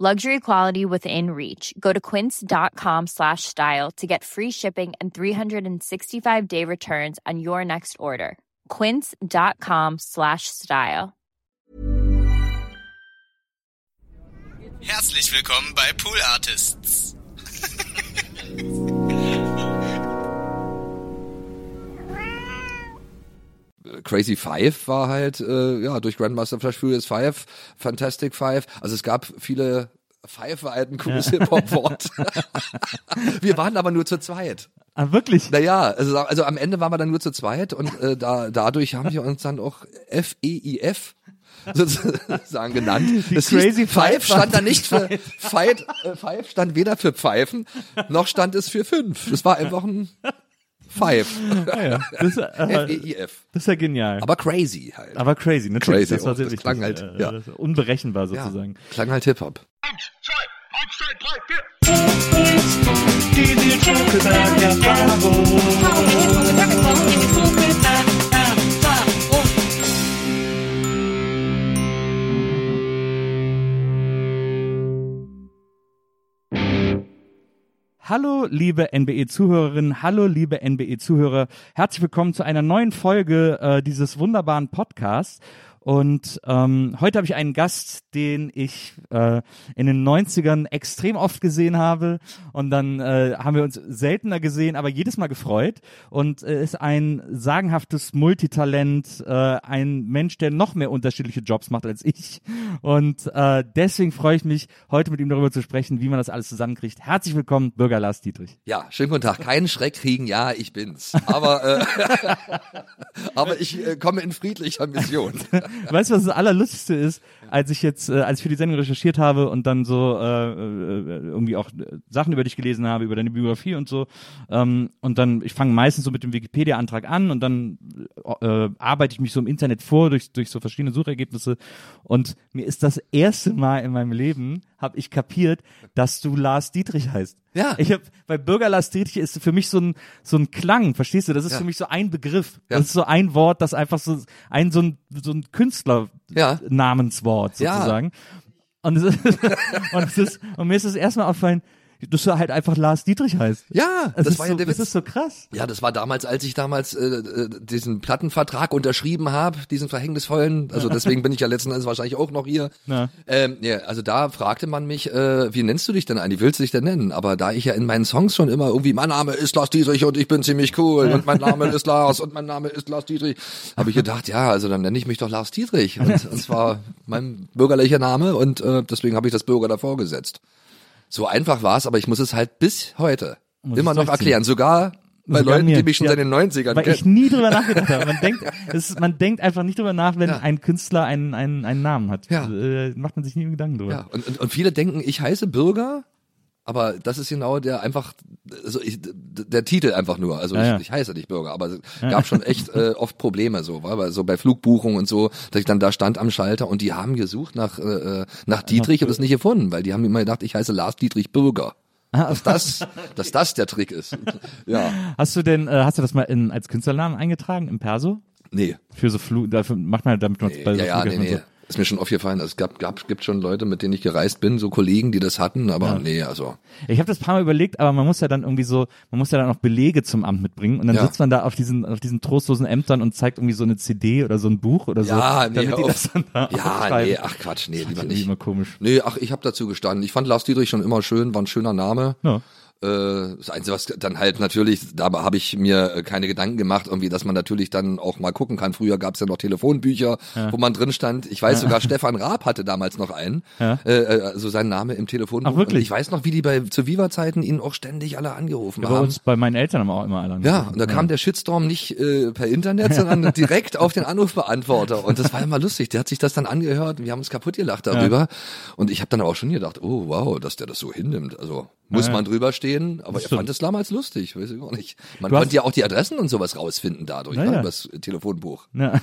Luxury quality within reach. Go to quince.com slash style to get free shipping and 365 day returns on your next order. Quince.com slash style. Herzlich willkommen bei Pool Artists. Crazy Five war halt, äh, ja, durch Grandmaster Flash Furious Five, Fantastic Five. Also es gab viele Five war halt ein cooles Hip-Hop-Wort. wir waren aber nur zu zweit. Ah, wirklich? Naja, also, also am Ende waren wir dann nur zu zweit und äh, da, dadurch haben wir uns dann auch F-E-I-F sozusagen genannt. Die das Crazy hieß, Five Five stand da nicht für Fight, äh, Five stand weder für Pfeifen, noch stand es für fünf. Das war einfach ein Five. Ah, ja. das, äh, F-E-I-F. das ist ja genial. Aber crazy halt. Aber crazy, natürlich. Crazy das war sehr Das klang halt, Äh, ja. Unberechenbar ja, sozusagen. klang halt Hip-Hop. Hallo, liebe NBE-Zuhörerinnen, hallo, liebe NBE-Zuhörer. Herzlich willkommen zu einer neuen Folge äh, dieses wunderbaren Podcasts. Und ähm, heute habe ich einen Gast, den ich äh, in den 90ern extrem oft gesehen habe. Und dann äh, haben wir uns seltener gesehen, aber jedes Mal gefreut. Und äh, ist ein sagenhaftes Multitalent, äh, ein Mensch, der noch mehr unterschiedliche Jobs macht als ich. Und äh, deswegen freue ich mich, heute mit ihm darüber zu sprechen, wie man das alles zusammenkriegt. Herzlich willkommen, Bürger Lars Dietrich. Ja, schönen guten Tag. Keinen Schreck kriegen, ja, ich bin's. Aber, äh, aber ich äh, komme in friedlicher Mission. Weißt du, was das Allerlustigste ist, als ich jetzt, äh, als ich für die Sendung recherchiert habe und dann so äh, äh, irgendwie auch äh, Sachen über dich gelesen habe, über deine Biografie und so. Ähm, und dann, ich fange meistens so mit dem Wikipedia-Antrag an und dann äh, arbeite ich mich so im Internet vor durch, durch so verschiedene Suchergebnisse. Und mir ist das erste Mal in meinem Leben, habe ich kapiert, dass du Lars Dietrich heißt. Ja. Ich habe bei Bürger Lars Dietrich ist für mich so ein so ein Klang, verstehst du? Das ist Ja. für mich so ein Begriff. Ja. Das ist so ein Wort, das einfach so ein so ein so ein Künstler Ja. Namenswort Ja. sozusagen. Und, es ist, und es ist und mir ist es erstmal aufgefallen, dass du halt einfach Lars Dietrich heißt. Ja, das ist war so, ja der das Witz. ist so krass. Ja, das war damals, als ich damals äh, äh, diesen Plattenvertrag unterschrieben habe, diesen verhängnisvollen. Also deswegen bin ich ja letzten Endes wahrscheinlich auch noch hier. Ja. Ähm, ja, also da fragte man mich, äh, wie nennst du dich denn eigentlich? Wie willst du dich denn nennen? Aber da ich ja in meinen Songs schon immer irgendwie, mein Name ist Lars Dietrich und ich bin ziemlich cool und mein Name ist Lars und mein Name ist Lars Dietrich, habe ich gedacht, ja, also dann nenne ich mich doch Lars Dietrich. Und, und zwar mein bürgerlicher Name und äh, deswegen habe ich das Bürger davor gesetzt. So einfach war es, aber ich muss es halt bis heute Muss immer noch erklären. Sogar bei Sogar Leuten, mir. die mich schon Ja. seit den 90ern Weil ich kennen. nie drüber nachgedacht habe. Man denkt, ist, man denkt einfach nicht drüber nach, wenn Ja. ein Künstler einen, einen, einen Namen hat. Ja. Äh, macht man sich nie Gedanken drüber. Ja, und, und, und viele denken, ich heiße Bürger, aber das ist genau der einfach, also ich, der Titel einfach nur. Also Ja, ich, ja. ich heiße nicht Bürger, aber es gab schon echt äh, oft Probleme so, weil so bei Flugbuchungen und so, dass ich dann da stand am Schalter und die haben gesucht nach äh, nach Dietrich und es nicht gefunden, weil die haben immer gedacht, ich heiße Lars Dietrich Bürger. Ah, Dass das, dass das der Trick ist. Ja, Hast du denn, äh, hast du das mal in, als Künstlernamen eingetragen im Perso? nee. Für so Flug, dafür macht man damit man bei so ja, ja, nee, nee. Ist mir schon aufgefallen. Es gab, gab, gibt schon Leute, mit denen ich gereist bin, so Kollegen, die das hatten, aber nee, also. so. Ich habe das paar Mal überlegt, aber man muss ja dann irgendwie so, man muss ja dann auch Belege zum Amt mitbringen und dann Ja. sitzt man da auf diesen, auf diesen trostlosen Ämtern und zeigt irgendwie so eine CD oder so ein Buch oder so, Ja, nee, damit die das dann da Ja, nee, ach Quatsch, nee, lieber nicht. immer komisch. Nee, ach, ich habe dazu gestanden. Ich fand Lars Dietrich schon immer schön, war ein schöner Name. Ja. Äh, das Einzige, was dann halt natürlich, da habe ich mir äh, keine Gedanken gemacht, irgendwie, dass man natürlich dann auch mal gucken kann. Früher gab es ja noch Telefonbücher, ja. wo man drin stand. Ich weiß sogar, Stefan Raab hatte damals noch einen, ja. äh, äh also sein Name im Telefonbuch. Ach, wirklich? Und ich weiß noch, wie die bei zu Viva-Zeiten ihn auch ständig alle angerufen ja, haben. Bei uns, bei meinen Eltern haben auch immer alle angerufen. Ja, und da kam der Shitstorm nicht äh, per Internet, sondern direkt auf den Anrufbeantworter. Und das war immer lustig. Der hat sich das dann angehört und wir haben uns kaputt gelacht darüber. Und ich habe dann auch schon gedacht, oh wow, dass der das so hinnimmt. Also muss man drüber stehen, aber er fand es damals lustig, weiß ich auch nicht. Man du konnte ja auch die Adressen und sowas rausfinden dadurch, ne, ja. das Telefonbuch. Ja.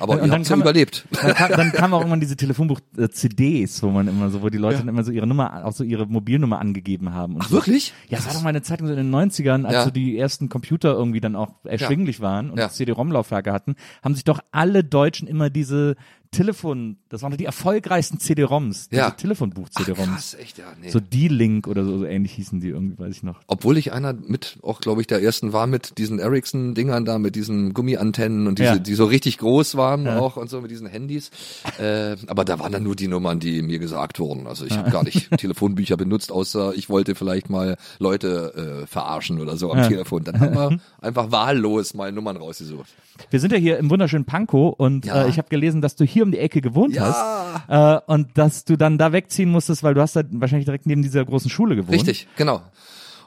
Aber und ihr habt ja überlebt. Dann kam, dann kam auch irgendwann diese Telefonbuch-CDs, wo man immer so, wo die Leute ja. dann immer so ihre Nummer, auch so ihre Mobilnummer angegeben haben. Ach so. wirklich? Ja, es war doch mal eine Zeit in den 90ern, als so die ersten Computer irgendwie dann auch erschwinglich waren und CD-ROM-Laufwerke hatten, haben sich doch alle Deutschen immer diese Telefon, das waren die erfolgreichsten CD-ROMs, ja. Telefonbuch-CD-ROMs. Echt, ja, nee. So D-Link oder so, so ähnlich hießen die irgendwie, weiß ich noch. Obwohl ich einer mit, auch glaube ich, der ersten war mit diesen Ericsson-Dingern da, mit diesen Gummiantennen und diese, ja. die so richtig groß waren ja. auch und so mit diesen Handys. Äh, aber da waren dann nur die Nummern, die mir gesagt wurden. Also ich habe gar nicht Telefonbücher benutzt, außer ich wollte vielleicht mal Leute äh, verarschen oder so am Telefon. Dann haben wir einfach wahllos mal Nummern rausgesucht. Wir sind ja hier im wunderschönen Pankow und äh, ich habe gelesen, dass du hier hier um die Ecke gewohnt ja. hast äh, und dass du dann da wegziehen musstest, weil du hast da wahrscheinlich direkt neben dieser großen Schule gewohnt. Richtig, genau.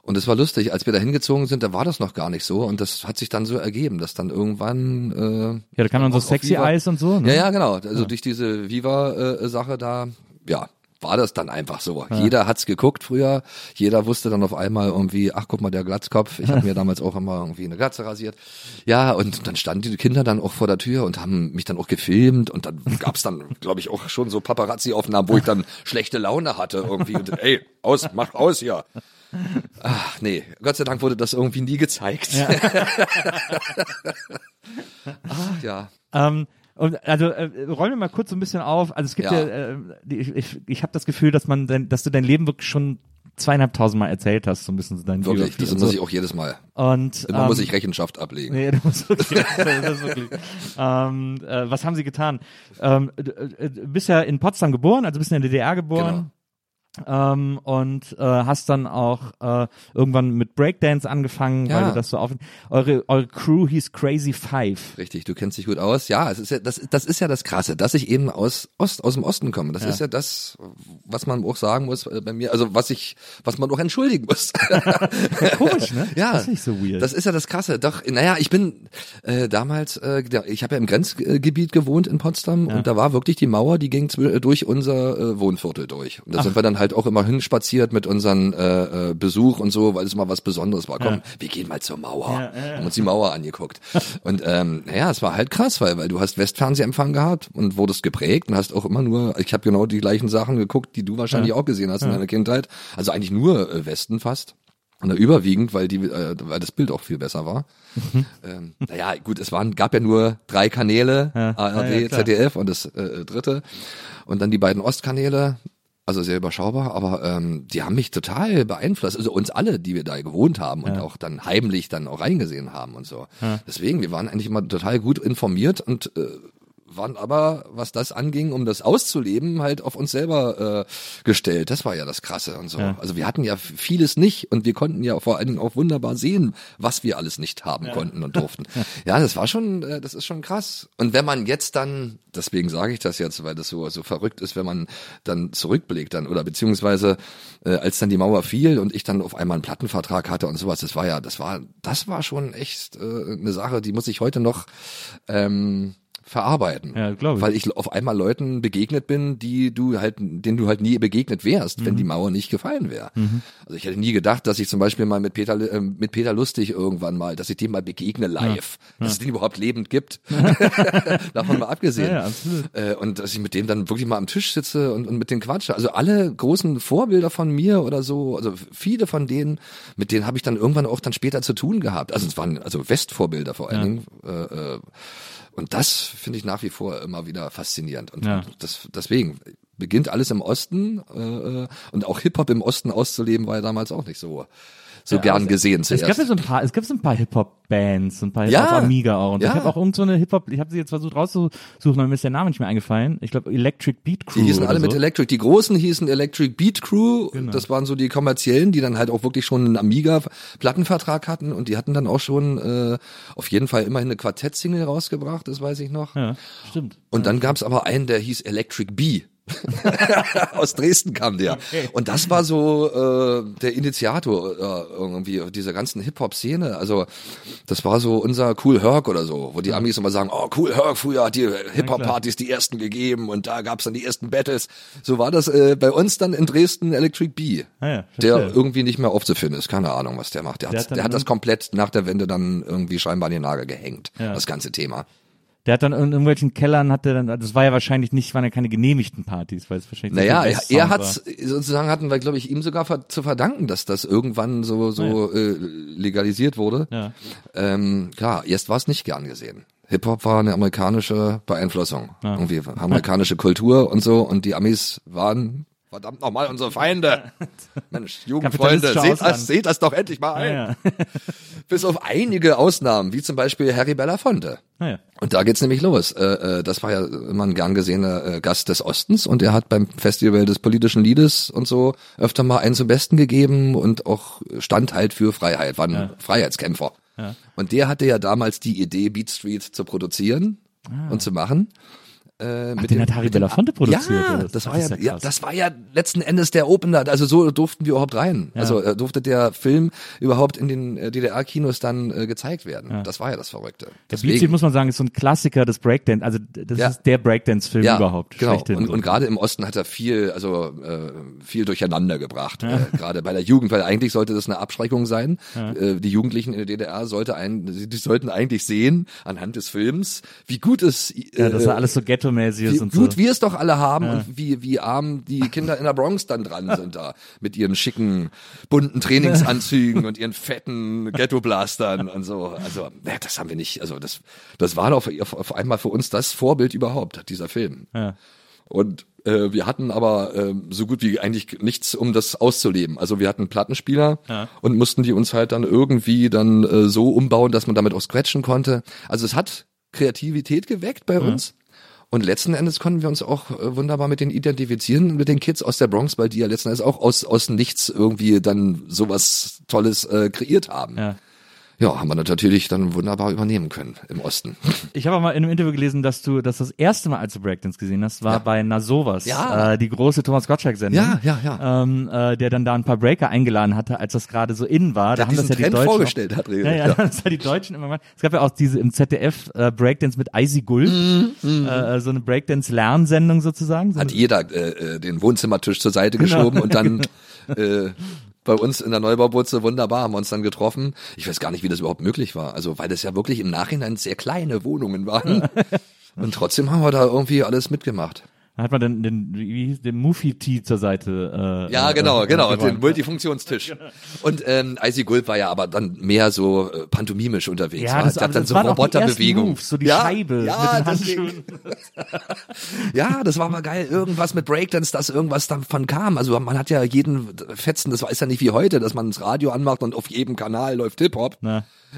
Und es war lustig, als wir da hingezogen sind, da war das noch gar nicht so und das hat sich dann so ergeben, dass dann irgendwann äh, Ja, da kann man so sexy Eis und so, ne? Ja, ja, genau. Also ja. durch diese Viva äh, Sache da, ja, war das dann einfach so. Ja. Jeder hat's geguckt früher, jeder wusste dann auf einmal irgendwie, ach guck mal, der Glatzkopf. Ich habe mir damals auch immer irgendwie eine Glatze rasiert. Ja, und dann standen die Kinder dann auch vor der Tür und haben mich dann auch gefilmt und dann gab's dann, glaube ich, auch schon so Paparazzi-Aufnahmen, wo ich dann schlechte Laune hatte irgendwie und ey, aus, mach aus hier. Ach, nee, Gott sei Dank wurde das irgendwie nie gezeigt. Ja. Ach, ja. Ähm, und also äh, räumen wir mal kurz so ein bisschen auf. Also es gibt ja, ja äh, ich, ich, ich habe das Gefühl, dass man, dein, dass du dein Leben wirklich schon zweieinhalbtausend Mal erzählt hast, so ein bisschen so dein Wirklich, das muss so. ich auch jedes Mal. Und immer ähm, muss ich Rechenschaft ablegen. Nee, du musst wirklich, das ist wirklich. ähm, äh, was haben sie getan? Ähm, du, äh, du bist ja in Potsdam geboren, also bist in der DDR geboren. Genau ähm, und äh, hast dann auch äh, irgendwann mit Breakdance angefangen, ja. weil du das so auf eure eure Crew hieß Crazy Five. Richtig, du kennst dich gut aus. Ja, es ist ja das das ist ja das krasse, dass ich eben aus Ost aus dem Osten komme. Das ja. ist ja das, was man auch sagen muss äh, bei mir, also was ich was man auch entschuldigen muss. Komisch, ne? Ja. Das ist nicht so weird. Das ist ja das krasse. Doch, naja, ich bin äh, damals äh, ich habe ja im Grenzgebiet gewohnt in Potsdam ja. und da war wirklich die Mauer, die ging durch unser äh, Wohnviertel durch. Und da sind wir dann halt auch immer hinspaziert mit unseren äh, äh, Besuch und so, weil es immer was Besonderes war. Komm, ja. wir gehen mal zur Mauer. Ja, ja, Haben uns die Mauer angeguckt. und ähm, naja, es war halt krass, weil, weil du hast Westfernsehempfang gehabt und wurdest geprägt und hast auch immer nur, ich habe genau die gleichen Sachen geguckt, die du wahrscheinlich auch gesehen hast in deiner Kindheit. Also eigentlich nur äh, Westen fast. Oder überwiegend, weil die, äh, weil das Bild auch viel besser war. Mhm. Ähm, naja, gut, es waren, gab ja nur drei Kanäle, ja. ARD, ja, ja, ZDF und das äh, dritte. Und dann die beiden Ostkanäle, also sehr überschaubar, aber ähm, die haben mich total beeinflusst. Also uns alle, die wir da gewohnt haben und ja. auch dann heimlich dann auch reingesehen haben und so. Ja. Deswegen, wir waren eigentlich immer total gut informiert und äh, waren aber, was das anging, um das auszuleben, halt auf uns selber äh, gestellt. Das war ja das Krasse und so. Ja. Also wir hatten ja vieles nicht und wir konnten ja vor allen Dingen auch wunderbar sehen, was wir alles nicht haben ja. konnten und durften. ja, das war schon, äh, das ist schon krass. Und wenn man jetzt dann, deswegen sage ich das jetzt, weil das so so verrückt ist, wenn man dann zurückblickt dann oder beziehungsweise äh, als dann die Mauer fiel und ich dann auf einmal einen Plattenvertrag hatte und sowas, das war ja, das war, das war schon echt äh, eine Sache, die muss ich heute noch ähm, verarbeiten. Ja, glaube ich. Weil ich auf einmal Leuten begegnet bin, die du halt, denen du halt nie begegnet wärst, mhm. wenn die Mauer nicht gefallen wäre. Mhm. Also ich hätte nie gedacht, dass ich zum Beispiel mal mit Peter, äh, mit Peter Lustig irgendwann mal, dass ich dem mal begegne live, ja. dass ja. es den überhaupt lebend gibt. Davon mal abgesehen. Ja. Äh, und dass ich mit dem dann wirklich mal am Tisch sitze und, und mit den quatsche. Also alle großen Vorbilder von mir oder so, also viele von denen, mit denen habe ich dann irgendwann auch dann später zu tun gehabt. Also es waren also Westvorbilder vor allen Dingen. Äh, äh, und das finde ich nach wie vor immer wieder faszinierend. Und, ja. das, deswegen beginnt alles im Osten äh, und auch Hip-Hop im Osten auszuleben, war ja damals auch nicht so so gern gesehen Es gab zuerst. ja so ein paar, es gibt so ein paar Hip-Hop-Bands, ein paar Ja. Hip-Hop-Amiga auch. Und Ja. ich habe auch irgend so eine Hip-Hop, ich habe sie jetzt versucht rauszusuchen, aber mir ist der Name nicht mehr eingefallen. Ich glaube Electric Beat Crew. Die hießen alle so. mit Electric. Die großen hießen Electric Beat Crew. Genau. Das waren so die kommerziellen, die dann halt auch wirklich schon einen Amiga-Plattenvertrag hatten und die hatten dann auch schon äh, auf jeden Fall immerhin eine Quartett-Single rausgebracht, das weiß ich noch. Ja, stimmt. Und dann gab's aber einen, der hieß Electric Bee. Aus Dresden kam der. Und das war so äh, der Initiator äh, irgendwie dieser ganzen Hip-Hop-Szene. Also das war so unser Cool Herc oder so, wo die Amis immer sagen, oh Cool Herc, früher hat die Hip-Hop-Partys die ersten gegeben und da gab's dann die ersten Battles. So war das äh, bei uns dann in Dresden Electric Bee. Ah ja, der irgendwie nicht mehr aufzufinden ist. Keine Ahnung, was der macht. Der, Der hat, der hat das komplett nach der Wende dann irgendwie scheinbar an den Nagel gehängt, Ja. das ganze Thema. Der hat dann in irgendwelchen Kellern, hat der dann, das war ja wahrscheinlich nicht, waren ja keine genehmigten Partys, weil es wahrscheinlich so Naja, er, er hat sozusagen hatten wir, glaube ich, ihm sogar ver zu verdanken, dass das irgendwann so so äh, legalisiert wurde. Ja. Ähm, klar, erst war es nicht gern gesehen. Hip Hop war eine amerikanische Beeinflussung, Ja. irgendwie amerikanische Kultur und so und die Amis waren verdammt nochmal unsere Feinde. Mensch, Jugendfreunde, seht das, seht das doch endlich mal ein. Ja, ja. Bis auf einige Ausnahmen, wie zum Beispiel Harry Belafonte. Naja. Und da geht's nämlich los. Äh, äh, das war ja immer ein gern gesehener äh, Gast des Ostens und er hat beim Festival des politischen Liedes und so öfter mal einen zum Besten gegeben und auch stand halt für Freiheit, war ein Freiheitskämpfer. Ja. Und der hatte ja damals die Idee, Beat Street zu produzieren und zu machen. Äh, mit den dem- hat Harry Belafonte produziert, Ja, das Ach, war ja, ja ja, das war ja letzten Endes der Opener. Also so durften wir überhaupt rein. Ja. Also äh, durfte der Film überhaupt in den äh, DDR-Kinos dann äh, gezeigt werden. Das war ja das Verrückte. Der Beat Street, muss man sagen, ist so ein Klassiker des Breakdance, also das ist der Breakdance-Film überhaupt. Genau. schlechthin Und, und gerade im Osten hat er viel, also äh, viel durcheinander gebracht. Äh, gerade bei der Jugend, weil eigentlich sollte das eine Abschreckung sein. Äh, die Jugendlichen in der DDR sollte ein, die, sollten eigentlich sehen anhand des Films, wie gut es, äh, ja, dass er alles so ghetto-mäßig wie ist und gut so. wir es doch alle haben und wie wie arm die Kinder in der Bronx dann dran sind da mit ihren schicken bunten Trainingsanzügen und ihren fetten Ghetto-Blastern und so. Also ne, das haben wir nicht. Also das das war auf, auf, auf einmal für uns das Vorbild überhaupt dieser Film. Ja. Und äh, wir hatten aber ähm, so gut wie eigentlich nichts, um das auszuleben. Also wir hatten Plattenspieler Ja. und mussten die uns halt dann irgendwie dann äh, so umbauen, dass man damit auch scratchen konnte. Also es hat Kreativität geweckt bei uns. Und letzten Endes konnten wir uns auch äh, wunderbar mit denen identifizieren, mit den Kids aus der Bronx, weil die ja letzten Endes auch aus, aus nichts irgendwie dann sowas Tolles äh, kreiert haben. Ja. Ja, haben wir natürlich dann wunderbar übernehmen können im Osten. Ich habe auch mal in einem Interview gelesen, dass du dass das erste Mal, als du Breakdance gesehen hast, war Ja. bei Nasovas, Ja. äh, die große Thomas Gottschalk-Sendung. Ja, ja, ja. Ähm, äh, der dann da ein paar Breaker eingeladen hatte, als das gerade so in war. Der da haben das ja die Trend Deutschen vorgestellt auch, hat, Ja, ja, ja. das hat die Deutschen immer gemacht. Es gab ja auch diese im ZDF äh, Breakdance mit Icy Gulp, äh, so eine Breakdance-Lernsendung sozusagen. So hat jeder äh, äh, den Wohnzimmertisch zur Seite Genau. geschoben und dann äh, bei uns in der Neubaubutze wunderbar haben wir uns dann getroffen. Ich weiß gar nicht, wie das überhaupt möglich war. Also weil das ja wirklich im Nachhinein sehr kleine Wohnungen waren. Und trotzdem haben wir da irgendwie alles mitgemacht. Da hat man dann den, wie hieß, den Movie-Tee zur Seite. Äh, Ja, genau, äh, genau, den Multifunktionstisch. Und ähm, Icy Gulp war ja aber dann mehr so äh, pantomimisch unterwegs. Ja, war. das, aber hat dann so. Moves, so die ja, Scheibe ja, mit den. Handschuhen. Ja, das war mal geil. Irgendwas mit Breakdance, dass irgendwas davon kam. Also man hat ja jeden Fetzen, das war ist ja nicht wie heute, dass man das Radio anmacht und auf jedem Kanal läuft Hip-Hop.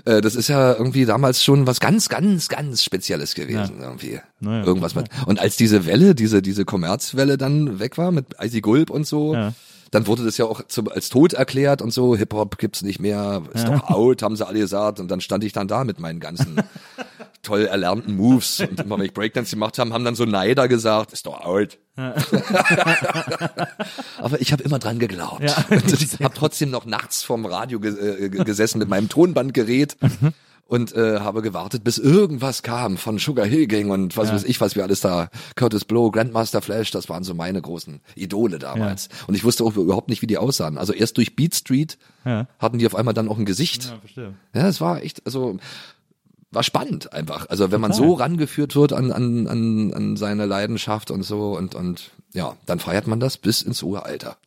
Äh, das ist ja irgendwie damals schon was ganz, ganz, ganz Spezielles gewesen. Irgendwie. Na ja, Irgendwas mit. Und als diese Welle, diese, diese Kommerzwelle dann weg war mit Icy Gulp und so, Ja. dann wurde das ja auch zum, als tot erklärt und so, Hip-Hop gibt's nicht mehr, ist doch out, haben sie alle gesagt. Und dann stand ich dann da mit meinen ganzen toll erlernten Moves. Und immer wenn ich Breakdance gemacht haben, haben dann so Neider gesagt, ist doch out. Aber ich habe immer dran geglaubt. Ja. Und ich habe trotzdem noch nachts vorm Radio ge äh, ge- gesessen mit meinem Tonbandgerät. Und äh, habe gewartet, bis irgendwas kam von Sugar Hill Gang und was weiß ich, was wir alles da, Curtis Blow, Grandmaster Flash, das waren so meine großen Idole damals. Und ich wusste auch überhaupt nicht, wie die aussahen. Also erst durch Beat Street Ja. hatten die auf einmal dann auch ein Gesicht. Ja, verstehe. Ja, es war echt, also war spannend einfach. Also wenn man so rangeführt wird an, an, an, an seine Leidenschaft und so und, und ja, dann feiert man das bis ins hohe Alter.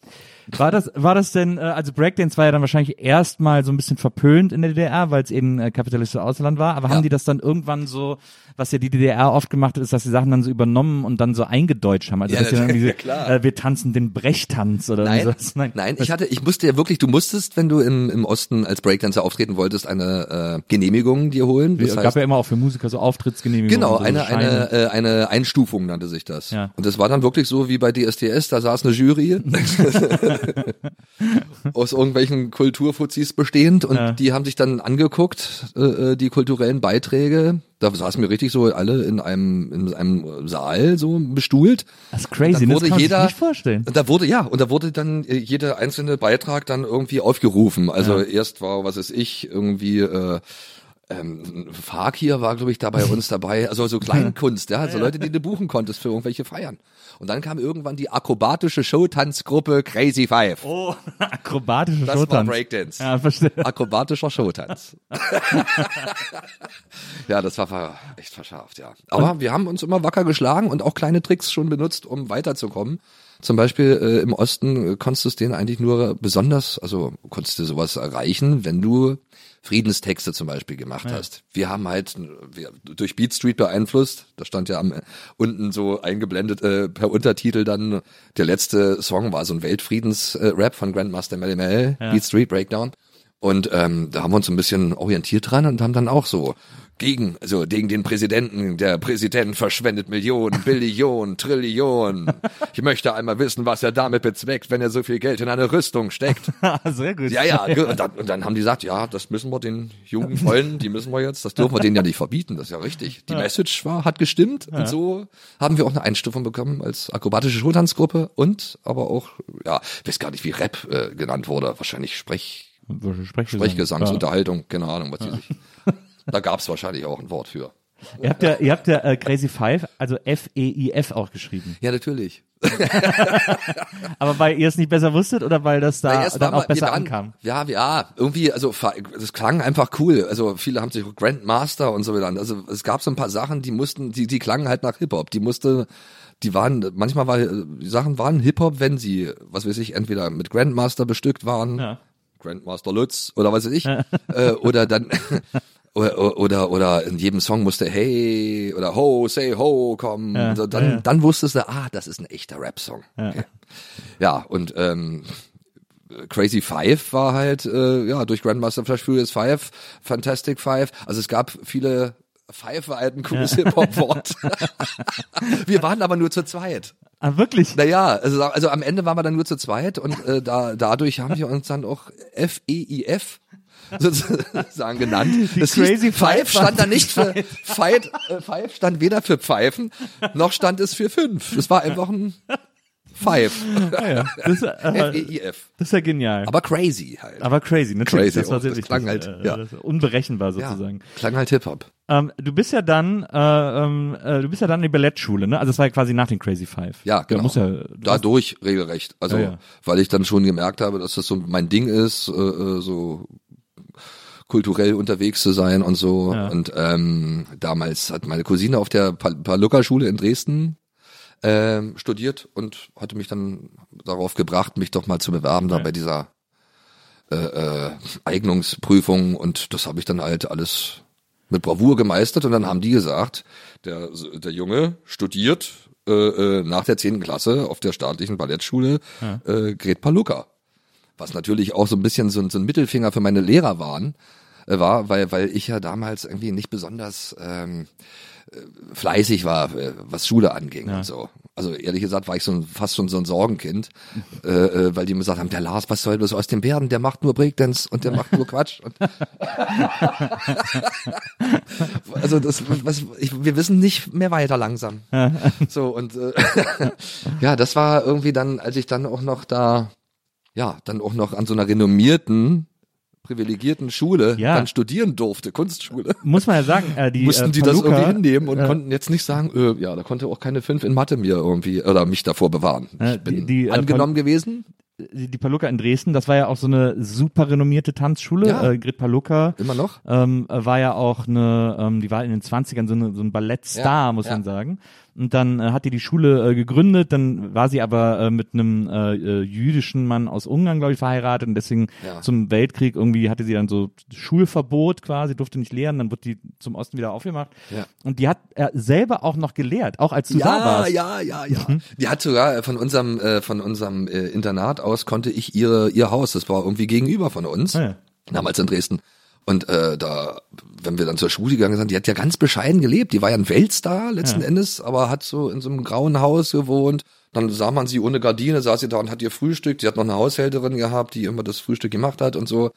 War das, war das denn, äh, also Breakdance war ja dann wahrscheinlich erstmal so ein bisschen verpönt in der DDR, weil es eben äh, kapitalistisches Ausland war, aber Ja. haben die das dann irgendwann so, was ja die DDR oft gemacht hat, ist, dass die Sachen dann so übernommen und dann so eingedeutscht haben. Also Ja, irgendwie, ja, klar. äh, wir tanzen den Brechtanz oder Nein, sowas. nein, ich hatte, ich musste ja wirklich, du musstest, wenn du im, im Osten als Breakdancer auftreten wolltest, eine äh, Genehmigung dir holen. Es Das gab heißt, ja immer auch für Musiker so Auftrittsgenehmigungen. Genau, so eine, Scheine. eine, äh, eine Einstufung nannte sich das. Ja. Und das war dann wirklich so wie bei DSDS, da saß eine Jury aus irgendwelchen Kulturfuzis bestehend und Ja. die haben sich dann angeguckt, äh, äh, die kulturellen Beiträge. Da saßen wir richtig so alle in einem, in einem Saal so bestuhlt. Das ist crazy, Und das dann wurde kann man jeder, nicht vorstellen. Und da wurde, ja, und da wurde dann äh, jeder einzelne Beitrag dann irgendwie aufgerufen. Also erst war, was ist ich, irgendwie, äh, ähm, Fakir war, glaube ich, da bei uns dabei. Also so Kleinkunst, ja, also Leute, die du buchen konntest für irgendwelche Feiern. Und dann kam irgendwann die akrobatische Showtanzgruppe Crazy Five. Oh, akrobatische das war Showtanz. Breakdance. Ja, verstehe. Akrobatischer Showtanz. ja, das war ver echt verschärft, ja. Aber wir haben uns immer wacker geschlagen und auch kleine Tricks schon benutzt, um weiterzukommen. Zum Beispiel äh, im Osten äh, konntest du es denen eigentlich nur besonders, also konntest du sowas erreichen, wenn du Friedenstexte zum Beispiel gemacht hast. Wir haben halt wir, durch Beat Street beeinflusst, da stand ja am, unten so eingeblendet äh, per Untertitel dann, der letzte Song war so ein Weltfriedens-Rap von Grandmaster Melly Mel, Beat Street Breakdown. Und ähm, da haben wir uns ein bisschen orientiert dran und haben dann auch so gegen, also gegen den Präsidenten, der Präsident verschwendet Millionen, Billionen, Trillionen. Ich möchte einmal wissen, was er damit bezweckt, wenn er so viel Geld in eine Rüstung steckt. Sehr gut. Ja, ja, und dann, und dann haben die gesagt, ja, das müssen wir den jungen Vollen, die müssen wir jetzt, das dürfen wir denen ja nicht verbieten, das ist ja richtig. Die Message war, hat gestimmt und so haben wir auch eine Einstufung bekommen als akrobatische Schultanzgruppe und aber auch, ja, ich weiß gar nicht, wie Rap äh, genannt wurde, wahrscheinlich Sprech, Sprechgesang. Sprechgesangsunterhaltung, keine Ahnung, was die sich, da gab's wahrscheinlich auch ein Wort für. Ihr habt ja, ihr habt ja äh, Crazy Five, also F-E-I-F auch geschrieben. Ja, natürlich. Aber weil ihr es nicht besser wusstet oder weil das da Ja, dann auch besser waren- ankam? Ja, ja, irgendwie, also das klang einfach cool. Also viele haben sich Grandmaster und so genannt. Also es gab so ein paar Sachen, die mussten, die, die klangen halt nach Hip-Hop. Die musste, die waren, manchmal war, die Sachen waren Hip-Hop, wenn sie, was weiß ich, entweder mit Grandmaster bestückt waren, Ja. Grandmaster Lutz oder was weiß ich, äh, oder dann oder, oder oder in jedem Song musste Hey oder Ho, say Ho kommen. Ja, so, dann, ja. dann wusstest du, ah, das ist ein echter Rap-Song. Okay. Ja, und ähm, Crazy Five war halt, äh, ja, durch Grandmaster Flash Furious Five, Fantastic Five. Also es gab viele Five war halt ein cooles Hip-Hop-Wort. wir waren aber nur zu zweit. Ah, wirklich? Naja, also, also am Ende waren wir dann nur zu zweit und äh, da, dadurch haben wir uns dann auch F-E-I-F sozusagen genannt. Die das Crazy hieß, Five Five stand da nicht für Fight, äh, Five stand weder für Pfeifen, noch stand es für fünf. Es war einfach ein Five. Ja, ja. Das, äh, F-E-I-F. das ist ja genial. Aber crazy halt. Aber crazy, natürlich. Crazy das war sehr Das wichtig. klang halt, äh, ja. das unberechenbar ja, sozusagen. klang halt Hip-Hop. Ähm, du bist ja dann, äh, ähm, äh, du bist ja dann in die Ballettschule, ne? Also es war ja quasi nach den Crazy Five. Ja, genau. Ja, du hast- Dadurch regelrecht. Also, Ja, ja. weil ich dann schon gemerkt habe, dass das so mein Ding ist, äh, äh, so kulturell unterwegs zu sein und so. Ja. Und ähm, damals hat meine Cousine auf der Pal- Palucca-Schule in Dresden ähm, studiert und hatte mich dann darauf gebracht, mich doch mal zu bewerben da bei dieser äh, äh, Eignungsprüfung. Und das habe ich dann halt alles mit Bravour gemeistert. Und dann haben die gesagt, der, der Junge studiert äh, äh, nach der zehnten Klasse auf der staatlichen Ballettschule äh, Gret Palucca. Was natürlich auch so ein bisschen so, ein- so ein Mittelfinger für meine Lehrer waren, äh, war, weil, weil ich ja damals irgendwie nicht besonders ähm, äh, fleißig war, äh, was Schule anging und so. Also ehrlich gesagt war ich so ein, fast schon so ein Sorgenkind, äh, äh, weil die mir gesagt haben, der Lars, was soll das aus dem Bären, der macht nur Breakdance und der macht nur Quatsch. Also das, was, ich, wir wissen nicht mehr weiter langsam. So und äh, ja, das war irgendwie dann, als ich dann auch noch da, ja, dann auch noch an so einer renommierten, privilegierten Schule Ja. dann studieren durfte, Kunstschule. muss man ja sagen, äh, die Mussten äh, die das Paluca- irgendwie hinnehmen und äh, konnten jetzt nicht sagen, äh, ja, da konnte auch keine fünf in Mathe mir irgendwie oder mich davor bewahren. Äh, Ich bin die- die, äh, angenommen gewesen. die, die Palucca in Dresden, das war ja auch so eine super renommierte Tanzschule. Ja. Äh, Grit Palucca Immer noch? ähm, äh, war ja auch eine, ähm, die war in den 20ern so, eine, so ein Ballettstar, Ja, muss man sagen. Und dann äh, hat die die Schule äh, gegründet, dann war sie aber äh, mit einem äh, äh, jüdischen Mann aus Ungarn, glaube ich, verheiratet und deswegen Ja. zum Weltkrieg irgendwie hatte sie dann so Schulverbot quasi, durfte nicht lehren, dann wird die zum Osten wieder aufgemacht. Ja. Und die hat er selber auch noch gelehrt, auch als du da Ja, warst. ja, ja, ja. Die hat sogar äh, von unserem äh, von unserem äh, Internat aus konnte ich ihre ihr Haus, das war irgendwie gegenüber von uns, Ah, ja. damals in Dresden. Und äh, da, wenn wir dann zur Schule gegangen sind, die hat ja ganz bescheiden gelebt. Die war ja ein Weltstar letzten Endes, aber hat so in so einem grauen Haus gewohnt. Dann sah man sie ohne Gardine, saß sie da und hat ihr Frühstück. Sie hat noch eine Haushälterin gehabt, die immer das Frühstück gemacht hat und so.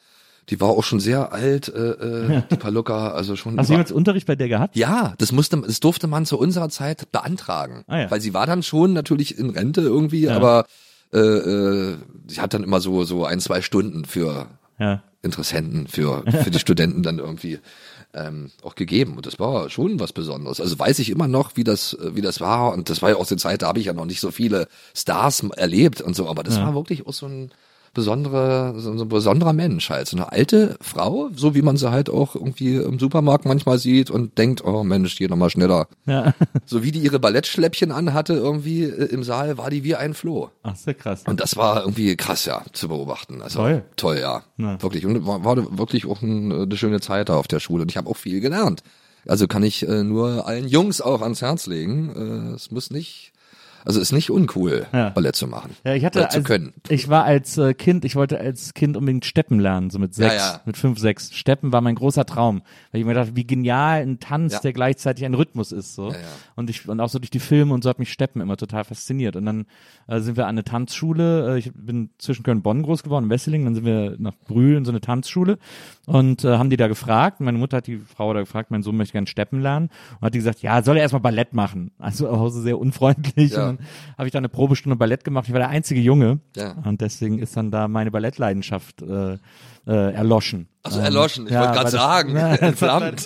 Die war auch schon sehr alt, äh, äh, die Palucka, also schon. Hast du jemals Unterricht bei der gehabt? ja, das musste, das durfte man zu unserer Zeit beantragen, Ah, ja. weil sie war dann schon natürlich in Rente irgendwie, aber äh, äh, sie hat dann immer so so ein zwei Stunden für Ja. Interessenten, für für die Studenten dann irgendwie ähm, auch gegeben. Und das war schon was Besonderes. Also weiß ich immer noch, wie das wie das war. Und das war ja auch so eine Zeit, da habe ich ja noch nicht so viele Stars erlebt und so, aber das war wirklich auch so ein besondere, so ein besonderer Mensch halt. So eine alte Frau, so wie man sie halt auch irgendwie im Supermarkt manchmal sieht und denkt, oh Mensch, geh noch mal schneller. Ja. So wie die ihre Ballettschläppchen anhatte irgendwie äh, im Saal, war die wie ein Floh. Ach, sehr krass. Und das war irgendwie krass, ja, zu beobachten. Also Toll. toll, ja, Ja. wirklich. Und war, war wirklich auch ein, eine schöne Zeit da auf der Schule. Und ich habe auch viel gelernt. Also kann ich äh, nur allen Jungs auch ans Herz legen. Äh, es muss nicht, also ist nicht uncool, Ja. Ballett zu machen. Ja, ich hatte zu als, können. Ich war als äh, Kind, ich wollte als Kind unbedingt Steppen lernen, so mit sechs, Ja, ja. mit fünf, sechs. Steppen war mein großer Traum, weil ich mir dachte, wie genial ein Tanz, der gleichzeitig ein Rhythmus ist, so. Und ich und auch so durch die Filme und so hat mich Steppen immer total fasziniert. Und dann äh, sind wir an eine Tanzschule. Äh, ich bin zwischen Köln und Bonn groß geworden, in Wesseling. Dann sind wir nach Brühl in so eine Tanzschule und äh, haben die da gefragt. Meine Mutter hat die Frau da gefragt, mein Sohn möchte gerne Steppen lernen und hat die gesagt, ja, soll er erstmal Ballett machen. Also auch so sehr unfreundlich. Ja. Dann habe ich da eine Probestunde Ballett gemacht. Ich war der einzige Junge. Ja. Und deswegen ist dann da meine Ballettleidenschaft äh, äh, erloschen. Also erloschen, ich ja, wollte gerade sagen, Ja, das hat leider-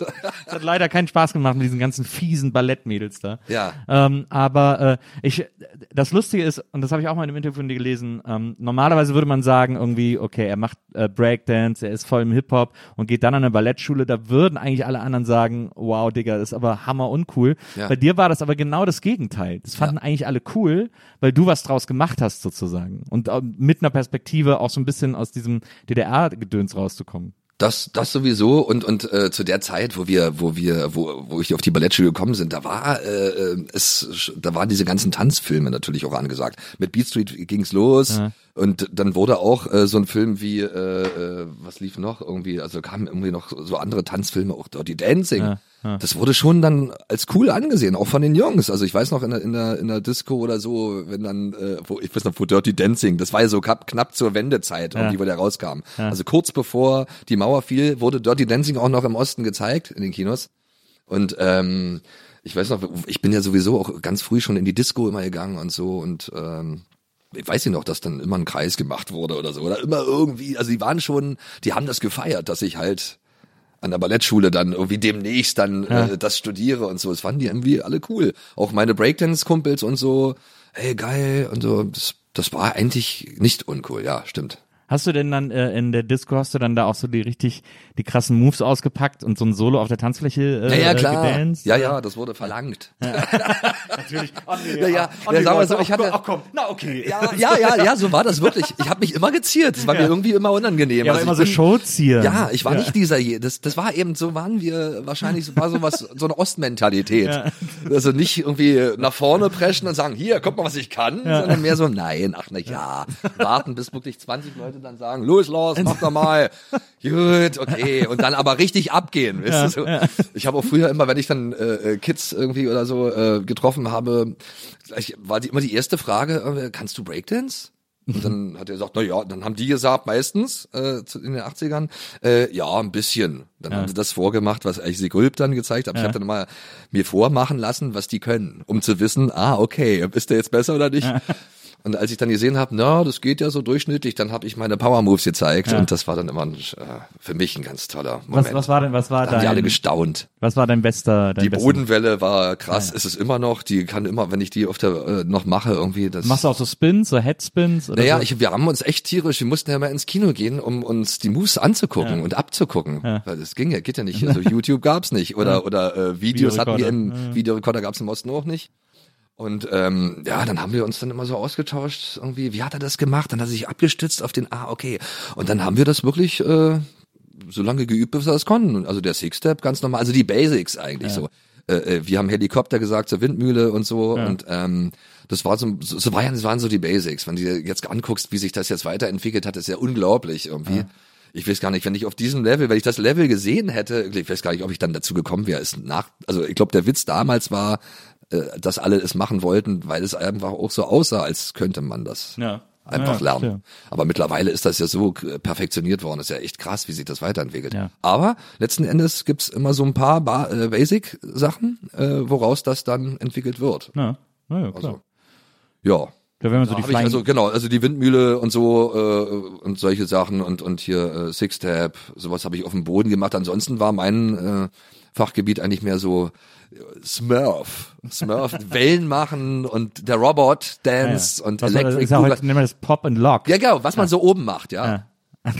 Es hat leider keinen Spaß gemacht mit diesen ganzen fiesen Ballettmädels da. Ja. Ähm, aber äh, ich, das Lustige ist, und das habe ich auch mal in einem Interview von dir gelesen, ähm, normalerweise würde man sagen, irgendwie, okay, er macht äh, Breakdance, er ist voll im Hip-Hop und geht dann an eine Ballettschule, da würden eigentlich alle anderen sagen, wow, Digga, das ist aber hammer uncool. Ja. Bei dir war das aber genau das Gegenteil. Das fanden eigentlich alle cool, weil du was draus gemacht hast sozusagen. Und äh, mit einer Perspektive auch so ein bisschen aus diesem DDR-Gedöns rauszukommen. Das, das sowieso. Und und äh, zu der Zeit, wo wir, wo wir, wo, wo ich auf die Ballettschule gekommen sind, da war äh, es, da waren diese ganzen Tanzfilme natürlich auch angesagt. Mit Beat Street ging's los. Und dann wurde auch äh, so ein Film wie, äh, äh, was lief noch? Irgendwie, also kamen irgendwie noch so andere Tanzfilme, auch Dirty Dancing. Ja, ja. Das wurde schon dann als cool angesehen, auch von den Jungs. Also ich weiß noch in der, in der, in der Disco oder so, wenn dann, äh, wo, ich weiß noch, wo Dirty Dancing, das war ja so knapp, knapp zur Wendezeit, irgendwie, wo der rauskam. Also kurz bevor die Mauer fiel, wurde Dirty Dancing auch noch im Osten gezeigt, in den Kinos. Und ähm, ich weiß noch, ich bin ja sowieso auch ganz früh schon in die Disco immer gegangen und so und ähm, ich weiß nicht noch, dass dann immer ein Kreis gemacht wurde oder so. Oder immer irgendwie, also die waren schon, die haben das gefeiert, dass ich halt an der Ballettschule dann irgendwie demnächst dann äh, das studiere und so. Das fanden die irgendwie alle cool. Auch meine Breakdance-Kumpels und so, hey geil und so. Das, das war eigentlich nicht uncool, ja, stimmt. Hast du denn dann äh, in der Disco hast du dann da auch so die richtig die krassen Moves ausgepackt und so ein Solo auf der Tanzfläche äh, Ja, ja, klar. gedanced? Ja, ja, das wurde verlangt. natürlich. Oh, nee, Ja, ja. oh, Ja, nee, so, ich ach, hatte- ach komm, na okay. Ja, ja, ja, ja, so war das wirklich. Ich habe mich immer geziert. Das war mir irgendwie immer unangenehm. Ja, Also immer so Showziehen. Ja, ich war nicht dieser, je- das, das war eben, so waren wir wahrscheinlich, war so was, so eine Ostmentalität. Also nicht irgendwie nach vorne preschen und sagen, hier, guck mal, was ich kann, sondern mehr so, nein, ach na ja, warten, bis wirklich 20 Leute dann sagen, los, los, mach doch mal. Gut, okay. Und dann aber richtig abgehen, weißt du? So. Ich habe auch früher immer, wenn ich dann äh, äh, Kids irgendwie oder so äh, getroffen habe, gleich war die, immer die erste Frage, äh, kannst du Breakdance? Und dann hat er gesagt, na ja, dann haben die gesagt, meistens äh, in den 80ern, äh, ja, ein bisschen. Dann haben sie das vorgemacht, was eigentlich sie Gulp dann gezeigt hat. Ich habe dann mal mir vormachen lassen, was die können, um zu wissen, ah, okay, ist der jetzt besser oder nicht? Und als ich dann gesehen habe, na, das geht ja so durchschnittlich, dann habe ich meine Power Moves gezeigt und das war dann immer ein, äh, für mich ein ganz toller Moment. Was, was war denn, was war da haben die alle gestaunt. was war dein bester, dein Die bester Bodenwelle war krass, ist es immer noch. Die kann immer, wenn ich die auf der äh, noch mache, irgendwie das. Machst du auch so Spins, so Headspins? Oder Naja, so? ich, wir haben uns echt tierisch, wir mussten ja mal ins Kino gehen, um uns die Moves anzugucken und abzugucken. Weil das ging ja, geht ja nicht. Also YouTube gab's nicht oder oder äh, Videos hatten wir im Videorekorder gab's im Osten auch nicht. Und ähm, ja, dann haben wir uns dann immer so ausgetauscht, irgendwie, wie hat er das gemacht? Dann hat er sich abgestützt auf den, ah, okay. Und dann haben wir das wirklich äh, so lange geübt, bis wir das konnten. Also der Six-Step ganz normal, also die Basics eigentlich so. Äh, äh, wir haben Helikopter gesagt zur Windmühle und so Ja. und ähm, das war so, so, so war ja, das waren so die Basics. Wenn du dir jetzt anguckst, wie sich das jetzt weiterentwickelt hat, ist ja unglaublich irgendwie. Ich weiß gar nicht, wenn ich auf diesem Level, wenn ich das Level gesehen hätte, ich weiß gar nicht, ob ich dann dazu gekommen wäre. Ist nach, also ich glaube, der Witz damals war, dass alle es machen wollten, weil es einfach auch so aussah, als könnte man das Ja. einfach Ja, lernen. klar. Aber mittlerweile ist das ja so äh, perfektioniert worden. ist ja echt krass, wie sich das weiterentwickelt. Ja. Aber letzten Endes gibt's immer so ein paar ba äh, Basic-Sachen, äh, woraus das dann entwickelt wird. Ja, na ja, klar. Also, ja. da werden wir so Da die Flying, also genau, also die Windmühle und so äh, und solche Sachen und und hier äh, Six Tap, sowas habe ich auf dem Boden gemacht. Ansonsten war mein äh, Fachgebiet eigentlich mehr so äh, Smurf, Smurf, Wellen machen und der Robot Dance ja. und Was, das Electric ja Boogaloo. heute, nennen wir das Pop and Lock. Ja, genau, was man so oben macht, ja. Ja.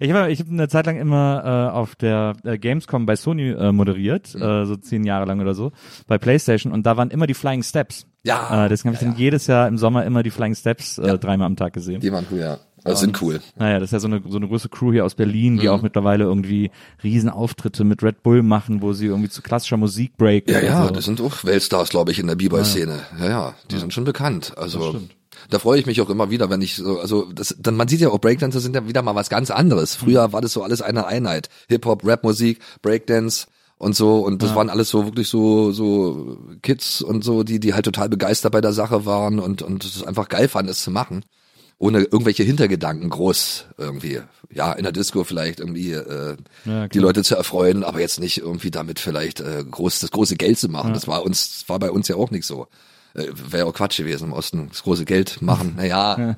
Ich habe ich hab eine Zeit lang immer äh, auf der äh, Gamescom bei Sony äh, moderiert, Mhm. äh, so zehn Jahre lang oder so, bei PlayStation und da waren immer die Flying Steps. Ja. Äh, deswegen habe ich dann jedes Jahr im Sommer immer die Flying Steps äh, dreimal am Tag gesehen. Die waren cool, ja. Also sind cool. Naja, das ist ja so eine, so eine große Crew hier aus Berlin, Mhm. die auch mittlerweile irgendwie Riesenauftritte mit Red Bull machen, wo sie irgendwie zu klassischer Musik breaken. Ja, ja, so. das sind auch Weltstars, glaube ich, in der B-Boy-Szene. Ja, ja, die sind schon bekannt. Also da freue ich mich auch immer wieder, wenn ich so, also das, dann man sieht ja auch Breakdancer sind ja wieder mal was ganz anderes. Früher war das so alles eine Einheit. Hip-Hop, Rap-Musik, Breakdance und so und das waren alles so wirklich so so Kids und so, die die halt total begeistert bei der Sache waren und und es einfach geil fanden, es zu machen. Ohne irgendwelche Hintergedanken groß irgendwie. Ja, in der Disco vielleicht irgendwie äh, Ja, die. Leute zu erfreuen, aber jetzt nicht irgendwie damit vielleicht äh, groß das große Geld zu machen. Das war uns, das war bei uns ja auch nicht so. Äh, Wäre auch Quatsch gewesen im Osten, das große Geld machen. Naja.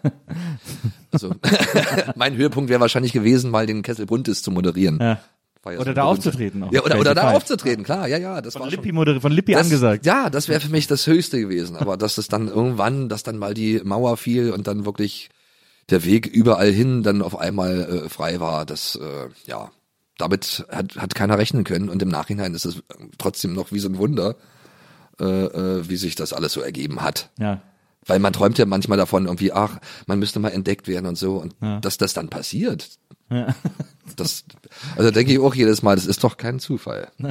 also, mein Höhepunkt wäre wahrscheinlich gewesen, mal den Kessel Buntes zu moderieren. Ja. Ja Oder da aufzutreten. auch. Ja, oder, oder da aufzutreten, klar, ja, ja, das Von war Lippi, schon, von Lippi das, angesagt. Ja, das wäre für mich das Höchste gewesen. Aber dass es dann irgendwann, dass dann mal die Mauer fiel und dann wirklich der Weg überall hin dann auf einmal äh, frei war, das, äh, ja, damit hat, hat keiner rechnen können. Und im Nachhinein ist es trotzdem noch wie so ein Wunder, äh, äh, wie sich das alles so ergeben hat. Ja. Weil man träumt ja manchmal davon irgendwie, ach, man müsste mal entdeckt werden und so. Und Ja. dass das dann passiert, das, also denke ich auch jedes Mal, das ist doch kein Zufall.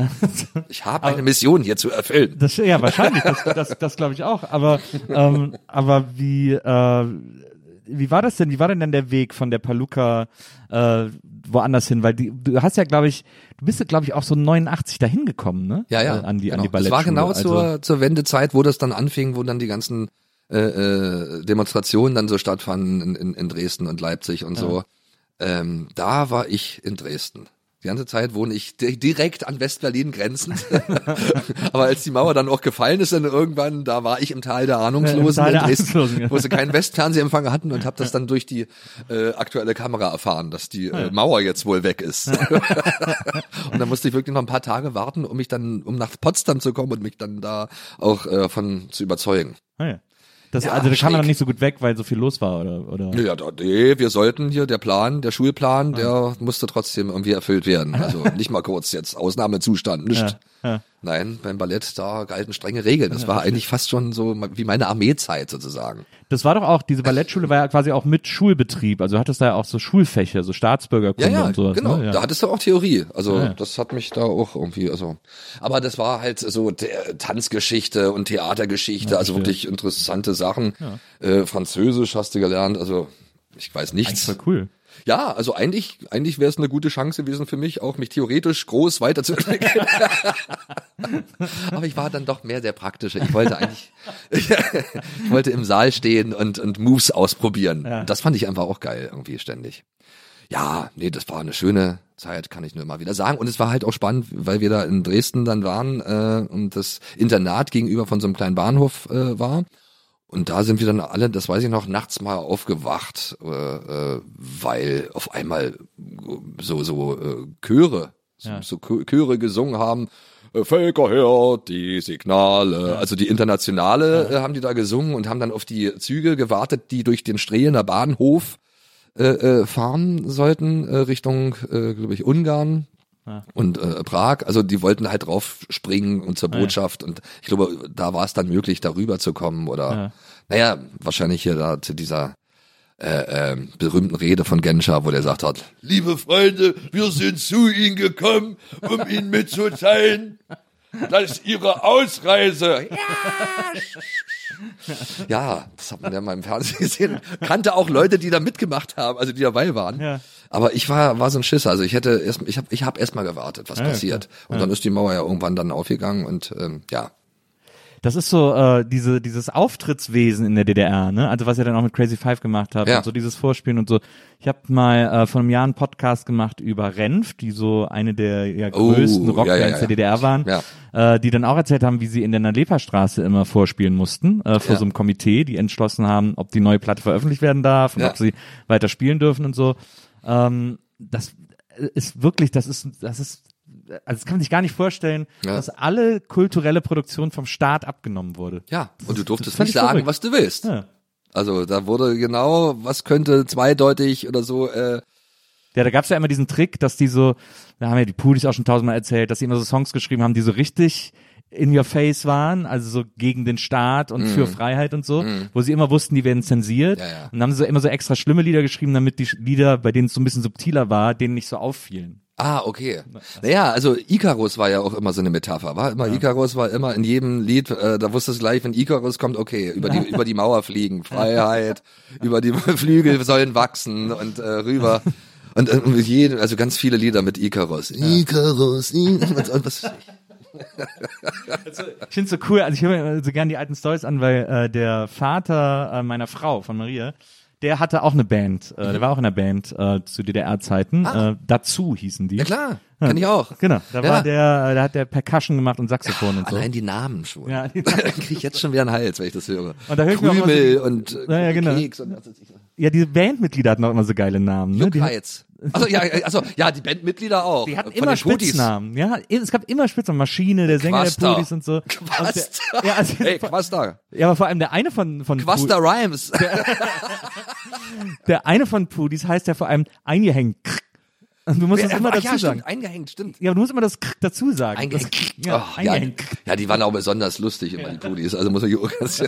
Ich habe eine Mission hier zu erfüllen. Das, ja, wahrscheinlich, das, das, das glaube ich auch. Aber, ähm, aber wie, äh, wie war das denn? Wie war denn dann der Weg von der Paluca äh, woanders hin? Weil die, du hast ja, glaube ich, du bist ja, glaube ich, auch so 89 dahin gekommen, ne? Ja, ja. Äh, an die, genau. an die Das Ballettschule. war genau also, zur, zur Wendezeit, wo das dann anfing, wo dann die ganzen äh, äh, Demonstrationen dann so stattfanden in, in, in Dresden und Leipzig und so. Ähm, da war ich in Dresden. Die ganze Zeit wohne ich di- direkt an Westberlin grenzend. Aber als die Mauer dann auch gefallen ist, dann irgendwann, da war ich im Tal der Ahnungslosen Tal der in Dresden, Ahnungslosen, wo sie keinen Westfernsehempfang hatten und habe das dann durch die äh, aktuelle Kamera erfahren, dass die äh, Mauer jetzt wohl weg ist. und dann musste ich wirklich noch ein paar Tage warten, um mich dann, um nach Potsdam zu kommen und mich dann da auch äh, von zu überzeugen. Ah, ja. Das, Ja, also da kam dann nicht so gut weg, weil so viel los war, oder? oder? Ja, da, nee, wir sollten hier, der Plan, der Schulplan, der musste trotzdem irgendwie erfüllt werden. Also nicht mal kurz jetzt Ausnahmezustand, nicht. Ja, ja. Nein, beim Ballett, da galten strenge Regeln. Das war eigentlich fast schon so wie meine Armeezeit sozusagen. Das war doch auch, diese Ballettschule war ja quasi auch mit Schulbetrieb. Also du hattest da ja auch so Schulfächer, so Staatsbürgerkunde Ja, ja, und sowas. genau. Ne? Ja. Da hattest du auch Theorie. Also Ja, ja. das hat mich da auch irgendwie, also. Aber das war halt so Tanzgeschichte und Theatergeschichte, also wirklich interessante Sachen. Äh, Französisch hast du gelernt, also ich weiß Eigentlich nichts. voll cool. Ja, also eigentlich, eigentlich wäre es eine gute Chance gewesen für mich, auch mich theoretisch groß weiterzuentwickeln. Aber ich war dann doch mehr der praktische. Ich wollte eigentlich, ich wollte im Saal stehen und, und Moves ausprobieren. Ja. Das fand ich einfach auch geil, irgendwie ständig. Ja, nee, das war eine schöne Zeit, kann ich nur immer wieder sagen. Und es war halt auch spannend, weil wir da in Dresden dann waren äh, und das Internat gegenüber von so einem kleinen Bahnhof äh, war. Und da sind wir dann alle, das weiß ich noch, nachts mal aufgewacht, äh, äh, weil auf einmal so so äh, Chöre, so, Ja. so Chö- Chöre gesungen haben. äh, Völker hört die Signale. Also die Internationale äh, haben die da gesungen und haben dann auf die Züge gewartet, die durch den Strehlener Bahnhof äh, äh, fahren sollten äh, Richtung, äh, glaube ich, Ungarn. Und äh, Prag. Also die wollten halt drauf springen und zur Botschaft und ich glaube, da war es dann möglich, darüber zu kommen oder Ja. naja, wahrscheinlich hier da zu dieser äh, äh, berühmten Rede von Genscher, wo der sagt hat, liebe Freunde, wir sind zu Ihnen gekommen, um Ihnen mitzuteilen, dass Ihre Ausreise ja, das hat man ja mal im Fernsehen gesehen. Kannte auch Leute, die da mitgemacht haben, also die dabei waren. Ja. Aber ich war war so ein Schisser. Also ich hätte erst, ich habe ich hab erst mal gewartet, was ja, passiert. Und dann ist die Mauer ja irgendwann dann aufgegangen und ähm, ja. Das ist so äh, diese dieses Auftrittswesen in der DDR, ne? Also was ihr dann auch mit Crazy Five gemacht habt Ja. und so dieses Vorspielen und so. Ich habe mal äh, vor einem Jahr einen Podcast gemacht über Renf, die so eine der ja, Oh, größten ja, Rockbands ja, ja. der DDR waren, äh, die dann auch erzählt haben, wie sie in der Nalepa-Straße immer vorspielen mussten äh, vor Ja. so einem Komitee, die entschlossen haben, ob die neue Platte veröffentlicht werden darf und Ja. ob sie weiter spielen dürfen und so. Ähm, das ist wirklich, das ist, das ist also das kann man sich gar nicht vorstellen, Ja. dass alle kulturelle Produktion vom Staat abgenommen wurde. Ja, und du durftest völlig nicht sagen, verrückt. was du willst. Ja. Also da wurde genau, was könnte zweideutig oder so, äh, Ja, da gab's ja immer diesen Trick, dass die so, da haben ja die Pudis auch schon tausendmal erzählt, dass sie immer so Songs geschrieben haben, die so richtig in your face waren, also so gegen den Staat und für Freiheit und so, wo sie immer wussten, die werden zensiert. Mhm. Ja, ja. Und dann haben sie so immer so extra schlimme Lieder geschrieben, damit die Lieder, bei denen es so ein bisschen subtiler war, denen nicht so auffielen. Ah, okay. Naja, also Icarus war ja auch immer so eine Metapher, war immer Icarus war immer in jedem Lied, äh, da wusstest du gleich, wenn Icarus kommt, okay, über die über die Mauer fliegen, Freiheit, über die Flügel sollen wachsen und äh, rüber und äh, mit jedem, also ganz viele Lieder mit Icarus. Icarus, Icarus und was Ich find's so cool, also ich höre mir so gern die alten Stories an, weil äh, der Vater äh, meiner Frau, von Maria, der hatte auch eine Band, äh, der war auch in der Band äh, zu DDR-Zeiten, äh, dazu hießen die. Ja klar, kenn ich auch. Genau, da Ja. war der, da hat der Percussion gemacht und Saxophon und so. Allein die Namen schon. Ja, die- da krieg ich jetzt schon wieder einen Hals, wenn ich das höre. Und da höre ich auch Krümel so- und äh, Ja, ja, genau. Keks und was weiß ich. Ja, diese Bandmitglieder hatten auch immer so geile Namen. Ne? Juckreiz. Also ja, also ja, die Bandmitglieder auch. die hatten immer. Spitznamen. Ja, es gab immer Spitznamen. Maschine, der Sänger Quasta. der Pudis und so. Und Quasta. Der, ja, also, Hey, Quasta. ja, aber vor allem der eine von von Quasta Pu- Rhymes. der eine von Pudis heißt ja vor allem eingehängt. Und du musst das immer dazu ja, sagen. stimmt, eingehängt, stimmt. Ja, aber du musst immer das dazu sagen. Eingehängt. Das, ja, Oh, ja, eingehängt. ja, die waren auch besonders lustig immer, die Pudis. Also muss ich ganz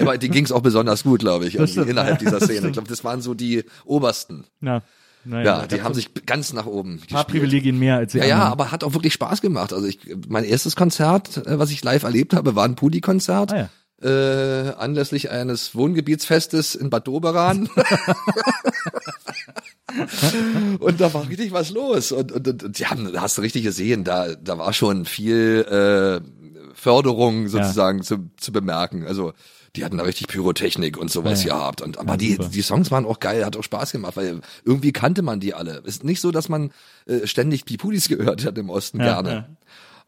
aber die ging's auch besonders gut, glaube ich, stimmt. innerhalb dieser Szene. Ich glaube, das waren so die Obersten. Ja, naja, Ja, die haben sich ganz nach oben ein paar gespielt. Privilegien mehr als die Ja, ja, aber hat auch wirklich Spaß gemacht. Also ich, mein erstes Konzert, äh, was ich live erlebt habe, war ein Pudi-Konzert. Ah, äh, anlässlich eines Wohngebietsfestes in Bad Doberan. und da war richtig was los. Und, und, und, und die haben, da hast du richtig gesehen, da, da war schon viel äh, Förderung sozusagen zu, zu bemerken. Also die hatten da richtig Pyrotechnik und sowas Ja, ja. gehabt. Und aber Ja, die, super. die Songs waren auch geil, hat auch Spaß gemacht, weil irgendwie kannte man die alle. Ist nicht so, dass man äh, ständig die Pudis gehört hat im Osten Ja, gerne. ja.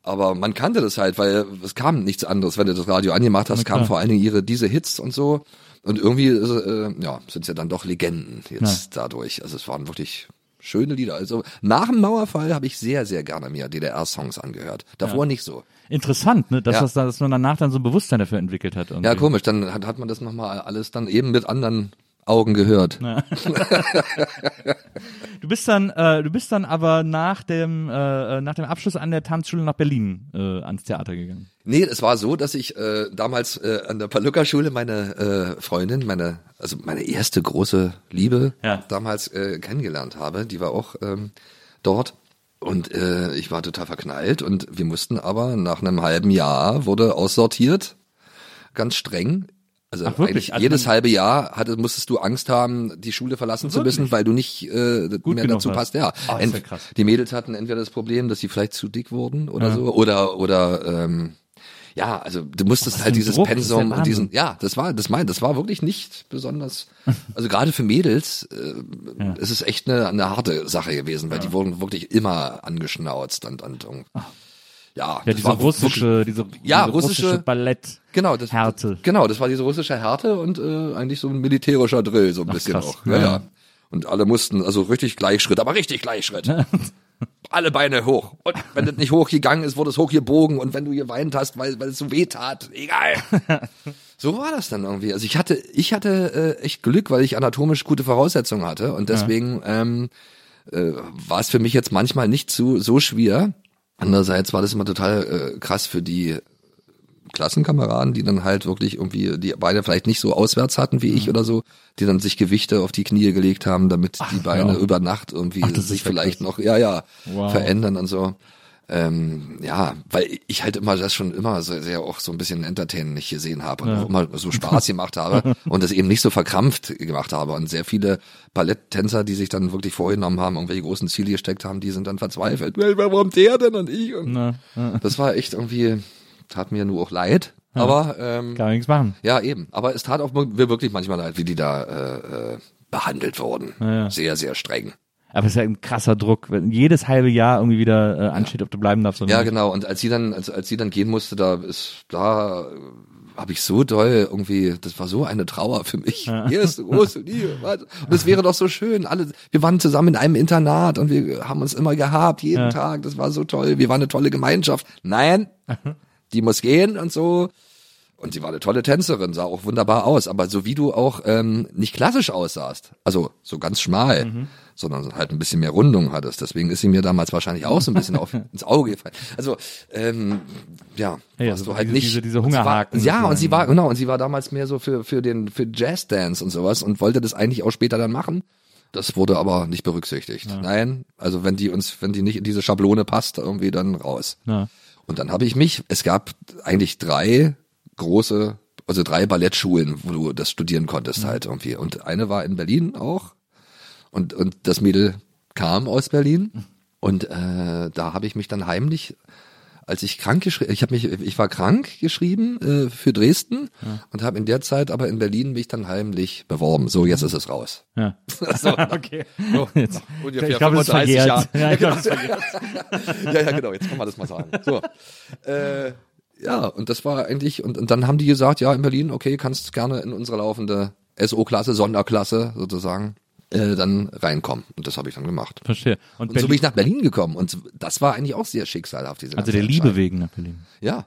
Aber man kannte das halt, weil es kam nichts anderes. Wenn du das Radio angemacht hast, kamen vor allen Dingen ihre diese Hits und so. Und irgendwie äh, ja, sind ja dann doch Legenden jetzt dadurch. Also es waren wirklich schöne Lieder. Also nach dem Mauerfall habe ich sehr, sehr gerne mir DDR-Songs angehört. Davor nicht so. Interessant, ne? Dass, Ja. das, dass man danach dann so ein Bewusstsein dafür entwickelt hat. irgendwie. Ja, komisch. Dann hat, hat man das nochmal alles dann eben mit anderen Augen gehört. Du bist dann, äh, du bist dann aber nach dem, äh, nach dem Abschluss an der Tanzschule nach Berlin äh, ans Theater gegangen. Nee, es war so, dass ich äh, damals äh, an der Paluca-Schule meine äh, Freundin, meine, also meine erste große Liebe Ja. damals äh, kennengelernt habe. Die war auch ähm, dort. Und äh, ich war total verknallt und wir mussten aber nach einem halben Jahr wurde aussortiert, ganz streng. Also, Ach, eigentlich Also jedes halbe Jahr hatte, musstest du Angst haben, die Schule verlassen zu Wirklich? müssen, weil du nicht äh, mehr genug dazu passt. Ja, Ah, ist Ent- ja die Mädels hatten entweder das Problem, dass sie vielleicht zu dick wurden oder Ja. so, oder oder ähm, ja, also du musstest halt dieses Druck, ist ja Pensum und diesen, ja, das war, das mein, das war wirklich nicht besonders. Also gerade für Mädels äh, Ja. ist es echt eine, eine harte Sache gewesen, weil die wurden wirklich immer angeschnauzt und und, und ja, Ja, das diese russische, diese, Ja, diese russische- russische Ballett. Genau, das, Härte. Genau, das war diese russische Härte und äh, eigentlich so ein militärischer Drill, so ein bisschen krass. auch. Ja, Ja. ja. Und alle mussten, also richtig Gleichschritt, aber richtig Gleichschritt. alle Beine hoch. Und wenn das nicht hochgegangen ist, wurde es hochgebogen und wenn du geweint hast, weil, weil es so weh tat, egal. so war das dann irgendwie. Also ich hatte, ich hatte äh, echt Glück, weil ich anatomisch gute Voraussetzungen hatte und deswegen ähm, äh, war es für mich jetzt manchmal nicht zu, so schwer. Andererseits war das immer total äh, krass für die Klassenkameraden, die dann halt wirklich irgendwie, die Beine vielleicht nicht so auswärts hatten wie ich Mhm. oder so, die dann sich Gewichte auf die Knie gelegt haben, damit die Beine ja. über Nacht irgendwie Ach, sich ja vielleicht noch, ja, ja, Wow. verändern und so. Ähm, ja, weil ich halt immer das schon immer sehr, sehr auch so ein bisschen entertainlich gesehen habe und auch immer so Spaß gemacht habe und das eben nicht so verkrampft gemacht habe. Und sehr viele Balletttänzer, die sich dann wirklich vorgenommen haben, irgendwelche großen Ziele gesteckt haben, die sind dann verzweifelt. "Well, Warum der denn und ich? Und Na, na, das war echt irgendwie, tat mir nur auch leid. Aber ähm, kann man nichts machen. ja, eben. Aber es tat auch mir wirklich manchmal leid, wie die da äh, äh, behandelt wurden. ja. Sehr, sehr streng. Aber es ist ja ein krasser Druck, wenn jedes halbe Jahr irgendwie wieder äh, ansteht, ob du bleiben darfst oder Ja, nicht. genau. Und als sie dann, als, als sie dann gehen musste, da ist, da habe ich so doll irgendwie, das war so eine Trauer für mich. Hier ist große Liebe. was? Und es wäre doch so schön. Alle, wir waren zusammen in einem Internat und wir haben uns immer gehabt, jeden Ja. Tag. Das war so toll. Wir waren eine tolle Gemeinschaft. Nein, die muss gehen und so. Und sie war eine tolle Tänzerin, sah auch wunderbar aus, aber so wie du auch ähm, nicht klassisch aussahst, also so ganz schmal, Mhm. sondern halt ein bisschen mehr Rundung hattest. Deswegen ist sie mir damals wahrscheinlich auch so ein bisschen auf, ins Auge gefallen. Also ähm, ja, Ja, warst so du halt diese- nicht. diese- diese und sie Hungerhaken War, ja, und sie war genau und sie war damals mehr so für für den für Jazzdance und sowas und wollte das eigentlich auch später dann machen. Das wurde aber nicht berücksichtigt. Nein, also wenn die uns, wenn die nicht in diese Schablone passt, irgendwie dann raus. Ja. Und dann habe ich mich, es gab eigentlich drei große, also drei Ballettschulen, wo du das studieren konntest halt irgendwie. Und eine war in Berlin auch. Und, und das Mädel kam aus Berlin. Und äh, da habe ich mich dann heimlich, als ich krank geschrieben, ich habe mich, ich war krank geschrieben äh, für Dresden und habe in der Zeit aber in Berlin mich dann heimlich beworben. So, jetzt ist es raus. Ja. So, Okay. so, Jetzt, ungefähr ich glaube, es ist 35 verjährt. Jahre. Ja, ich verjährt. ja, ja, genau, jetzt kann man das mal sagen. So. Äh, ja, und das war eigentlich, und, und dann haben die gesagt, ja, in Berlin, okay, kannst gerne in unsere laufende SO-Klasse, Sonderklasse sozusagen, äh, dann reinkommen. Und das habe ich dann gemacht. Verstehe. Und, Und so bin ich nach Berlin gekommen. Und das war eigentlich auch sehr schicksalhaft, diese also der Liebe wegen nach Berlin. Ja.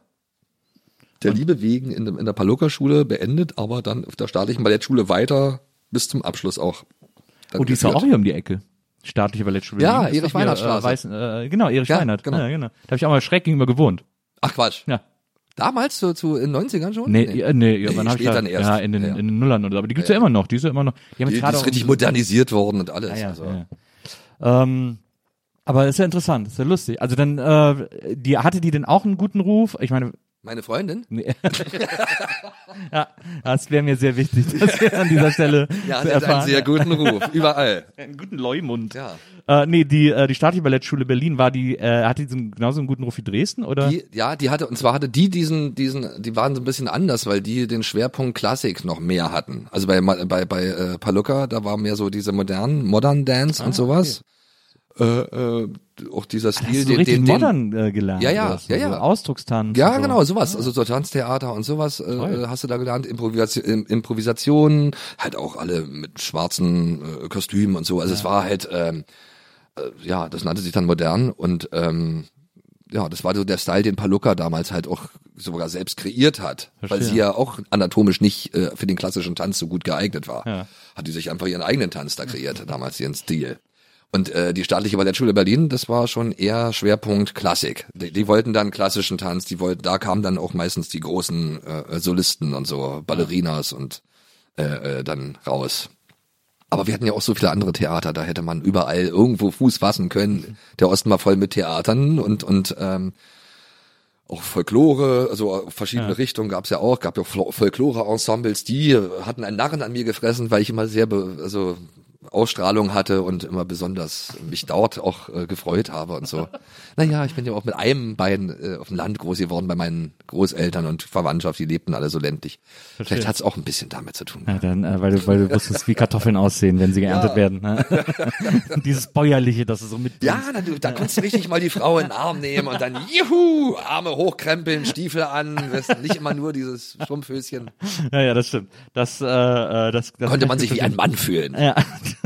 Der Liebe wegen in, der- in der Paluca-Schule beendet, aber dann auf der staatlichen Ballettschule weiter bis zum Abschluss auch. Oh, die ist ja auch hier um die Ecke. Staatliche Ballettschule. Ja, Erich doch hier, Weinert Straße. Äh, Weiß, äh, genau, Erich Ja, Weinert. genau. Ja, genau. Da habe ich auch mal schräg gegenüber gewohnt. Ach Quatsch. Ja. Damals, zu, zu in den 90ern schon? Nee, nee, nee, ja, wann hab ich erst. ja, in den, Ja. in den Nullern oder so. Aber die gibt's ja. immer noch. Die ist ja immer noch. Die Die, die ist auch- richtig modernisiert worden und alles. Ja, ja, also. ja. ja. Ähm, aber ist ja interessant, ist ja lustig. Also dann, äh, die hatte die denn auch einen guten Ruf? Ich meine, Meine Freundin? nee. ja, das wäre mir sehr wichtig, das wir an dieser Stelle Ja, sie hat einen sehr guten Ruf. Überall. einen guten Leumund. Ja. Äh, nee, die, äh, die staatliche Ballettschule Berlin war die, äh, hatte die genauso einen guten Ruf wie Dresden, oder? Die, ja, die hatte, und zwar hatte die diesen, diesen, die waren so ein bisschen anders, weil die den Schwerpunkt Klassik noch mehr hatten. Also bei, bei, bei äh, Paluca, da war mehr so diese modernen, Modern Dance und sowas. Äh, äh, auch dieser Stil, du so richtig den, den, modern äh, gelernt? Ja, ja, ja, ja. So Ausdruckstanz. Ja, so. genau, sowas. Also so Tanztheater und sowas äh, Toll. hast du da gelernt. Improvisation, Im- Improvisation, halt auch alle mit schwarzen äh, Kostümen und so. Also es war halt, ähm, äh, ja, das nannte sich dann modern und ähm, ja, das war so der Style, den Paluca damals halt auch sogar selbst kreiert hat, weil Verstehe. sie ja auch anatomisch nicht äh, für den klassischen Tanz so gut geeignet war. Ja. Hat die sich einfach ihren eigenen Tanz da kreiert, damals ihren Stil. Und äh, die staatliche Ballettschule Berlin, das war schon eher Schwerpunkt Klassik. Die, die wollten dann klassischen Tanz, die wollten, da kamen dann auch meistens die großen äh, Solisten und so, Ballerinas und äh, äh, dann raus. Aber wir hatten ja auch so viele andere Theater, da hätte man überall irgendwo Fuß fassen können. Der Osten war voll mit Theatern und und ähm, auch Folklore, also verschiedene Ja. Richtungen gab's ja auch, gab ja Folklore-Ensembles, die hatten einen Narren an mir gefressen, weil ich immer sehr, be also Ausstrahlung hatte und immer besonders mich dort auch äh, gefreut habe und so. naja, ich bin ja auch mit einem Bein äh, auf dem Land groß geworden bei meinen Großeltern und Verwandtschaft, die lebten alle so ländlich. Vielleicht hat's auch ein bisschen damit zu tun. Ja, dann, äh, weil du, weil du wusstest, wie Kartoffeln aussehen, wenn sie geerntet Ja. werden. Ne? Dieses bäuerliche, das du so mit. Ja, na, du, da konntest du richtig mal die Frau in den Arm nehmen und dann, juhu, Arme hochkrempeln, Stiefel an, nicht immer nur dieses Strumpfhöschen. ja, ja, das stimmt. Das, äh, äh, das, das Konnte man sich wie ein Mann fühlen. Ja.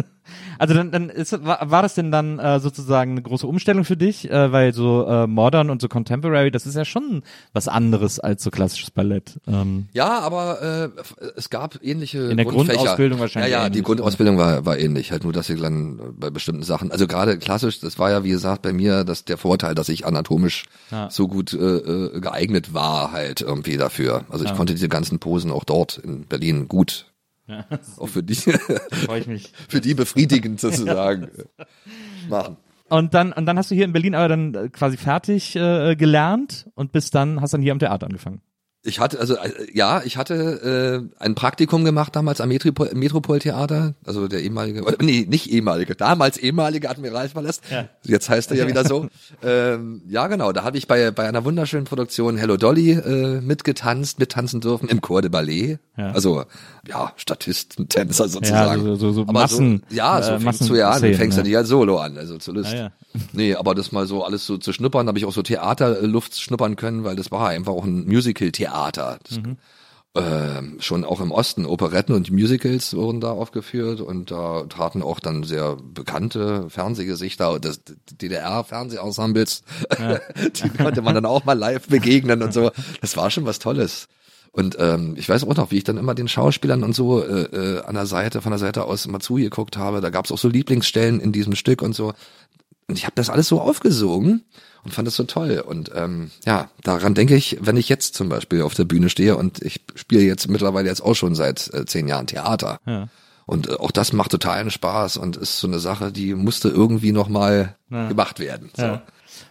Also dann, dann ist, war, war das denn dann äh, sozusagen eine große Umstellung für dich, äh, weil so äh, Modern und so Contemporary, das ist ja schon was anderes als so klassisches Ballett. Ähm, Ja, aber äh, es gab ähnliche In der Grundfächer. Grundausbildung wahrscheinlich Ja, ja, die ähnlich, Grundausbildung war, war ähnlich, halt nur, dass ich dann bei bestimmten Sachen, also gerade klassisch, das war ja wie gesagt bei mir, dass der Vorteil, dass ich anatomisch Ja. so gut äh, äh, geeignet war halt irgendwie dafür. Also ich konnte diese ganzen Posen auch dort in Berlin gut, ja, auch für die, freue ich mich. für die befriedigend sozusagen machen. Und dann und dann hast du hier in Berlin aber dann äh, quasi fertig äh, gelernt und bis dann hast dann hier am Theater angefangen. Ich hatte, also äh, ja, ich hatte äh, ein Praktikum gemacht damals am Metropol, Metropoltheater, also der ehemalige, oder, nee, nicht ehemalige, damals ehemalige Admiralspalast. Ja. Jetzt heißt er ja wieder so. ähm, ja, genau, da habe ich bei bei einer wunderschönen Produktion Hello Dolly äh, mitgetanzt, mittanzen dürfen im Chor de Ballet. Ja. Also ja, Statisten, Tänzer sozusagen. so- so- so Aber Massen- so, ja, so äh, fängst du ja an, Massenszenen, fängst ja ja. nicht als Solo an, also zur Lust. Ja, ja. Nee, aber das mal so alles so zu schnuppern, habe ich auch so Theaterluft schnuppern können, weil das war einfach auch ein Musical-Theater. Das, ähm, schon auch im Osten, Operetten und Musicals wurden da aufgeführt und da traten auch dann sehr bekannte Fernsehgesichter des DDR-Fernsehensembles. Die konnte man dann auch mal live begegnen und so. Das war schon was Tolles. Und ähm, ich weiß auch noch, wie ich dann immer den Schauspielern und so äh, äh, an der Seite, von der Seite aus immer zugeguckt habe. Da gab es auch so Lieblingsstellen in diesem Stück und so. Und ich habe das alles so aufgesogen und fand es so toll. Und ähm, ja, daran denke ich, wenn ich jetzt zum Beispiel auf der Bühne stehe und ich spiele jetzt mittlerweile jetzt auch schon seit äh, zehn Jahren Theater. Ja. Und äh, auch das macht totalen Spaß und ist so eine Sache, die musste irgendwie nochmal Ja. gemacht werden. So. Ja.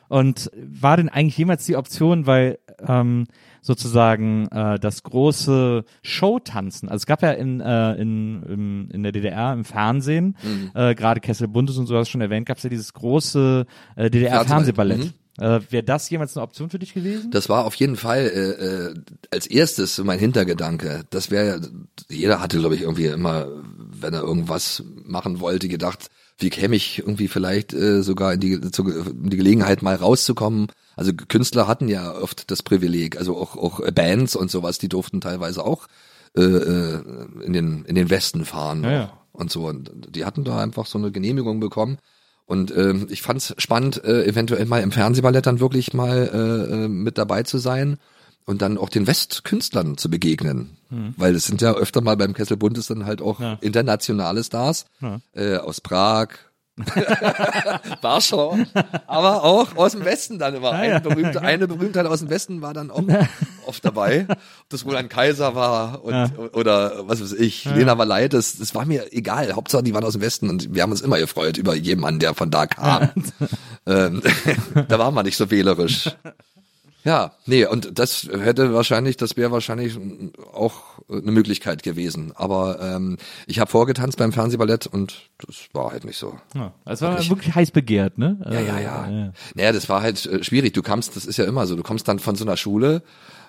Und war denn eigentlich jemals die Option, weil ähm, sozusagen äh, das große Showtanzen, also es gab ja in, äh, in, im, in der DDR im Fernsehen, Mhm. äh, gerade Kessel Bundes und so hast du schon erwähnt, gab es ja dieses große äh, Fernsehballett. DDR-Fernsehballett. Äh, Wäre das jemals eine Option für dich gewesen? Das war auf jeden Fall äh, äh, als erstes mein Hintergedanke. Das wäre, jeder hatte, glaube ich, irgendwie immer, wenn er irgendwas machen wollte, gedacht, wie käme ich irgendwie vielleicht äh, sogar in die, zu, in die Gelegenheit, mal rauszukommen. Also Künstler hatten ja oft das Privileg, also auch, auch Bands und sowas, die durften teilweise auch äh, äh, in, den, in den Westen fahren Ja, ja. und so. Und die hatten da einfach so eine Genehmigung bekommen. Und ähm, ich fand es spannend, äh, eventuell mal im Fernsehballett dann wirklich mal äh, äh, mit dabei zu sein und dann auch den Westkünstlern zu begegnen. Weil es sind ja öfter mal beim Kessel Bundes dann halt auch Mhm. Ja. internationale Stars Ja. äh, aus Prag, Warschau, aber auch aus dem Westen dann immer. Ah, Eine, ja. berühmte, eine Berühmtheit aus dem Westen war dann auch oft dabei. Ob das wohl ein Kaiser war und, Ja. oder was weiß ich, Lena Valaitis, das war mir egal. Hauptsache, die waren aus dem Westen und wir haben uns immer gefreut über jemanden, der von da kam. ähm, da war man nicht so wählerisch. Ja, nee, und das hätte wahrscheinlich, das wäre wahrscheinlich auch eine Möglichkeit gewesen. Aber ähm, ich habe vorgetanzt beim Fernsehballett und das war halt nicht so. Ja. Es war Wirklich. wirklich heiß begehrt, ne? Ja, ja, ja. Naja, das war halt äh, schwierig. Du kamst, das ist ja immer so, du kommst dann von so einer Schule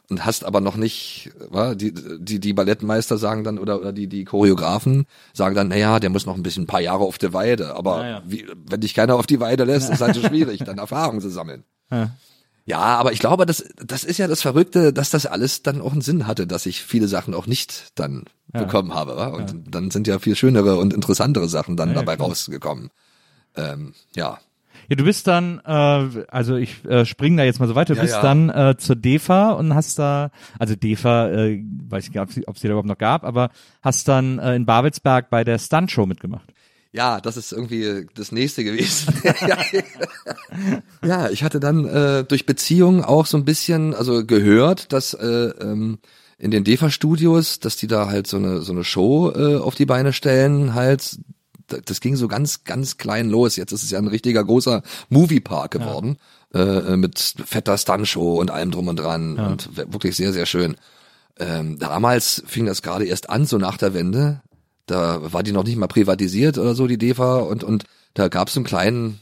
und hast aber noch nicht, wa, die, die, die Ballettmeister sagen dann, oder, oder die, die Choreografen sagen dann, naja, der muss noch ein bisschen ein paar Jahre auf der Weide. Aber Ja, ja. Wie, wenn dich keiner auf die Weide lässt, ist halt so schwierig, dann Erfahrung zu sammeln. Ja. Ja, aber ich glaube, das, das ist ja das Verrückte, dass das alles dann auch einen Sinn hatte, dass ich viele Sachen auch nicht dann bekommen habe. Wa? Und dann sind ja viel schönere und interessantere Sachen dann Ja, ja, dabei klar. rausgekommen. Ähm, ja. Ja, du bist dann, äh, also ich äh, spring da jetzt mal so weiter, du Ja, bist ja. dann äh, zur DEFA und hast da, also DEFA, äh, weiß ich gar nicht, ob es die da überhaupt noch gab, aber hast dann äh, in Babelsberg bei der Stuntshow mitgemacht. Ja, das ist irgendwie das nächste gewesen. ja, ja, ich hatte dann äh, durch Beziehungen auch so ein bisschen, also gehört, dass äh, ähm, in den DEFA-Studios, dass die da halt so eine so eine Show äh, auf die Beine stellen, halt. Das ging so ganz, ganz klein los. Jetzt ist es ja ein richtiger großer Moviepark geworden. Äh, mit fetter Stuntshow und allem drum und dran. Und w- wirklich sehr, sehr schön. Ähm, damals fing das gerade erst an, so nach der Wende. Da war die noch nicht mal privatisiert oder so, die DEFA. Und, und da gab es einen kleinen,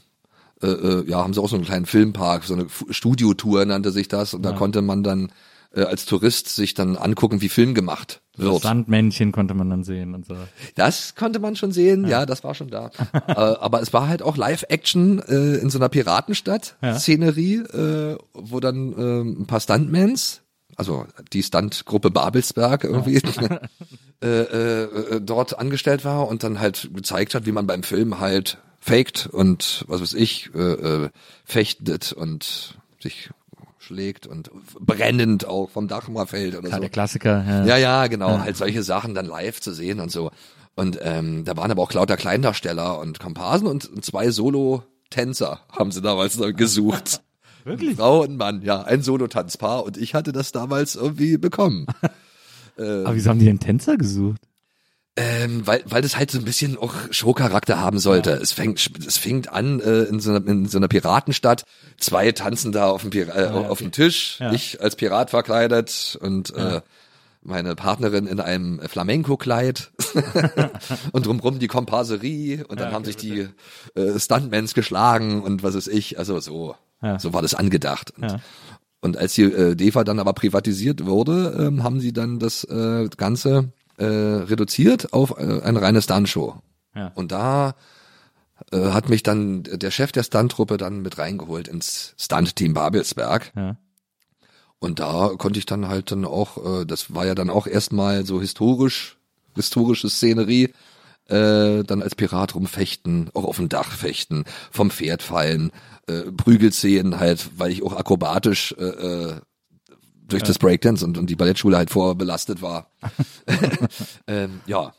äh, äh, ja, haben sie auch so einen kleinen Filmpark, so eine Studiotour nannte sich das. Und da konnte man dann äh, als Tourist sich dann angucken, wie Film gemacht Das wird. Sandmännchen konnte man dann sehen und so. Das konnte man schon sehen, ja, das war schon da. äh, aber es war halt auch Live-Action äh, in so einer Piratenstadt, Ja. Szenerie, äh, wo dann äh, ein paar Stuntmans also die Stuntgruppe Babelsberg irgendwie, äh, äh, dort angestellt war und dann halt gezeigt hat, wie man beim Film halt faked und was weiß ich, äh, äh, fechtet und sich schlägt und brennend auch vom Dach mal fällt oder Klar, so. der Klassiker. Ja. Ja, ja, genau, halt solche Sachen dann live zu sehen und so. Und ähm, da waren aber auch lauter Kleindarsteller und Komparsen und, und zwei Solo-Tänzer haben sie damals gesucht. Wirklich? Frau und Mann, ja, ein Solo-Tanzpaar und ich hatte das damals irgendwie bekommen. Aber wieso haben die den Tänzer gesucht? Ähm, weil, weil das halt so ein bisschen auch Showcharakter haben sollte. Es fängt, es fängt an äh, in, so einer, in so einer Piratenstadt. Zwei tanzen da auf dem, Pira äh, auf dem Tisch. Ja. Ich als Pirat verkleidet und äh, meine Partnerin in einem Flamenco-Kleid und drumrum die Komparserie und dann haben sich die äh, Stuntmans geschlagen und was ist ich. Also so, Ja. so war das angedacht. Und, Ja. und als die äh, DEFA dann aber privatisiert wurde, ähm, haben sie dann das äh, Ganze äh, reduziert auf äh, eine reine Stuntshow. Ja. Und da äh, hat mich dann der Chef der Stunt-Truppe dann mit reingeholt ins Stunt-Team Babelsberg. Ja. Und da konnte ich dann halt dann auch, äh, das war ja dann auch erstmal so historisch, historische Szenerie, äh, dann als Pirat rumfechten, auch auf dem Dach fechten, vom Pferd fallen, äh, Prügelszenen halt, weil ich auch akrobatisch äh, äh, durch das Breakdance und, und die Ballettschule halt vorbelastet war. ähm, ja,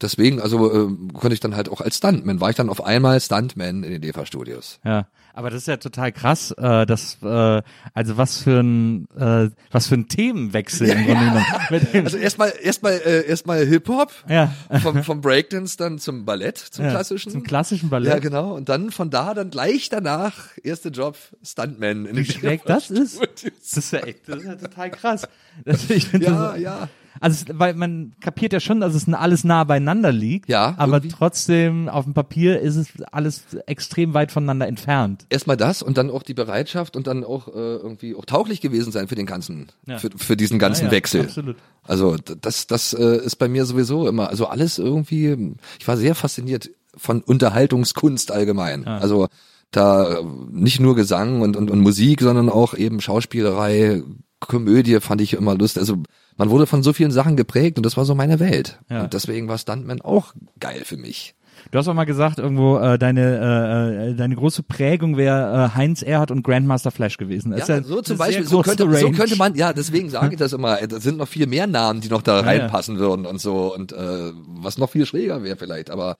deswegen, also äh, konnte ich dann halt auch als Stuntman, war ich dann auf einmal Stuntman in den DEFA-Studios. Ja, aber das ist ja total krass, äh, das, äh, also was für ein, äh, was für ein Themenwechsel im Grunde genommen. Also erstmal erstmal äh, erstmal Hip Hop Ja. vom vom Breakdance dann zum Ballett zum ja, klassischen Zum klassischen Ballett. ja genau und dann von da dann gleich danach erste Job Stuntman in Wie den schräg das ist? Das ist ja echt, das ist ja total krass. Das, ich ja das, ja Also, es- weil man kapiert ja schon, dass es alles nah beieinander liegt. Ja, Aber irgendwie. trotzdem, auf dem Papier ist es alles extrem weit voneinander entfernt. erstmal das und dann auch die Bereitschaft und dann auch äh, irgendwie auch tauglich gewesen sein für den ganzen Ja. für, für diesen ganzen Ja, ja, Wechsel absolut. also das das äh, ist bei mir sowieso immer also alles irgendwie ich war sehr fasziniert von Unterhaltungskunst allgemein also da äh, nicht nur Gesang und, und, und Musik, sondern auch eben Schauspielerei, Komödie fand ich immer lustig. Also man wurde von so vielen Sachen geprägt und das war so meine Welt. Ja. Und deswegen war Stuntman auch geil für mich. Du hast auch mal gesagt, irgendwo äh, deine äh, äh, deine große Prägung wäre äh, Heinz Erhardt und Grandmaster Flash gewesen. Das Ja, ja so zum Beispiel, so könnte, so könnte man, ja, deswegen sage ich das immer, da sind noch viel mehr Namen, die noch da ja. reinpassen würden und so und äh, was noch viel schräger wäre vielleicht, aber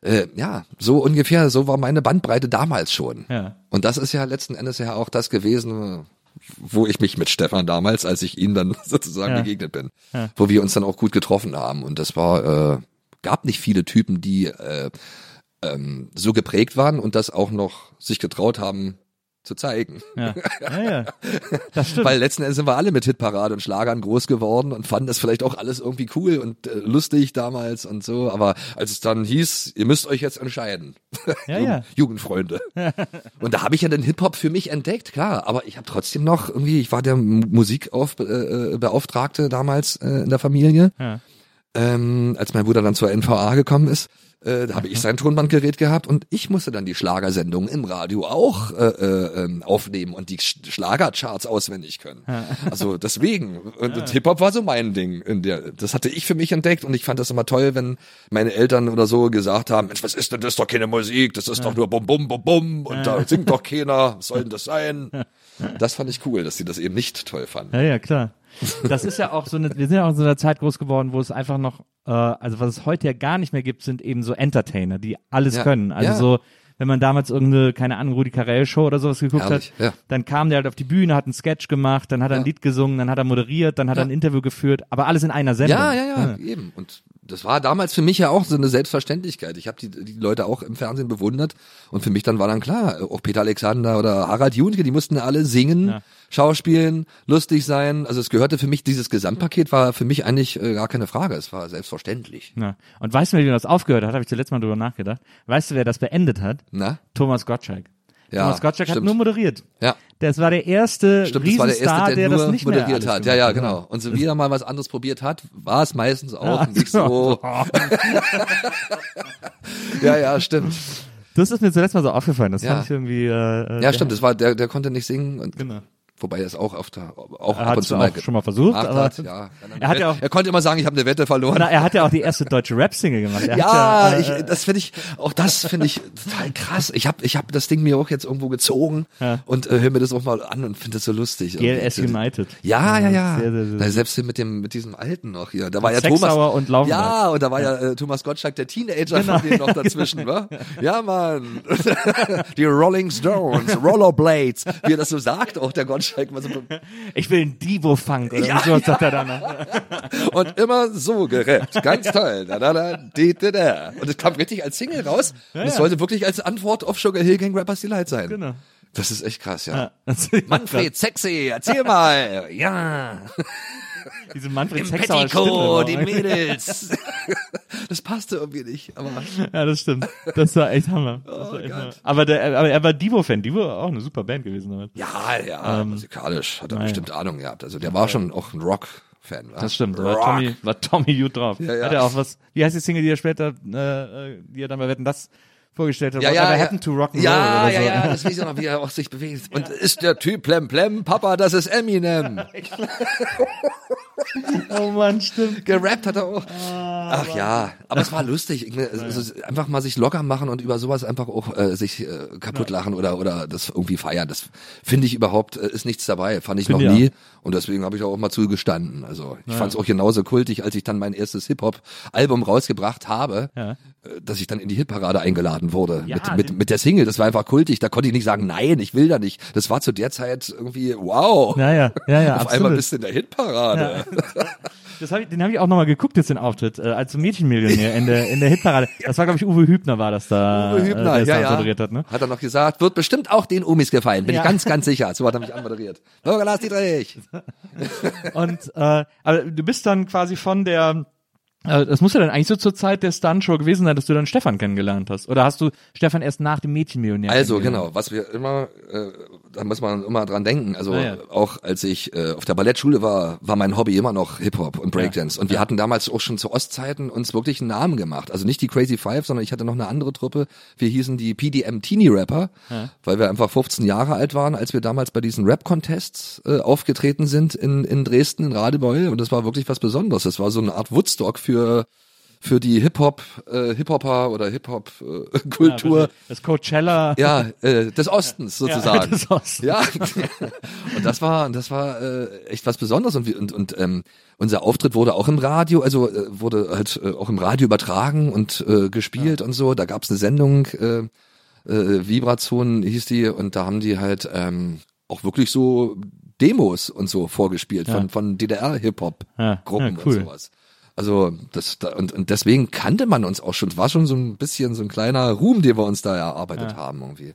äh, ja, so ungefähr, so war meine Bandbreite damals schon. Ja. Und das ist ja letzten Endes ja auch das gewesen, wo ich mich mit Stefan damals, als ich ihm dann sozusagen Ja. begegnet bin, Ja. wo wir uns dann auch gut getroffen haben. Und das war, äh, gab nicht viele Typen, die äh, ähm, so geprägt waren und das auch noch sich getraut haben zu zeigen. Ja. ja, ja. Das stimmt. Weil letzten Endes sind wir alle mit Hitparade und Schlagern groß geworden und fanden das vielleicht auch alles irgendwie cool und äh, lustig damals und so. Aber als es dann hieß, ihr müsst euch jetzt entscheiden, Ja, Jugend- ja. Jugendfreunde. und da habe ich ja den Hip-Hop für mich entdeckt, klar. Aber ich habe trotzdem noch irgendwie, ich war der Musikbeauftragte äh, Beauftragte damals äh, in der Familie. Ja. Ähm, als mein Bruder dann zur NVA gekommen ist, äh, da habe ich sein Tonbandgerät gehabt und ich musste dann die Schlagersendungen im Radio auch äh, äh, ähm, aufnehmen und die Sch Schlagercharts auswendig können. Also deswegen. Und, und Hip-Hop war so mein Ding. In der, das hatte ich für mich entdeckt und ich fand das immer toll, wenn meine Eltern oder so gesagt haben, Mensch, was ist denn das? Ist doch keine Musik, das ist doch nur bum bum bum bum und da singt doch keiner, was soll denn das sein? Das fand ich cool, dass sie das eben nicht toll fanden. Ja, ja, klar. Das ist ja auch so eine, wir sind ja auch in so einer Zeit groß geworden, wo es einfach noch, äh, also was es heute ja gar nicht mehr gibt, sind eben so Entertainer, die alles Ja. können. Also Ja. so, wenn man damals irgendeine, keine Ahnung, Rudi Carell Show oder sowas geguckt Herrlich, hat, ja. dann kam der halt auf die Bühne, hat einen Sketch gemacht, dann hat er ein. Lied gesungen, dann hat er moderiert, dann hat er ein Interview geführt, aber alles in einer Sendung. Ja, ja, ja, eben. Und das war damals für mich ja auch so eine Selbstverständlichkeit. Ich habe die, die Leute auch im Fernsehen bewundert und für mich dann war dann klar, auch Peter Alexander oder Harald Junke, die mussten alle singen. Schauspielen, lustig sein. Also es gehörte für mich, dieses Gesamtpaket war für mich eigentlich äh, gar keine Frage. Es war selbstverständlich. Ja. Und weißt du, wie das aufgehört hat? Habe ich zuletzt mal drüber nachgedacht. Weißt du, wer das beendet hat? Na? Thomas Gottschalk. Ja, Thomas Gottschalk hat stimmt. nur moderiert. Ja. Das war der erste Stimmt, das war der Riesenstar, erste, der, der, nur das nicht moderiert hat. Ja, ja, genau. Und so wieder mal was anderes probiert hat, war es meistens auch Ja, nicht so. ja, ja, stimmt. Das ist mir zuletzt mal so aufgefallen. Das Ja. fand ich irgendwie. Äh, äh, Ja, stimmt. Das war der, der konnte nicht singen und Genau. Wobei er es auch auf der, auch Er ab und zu mal schon mal versucht, aber hat, ja. er hat ja auch- er konnte immer sagen, ich habe eine Wette verloren. Na, er hat ja auch die erste deutsche Rap-Single gemacht. Er ja, ich, äh, das finde ich, auch das finde ich total krass. Ich habe ich hab das Ding mir auch jetzt irgendwo gezogen Ja. und äh, höre mir das auch mal an und finde das so lustig. GLS Irgendwie. United. Ja, ja, ja. Sehr, sehr, sehr. Na, selbst mit dem mit diesem alten noch hier. Da war ja Thomas und Laufenberg. Ja, und da war ja, äh, Thomas Gottschalk der Teenager Genau. von denen noch dazwischen, wa? Ja, Mann. Die Rolling Stones, Rollerblades, wie er das so sagt, auch der Gottschalk. Mal so, Ich will ein Divo-Funk oder Ja, ja, sowas sagt er dann. und immer so gerappt. Ganz toll. Da, da, da, di, di, da. Und es kam richtig als Single raus. und es ja. sollte wirklich als Antwort auf Sugar Hill Gang Rappers Delight sein. Genau. Das ist echt krass, ja. Ja, Manfred, sexy, erzähl mal. Ja. Diese Manfred Im Petticoat, die. Mädels. Das passte irgendwie nicht, aber Ja, das stimmt. Das war echt Hammer. Oh war echt. Hammer. Aber, der, aber er war Divo-Fan. Divo war auch eine super Band gewesen. Damit. ja, ja, Ähm, musikalisch hat er naja. bestimmt Ahnung gehabt. Also der war schon auch ein Rock-Fan. wa? Das stimmt. War Rock. Tommy, war Tommy gut drauf. Ja, ja. Hat er auch was, wie heißt die Single, die er später, äh, äh, die er dann bei Wetten, das vorgestellt hat? Ja, ja, ja. to Rock'n'Roll ja, oder so. ja, ja, das weiß ich noch, wie er auch sich bewegt. Und ist der Typ Plem Plem? Papa, das ist Eminem. Oh Mann, stimmt. Gerappt hat er auch. Ah, Ach ja, aber es war lustig. Ist einfach mal sich locker machen und über sowas einfach auch äh, sich äh, kaputt lachen oder oder das irgendwie feiern. Das finde ich überhaupt äh, ist nichts dabei. Fand ich Finde noch nie und deswegen habe ich auch mal zugestanden. Also ich fand es auch genauso kultig, als ich dann mein erstes Hip Hop Album rausgebracht habe, Ja. äh, dass ich dann in die Hitparade eingeladen wurde Ja, mit, mit mit der Single. Das war einfach kultig. Da konnte ich nicht sagen, nein, ich will da nicht. Das war zu der Zeit irgendwie wow. Ja, ja, ja, ja, Auf absolut. einmal bist du in der Hitparade. Das hab ich, den habe ich auch nochmal geguckt jetzt den Auftritt äh, als Mädchenmillionär in der in der Hitparade. Das war glaube ich Uwe Hübner war das da, Uwe äh, Hübner, der es ja, ja. moderiert hat, ne? Hat er noch gesagt, wird bestimmt auch den Umis gefallen, bin Ja. ich ganz, ganz sicher. So hat er mich anmoderiert. Bürger Lars Dietrich. Und äh, aber du bist dann quasi von der äh, das muss ja dann eigentlich so zur Zeit der Stuntshow gewesen sein, dass du dann Stefan kennengelernt hast. Oder hast du Stefan erst nach dem Mädchenmillionär Also genau, was wir immer, äh, da muss man immer dran denken. Also ja. auch als ich äh, auf der Ballettschule war, war mein Hobby immer noch Hip-Hop und Breakdance. Und wir hatten damals auch schon zu Ostzeiten uns wirklich einen Namen gemacht. Also nicht die Crazy Five, sondern ich hatte noch eine andere Truppe. Wir hießen die PDM Teenie Rapper, weil wir einfach 15 Jahre alt waren, als wir damals bei diesen Rap-Contests äh, aufgetreten sind in, in Dresden, in Radebeul. Und das war wirklich was Besonderes. Das war so eine Art Woodstock für für die Hip-Hop, äh, Hip-Hopper oder Hip-Hop-Kultur. Ja, das Coachella. Ja, äh, des Ostens sozusagen. des Ostens. Ja, und das war, das war äh, echt was Besonderes und und, und ähm, unser Auftritt wurde auch im Radio, also äh, wurde halt äh, auch im Radio übertragen und äh, gespielt und so. Da gab's eine Sendung, äh, äh, Vibrazon hieß die, und da haben die halt ähm, auch wirklich so Demos und so vorgespielt von von DDR Hip Hop Ja, ja, cool. und sowas. Also das da, und, und deswegen kannte man uns auch schon. Es war schon so ein bisschen so ein kleiner Ruhm, den wir uns da erarbeitet haben irgendwie.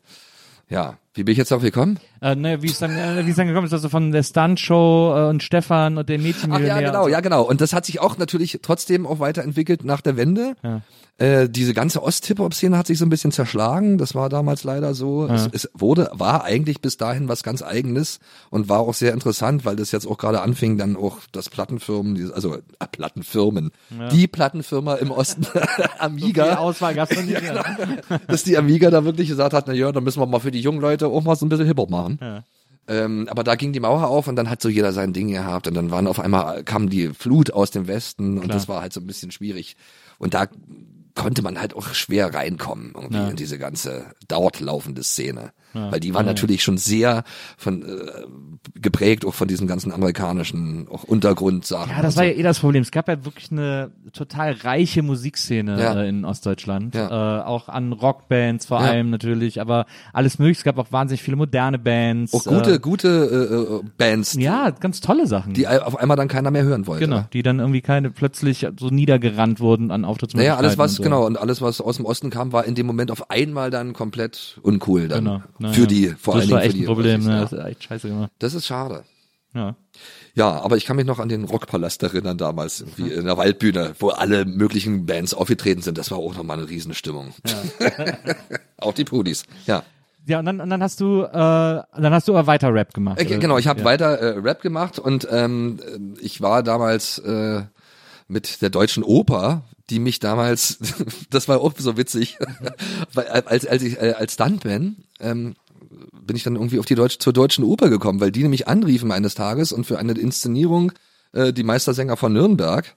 Ja, wie bin ich jetzt darauf gekommen? Äh, ne, wie es dann, äh, wie es dann gekommen ist, also von der Stuntshow äh, und Stefan und den Ach Mädchenmillionär. ja, genau, so. ja genau. Und das hat sich auch natürlich trotzdem auch weiterentwickelt nach der Wende. Ja. Äh, diese ganze Ost-Hip-Hop-Szene hat sich so ein bisschen zerschlagen. Das war damals leider so. Es, es wurde, war eigentlich bis dahin was ganz Eigenes und war auch sehr interessant, weil das jetzt auch gerade anfing, dann auch das Plattenfirmen, also äh, Plattenfirmen, die Plattenfirma im Osten, Die Amiga, Auswahl gab's noch nicht. Ja. dass die Amiga da wirklich gesagt hat, na ja, dann müssen wir mal für die jungen Leute auch mal so ein bisschen Hip-Hop machen. Ja. Ähm, aber da ging die Mauer auf und dann hat so jeder sein Ding gehabt und dann waren auf einmal kam die Flut aus dem Westen und das war halt so ein bisschen schwierig. Und da konnte man halt auch schwer reinkommen irgendwie Ja. in diese ganze dort laufende Szene. Weil die war natürlich schon sehr von äh, geprägt auch von diesen ganzen amerikanischen auch Untergrundsachen. Ja, das war so. ja eh das Problem. Es gab ja wirklich eine total reiche Musikszene Ja. äh, in Ostdeutschland. Ja. Äh, auch an Rockbands vor Ja. allem natürlich, aber alles mögliche. Es gab auch wahnsinnig viele moderne Bands. auch gute, Äh, gute äh, äh, Bands, ja, ganz tolle Sachen. die auf einmal dann keiner mehr hören wollte. genau, die dann irgendwie keine plötzlich so niedergerannt wurden an Naja, Auftrittsmöglichkeiten. alles was, und so. genau, und alles was aus dem Osten kam, war in dem Moment auf einmal dann komplett uncool dann. Genau. Naja. Für die, vor das allen war Dingen echt für die. ein Problem. Ne? ja. Das ist echt scheiße gemacht. Das ist schade. Ja. Ja, aber ich kann mich noch an den Rockpalast erinnern damals, irgendwie in der Waldbühne, wo alle möglichen Bands aufgetreten sind. Das war auch nochmal eine Riesenstimmung. auch die Pudis, ja. Ja, und dann, und dann hast du, äh, dann hast du aber weiter Rap gemacht. Äh, genau, ich habe ja. weiter äh, Rap gemacht und ähm, äh, ich war damals äh, mit der deutschen Oper, die mich damals, das war auch so witzig, weil, als als ich äh, als Stuntman ähm, bin ich dann irgendwie auf die Deutsch, zur Deutschen Oper gekommen, weil die nämlich anriefen eines Tages und für eine Inszenierung äh, die Meistersänger von Nürnberg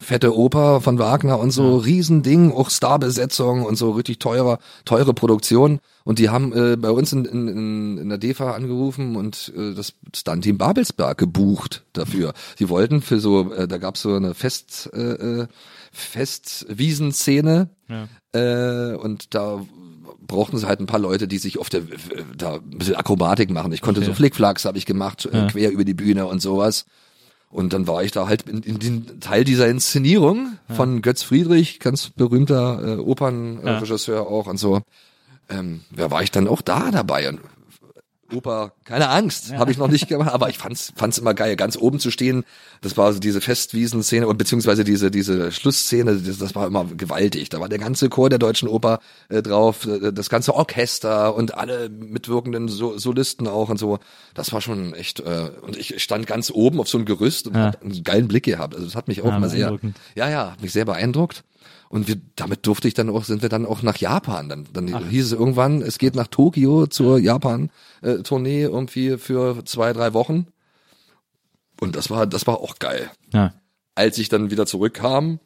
fette Oper von Wagner und so, Riesending, auch Starbesetzung und so richtig teurer, teure Produktion. Und die haben äh, bei uns in, in, in der DEFA angerufen und äh, das Stunt-Team Babelsberg gebucht dafür. Die wollten für so, äh, da gab's so eine Fest, äh, äh, Festwiesenszene Ja. äh, und da brauchten sie halt ein paar Leute, die sich auf der da ein bisschen Akrobatik machen. Ich konnte so Flickflacks habe ich gemacht, äh, quer über die Bühne und sowas. Und dann war ich da halt in, in den Teil dieser Inszenierung von Götz Friedrich, ganz berühmter äh, Opernregisseur auch und so. Ähm, wer war ich dann auch da dabei? Und Oper, keine Angst, habe ich noch nicht gemacht, aber ich fand's fand's immer geil, ganz oben zu stehen. Das war so diese Festwiesen-Szene und beziehungsweise diese diese Schlussszene, das, das war immer gewaltig. Da war der ganze Chor der Deutschen Oper äh, drauf, äh, das ganze Orchester und alle mitwirkenden so Solisten auch und so. Das war schon echt. Äh, und ich stand ganz oben auf so einem Gerüst und Ja. hab einen geilen Blick gehabt. Also das hat mich auch Ja, immer sehr, ja ja, hat mich sehr beeindruckt. Und wir, damit durfte ich dann auch, sind wir dann auch nach Japan. Dann, dann hieß es irgendwann, es geht nach Tokio zur Japan-Tournee irgendwie für zwei, drei Wochen. Und das war, das war auch geil. Ja. Als ich dann wieder zurückkam,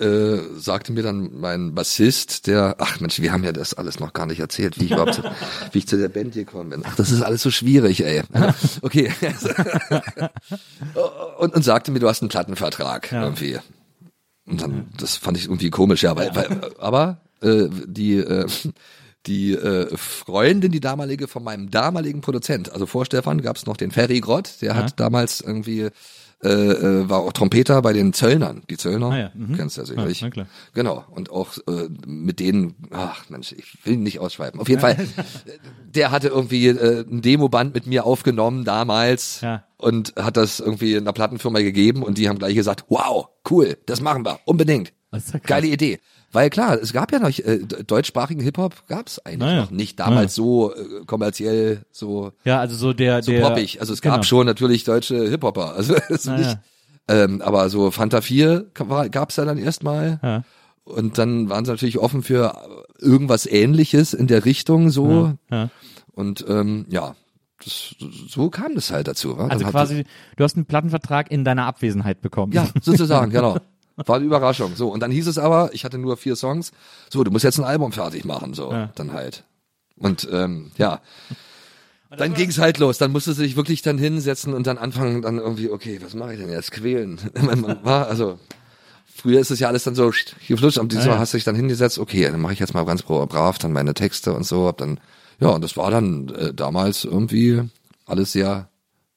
äh, sagte mir dann mein Bassist, der, ach Mensch, wir haben ja das alles noch gar nicht erzählt, wie ich überhaupt, zu, wie ich zu der Band gekommen bin. Ach, das ist alles so schwierig, ey. Okay. und, und sagte mir, du hast einen Plattenvertrag irgendwie. Und dann, das fand ich irgendwie komisch, ja, weil, weil aber äh, die äh, die äh, Freundin, die damalige von meinem damaligen Produzent, also vor Stefan gab es noch den Ferry Grott, der hat damals irgendwie äh, äh, war auch Trompeter bei den Zöllnern, die Zöllner, Ah ja, mhm. kennst du ja Ja, sicherlich. klar. Genau, und auch äh, mit denen, ach Mensch, ich will ihn nicht ausschweifen. Auf jeden Fall, der hatte irgendwie äh, ein Demoband mit mir aufgenommen damals Ja. und hat das irgendwie einer Plattenfirma gegeben und die haben gleich gesagt, wow, cool, das machen wir, unbedingt. Ja. Geile Idee. Weil klar, es gab ja noch, äh, deutschsprachigen Hip-Hop gab es eigentlich Naja. noch nicht damals so äh, kommerziell, so, Ja, also so der, so der. poppig. Also es gab genau. schon natürlich deutsche Hip-Hopper, also ist Naja. nicht, ähm, aber so Fanta 4 gab es ja dann erstmal. Ja. Und dann waren sie natürlich offen für irgendwas ähnliches in der Richtung so. Ja. Und ähm, ja, das, so kam das halt dazu. wa? Also quasi, du hast einen Plattenvertrag in deiner Abwesenheit bekommen. Ja, sozusagen, genau. War eine Überraschung. So, und dann hieß es aber, ich hatte nur vier Songs, so, du musst jetzt ein Album fertig machen, so, Ja. dann halt. Und ähm, ja. Dann ging's halt los. Dann musste sie sich wirklich dann hinsetzen und dann anfangen, dann irgendwie, okay, was mache ich denn jetzt? Quälen. Man, war, also früher ist es ja alles dann so geflutscht, und diesmal Ja, ja. hast du dich dann hingesetzt, okay, dann mache ich jetzt mal ganz bra- brav dann meine Texte und so. Hab dann, ja, und das war dann äh, damals irgendwie alles sehr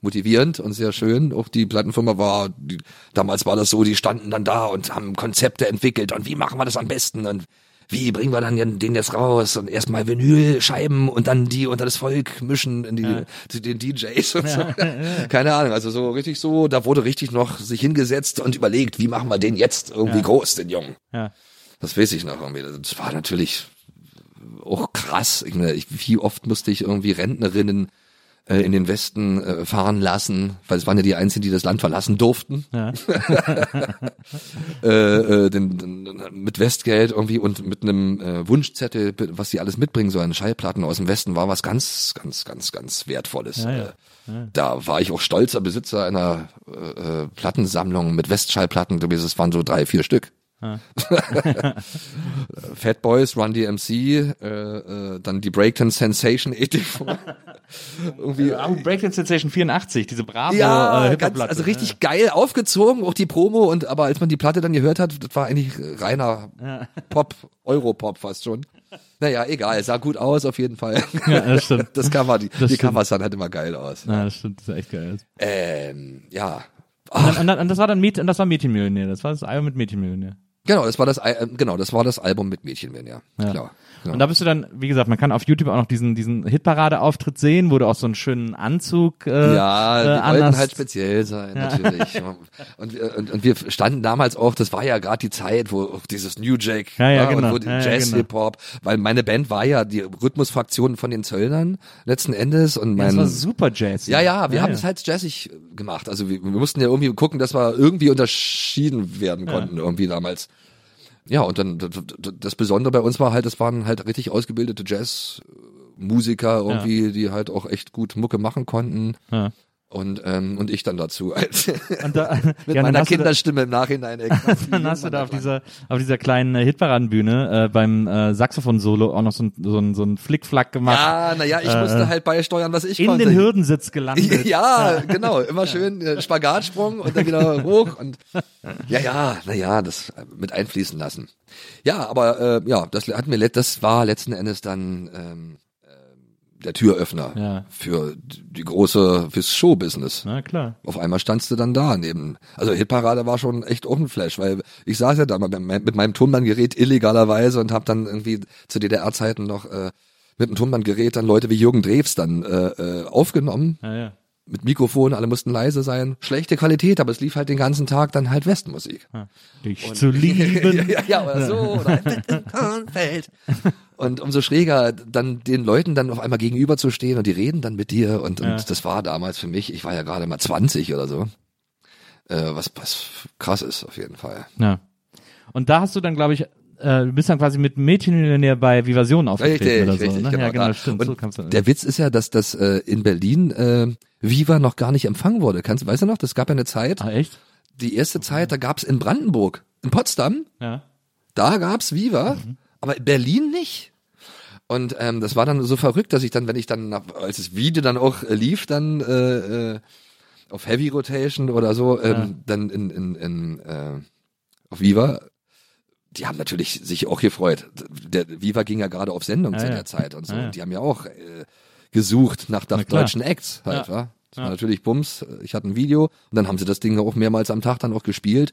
motivierend und sehr schön. Auch die Plattenfirma war, die, damals war das so, die standen dann da und haben Konzepte entwickelt und wie machen wir das am besten und wie bringen wir dann den jetzt raus und erstmal Vinylscheiben und dann die unter das Volk mischen in die, zu den DJs und so. Keine Ahnung, also so richtig so, da wurde richtig noch sich hingesetzt und überlegt, wie machen wir den jetzt irgendwie Ja. groß, den Jungen. Ja. Das weiß ich noch irgendwie. Das war natürlich auch krass. Ich meine, ich, wie oft musste ich irgendwie Rentnerinnen äh, in den Westen äh, fahren lassen, weil es waren ja die Einzigen, die das Land verlassen durften. Ja. Äh, äh, den, den, mit Westgeld irgendwie und mit einem äh, Wunschzettel, was sie alles mitbringen sollen. Schallplatten aus dem Westen war was ganz, ganz, ganz, ganz Wertvolles. Ja, ja. Äh, Da war ich auch stolzer Besitzer einer äh, äh, Plattensammlung mit Westschallplatten. Es waren so drei, vier Stück. Fat Boys, Run DMC, äh, äh, dann die Breakdance Sensation 84. Irgendwie, Auch Breakdance Sensation 84, diese brave ja, äh, ganz, also richtig geil aufgezogen, auch die Promo und aber als man die Platte dann gehört hat, das war eigentlich reiner Pop, Europop fast schon. Naja, egal, sah gut aus auf jeden Fall. Ja, das stimmt. Das Cover, die, die stimmt. Covers sahen halt immer geil aus. Ja, das stimmt, das ist echt geil. Ähm, ja. Und, dann, und, dann, und das war dann Mäd und das war Mädchenmillionär, das war das Album mit Mädchenmillionär. Genau, das war das, äh, genau, das war das Album mit Mädchen, ja. Ja. Klar. genau. Und da bist du dann, wie gesagt, man kann auf YouTube auch noch diesen, diesen Hitparade-Auftritt sehen, wo du auch so einen schönen Anzug äh, Ja, äh, die wollten halt speziell sein, natürlich. und, wir- und, und wir standen damals auch, das war ja gerade die Zeit, wo dieses New Jack Ja, ja, war genau. und wo die Ja, ja, Jazz, genau. Weil meine Band war ja die Rhythmusfraktion von den Zöllnern letzten Endes und Ja, das mein war super Jazz. ja, ja, wir ja, haben ja. es halt jazzig gemacht. Also wir, wir mussten ja irgendwie gucken, dass wir irgendwie unterschieden werden konnten irgendwie damals. Ja, und dann das Besondere bei uns war halt, das waren halt richtig ausgebildete Musiker irgendwie, die halt auch echt gut Mucke machen konnten. Ja. Und, ähm, und ich dann dazu als da, mit ja, meiner du da- Kinderstimme im Nachhinein. ey, Dann hast du da auf dieser, auf dieser kleinen äh, Hitparadenbühne äh, beim äh, Saxophon-Solo auch noch so ein, so ein, so ein Flickflack gemacht. Ja, naja, ich musste halt beisteuern, was ich in konnte. den Hürdensitz gelandet. Ja, genau, immer schön äh, Spagatsprung und dann wieder hoch und ja, ja, naja, das äh, mit einfließen lassen. Ja, aber äh, ja, das hat mir das war letzten Endes dann ähm, äh, der Türöffner Ja. für die große fürs Showbusiness. Na klar. Auf einmal standst du dann da neben. Also Hitparade war schon echt auch ein Flash, weil ich saß ja da mal mit mit meinem Tonbandgerät illegalerweise und habe dann irgendwie zu DDR-Zeiten noch äh, mit dem Tonbandgerät dann Leute wie Jürgen Drews dann äh, äh, aufgenommen Ja, ja. Mit Mikrofon, alle mussten leise sein. Schlechte Qualität, aber es lief halt den ganzen Tag dann halt Westmusik. Dich zu lieben. ja, ja, oder so. Oder im Kornfeld. Und umso schräger, dann den Leuten dann auf einmal gegenüber zu stehen und die reden dann mit dir. Und, und Ja. das war damals für mich, ich war ja gerade mal 20 oder so. Äh, was, was krass ist auf jeden Fall. Ja. Und da hast du dann, glaube ich, äh, du bist dann quasi mit Mädchenmillionär bei Vivasion aufgetreten Richtig, oder so. richtig, ne? genau. ja, genau, da. stimmt. Und so der Witz ist ja, dass das äh, in Berlin äh, Viva noch gar nicht empfangen wurde. Kannst, weißt du noch, das gab ja eine Zeit, ah, echt? die erste Zeit, da gab's in Brandenburg, in Potsdam, Ja. Da gab's Viva, Mhm. aber in Berlin nicht. Und ähm, das war dann so verrückt, dass ich dann, wenn ich dann, nach, als das Video dann auch äh, lief, dann äh, äh, auf Heavy Rotation oder so, ähm, Ja. dann in, in, in äh, auf Viva, die haben natürlich sich auch gefreut. Der Viva ging ja gerade auf Sendung Ja, zu ja. der Zeit und so. Ja, ja. Und die haben ja auch äh, gesucht nach, nach deutschen Acts halt, Ja. wa? Das war natürlich Bums. Ich hatte ein Video und dann haben sie das Ding auch mehrmals am Tag dann auch gespielt.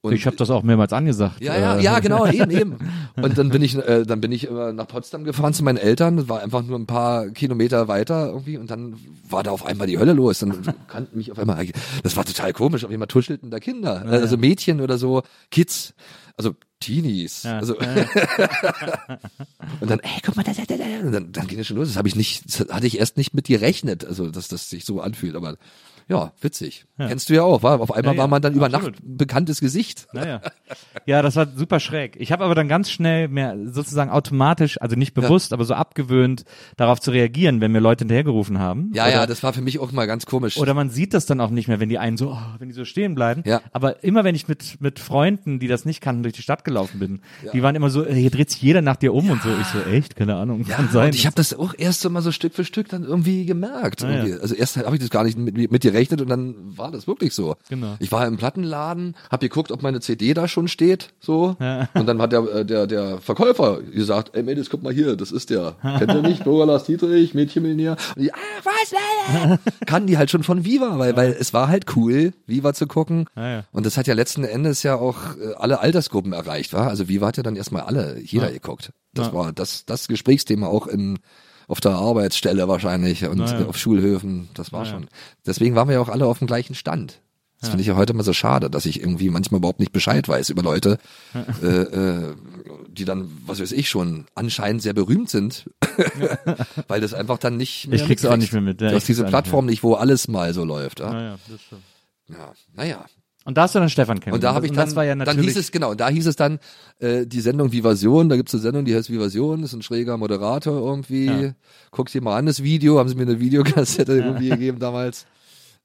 Und ich habe das auch mehrmals angesagt. ja, ja, Äh, ja, genau, eben, eben. Und dann bin ich, äh, dann bin ich immer nach Potsdam gefahren zu meinen Eltern. Das war einfach nur ein paar Kilometer weiter irgendwie. Und dann war da auf einmal die Hölle los. Dann kannten mich auf einmal. Das war total komisch. Auf einmal tuschelten da Kinder, also Mädchen oder so, Kids, also Teenies. Ja, Also und dann, ey, guck mal, da, da, da, da. Und dann, dann ging es schon los. Das habe ich nicht, das hatte ich erst nicht mit gerechnet, also dass das sich so anfühlt. Aber ja, witzig. Kennst du ja auch, war? Auf einmal Ja, ja, war man dann über absolut. Nacht ein bekanntes Gesicht. Naja. Ja, das war super schräg. Ich habe aber dann ganz schnell mehr sozusagen automatisch, also nicht bewusst, aber so abgewöhnt, darauf zu reagieren, wenn mir Leute hinterhergerufen haben. Ja, oder, ja, das war für mich auch mal ganz komisch. Oder man sieht das dann auch nicht mehr, wenn die einen so, oh, wenn die so stehen bleiben. Ja. Aber immer wenn ich mit mit Freunden, die das nicht kannten, durch die Stadt gelaufen bin, die waren immer so, hier dreht sich jeder nach dir um und so. Ich so, echt, keine Ahnung, ja, kann sein. und ich habe das auch erst so mal so Stück für Stück dann irgendwie gemerkt. Ah, ja. irgendwie. Also erst habe ich das gar nicht mit, mit gerechnet und dann war das wirklich so. Genau. Ich war im Plattenladen, habe geguckt, ob meine CD da schon steht, so. Ja. Und dann hat der, äh, der, der Verkäufer gesagt, ey Mädels, guck mal hier, das ist der. Kennt ihr nicht? Bürger Lars Dietrich, Mädchenmillionär. Und die, ah, was? Kannten die halt schon von Viva, weil, weil es war halt cool, Viva zu gucken. Ja, ja. Und das hat ja letzten Endes ja auch äh, alle Altersgruppen erreicht, war. Also Viva hat ja dann erstmal alle, jeder geguckt. Das Ja. war das, das Gesprächsthema auch in, auf der Arbeitsstelle wahrscheinlich und Na ja. äh, auf Schulhöfen. Das war Na ja. schon. Deswegen waren wir ja auch alle auf dem gleichen Stand. Das finde ich ja heute mal so schade, dass ich irgendwie manchmal überhaupt nicht Bescheid weiß über Leute, äh, äh, die dann, was weiß ich schon, anscheinend sehr berühmt sind, weil das einfach dann nicht mehr Ich krieg's auch nicht mehr mit, ja, du ich hast diese Plattform nicht, wo alles mal so läuft. Ja, Naja, das stimmt. ja. naja. Und da hast du dann Stefan kennengelernt. Und da habe ich dann, das war ja dann natürlich, hieß es, genau, da hieß es dann, äh, die Sendung Vivasion, da gibt's eine Sendung, die heißt Vivasion, ist ein schräger Moderator irgendwie, Ja. guck's dir mal an, das Video, haben sie mir eine Videokassette irgendwie gegeben damals,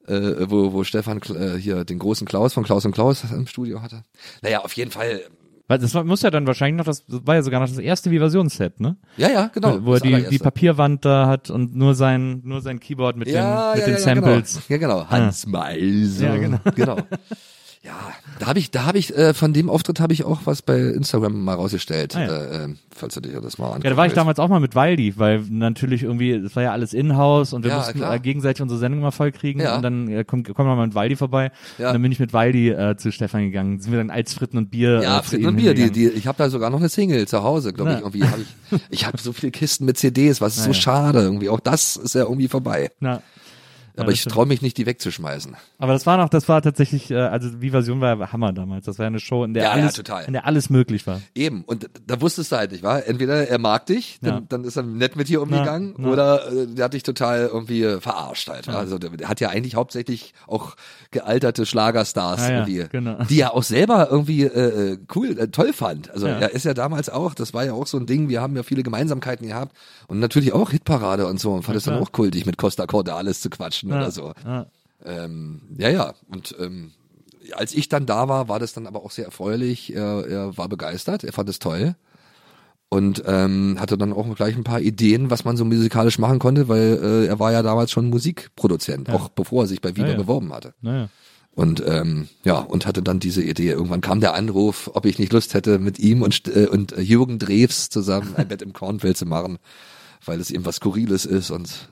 äh, wo, wo Stefan äh, hier den großen Klaus von Klaus und Klaus im Studio hatte. Naja, auf jeden Fall, weil das muss ja dann wahrscheinlich noch das, das war ja sogar noch das erste Vivasion-Set, ne? ja, ja, genau. wo er die, die. Papierwand da hat und nur sein, nur sein Keyboard mit ja, den, mit ja, den ja, Samples. Genau. Ja, genau. Hans Meise. Ja, genau. genau. Ja, da habe ich, da habe ich, äh, von dem Auftritt habe ich auch was bei Instagram mal rausgestellt, Ah, ja. äh, äh, falls du dir das mal anguckst. Ja, da war ich damals auch mal mit Waldi, weil natürlich irgendwie, das war ja alles in-house und wir Ja, mussten klar. gegenseitig unsere Sendung mal voll kriegen Ja. und dann äh, kommt, kommen wir mal mit Waldi vorbei Ja. und dann bin ich mit Waldi äh, zu Stefan gegangen. Sind wir dann als Fritten und Bier Ja, äh, Fritten und Bier. Die, die, ich habe da sogar noch eine Single zu Hause, glaube ich. Irgendwie hab ich ich habe so viele Kisten mit CDs, was ist so Ja, ja. schade irgendwie. Auch das ist ja irgendwie vorbei. Na, aber ich traue mich nicht, die wegzuschmeißen. Aber das war noch, das war tatsächlich, äh, also Vivasion war ja Hammer damals. Das war ja eine Show, in der Ja, ja, alles, total. in der alles möglich war. Eben, und da wusstest du halt nicht, war Entweder er mag dich, dann, Ja. dann ist er nett mit dir umgegangen, Ja, ja. oder äh, der hat dich total irgendwie äh, verarscht halt. Also der, hat ja eigentlich hauptsächlich auch gealterte Schlagerstars Ja, ja, irgendwie, genau. die er auch selber irgendwie äh, äh, cool, äh, toll fand. Also Ja. er ist ja damals auch, das war ja auch so ein Ding, wir haben ja viele Gemeinsamkeiten gehabt und natürlich auch Hitparade und so und fand es dann auch kultig, mit Costa Cordalis zu quatschen Ja, oder so. ja. Ähm, ja, ja. Und ähm, als ich dann da war, war das dann aber auch sehr erfreulich. Er, er war begeistert, er fand es toll. Und ähm, hatte dann auch gleich ein paar Ideen, was man so musikalisch machen konnte, weil äh, er war ja damals schon Musikproduzent, auch bevor er sich bei Viva Ja, ja. beworben hatte. Und ähm, ja, und hatte dann diese Idee. Irgendwann kam der Anruf, ob ich nicht Lust hätte, mit ihm und, äh, und Jürgen Drews zusammen ein Bett im Kornfeld zu machen, weil es eben was Skurriles ist und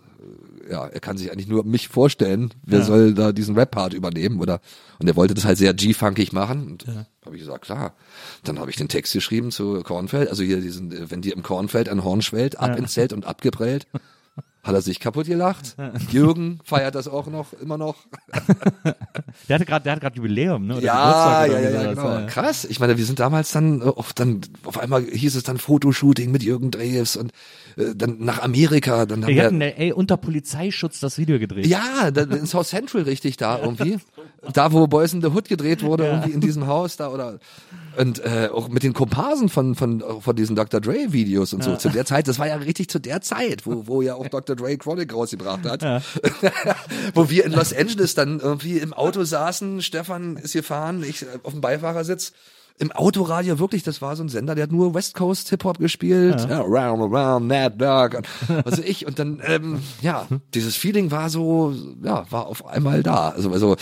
ja, er kann sich eigentlich nur mich vorstellen, wer Ja. soll da diesen Rap-Part übernehmen oder und er wollte das halt sehr G-funkig machen. Und habe ich gesagt, klar. Dann habe ich den Text geschrieben zu Kornfeld, also hier diesen, äh, wenn dir im Kornfeld ein Horn schwellt, ab ins Zelt und abgeprellt. Hat er sich kaputt gelacht. Jürgen feiert das auch noch, immer noch. Der hatte gerade, der hat gerade Jubiläum, ne? Oder Ja, ja, ja, irgendwie ja, genau. Krass. Ich meine, wir sind damals dann äh, auf dann auf einmal hieß es dann Fotoshooting mit Jürgen Drews und äh, dann nach Amerika, dann wir hatten, ey, unter Polizeischutz das Video gedreht. ja, da, in South Central richtig da irgendwie. Da, wo Boys in the Hood gedreht wurde, irgendwie in diesem Haus da oder und äh, auch mit den Komparsen von von von diesen Dr. Dre Videos und so zu der Zeit, das war ja richtig zu der Zeit, wo wo ja auch Dr. Dre Chronic rausgebracht hat. wo wir in Los Angeles dann irgendwie im Auto saßen, Stefan ist gefahren, ich äh, auf dem Beifahrersitz im Autoradio wirklich, das war so ein Sender, der hat nur West Coast Hip Hop gespielt, ja. round around that dog, und was weiß ich und dann ähm, ja, dieses Feeling war so, ja, war auf einmal da. Also also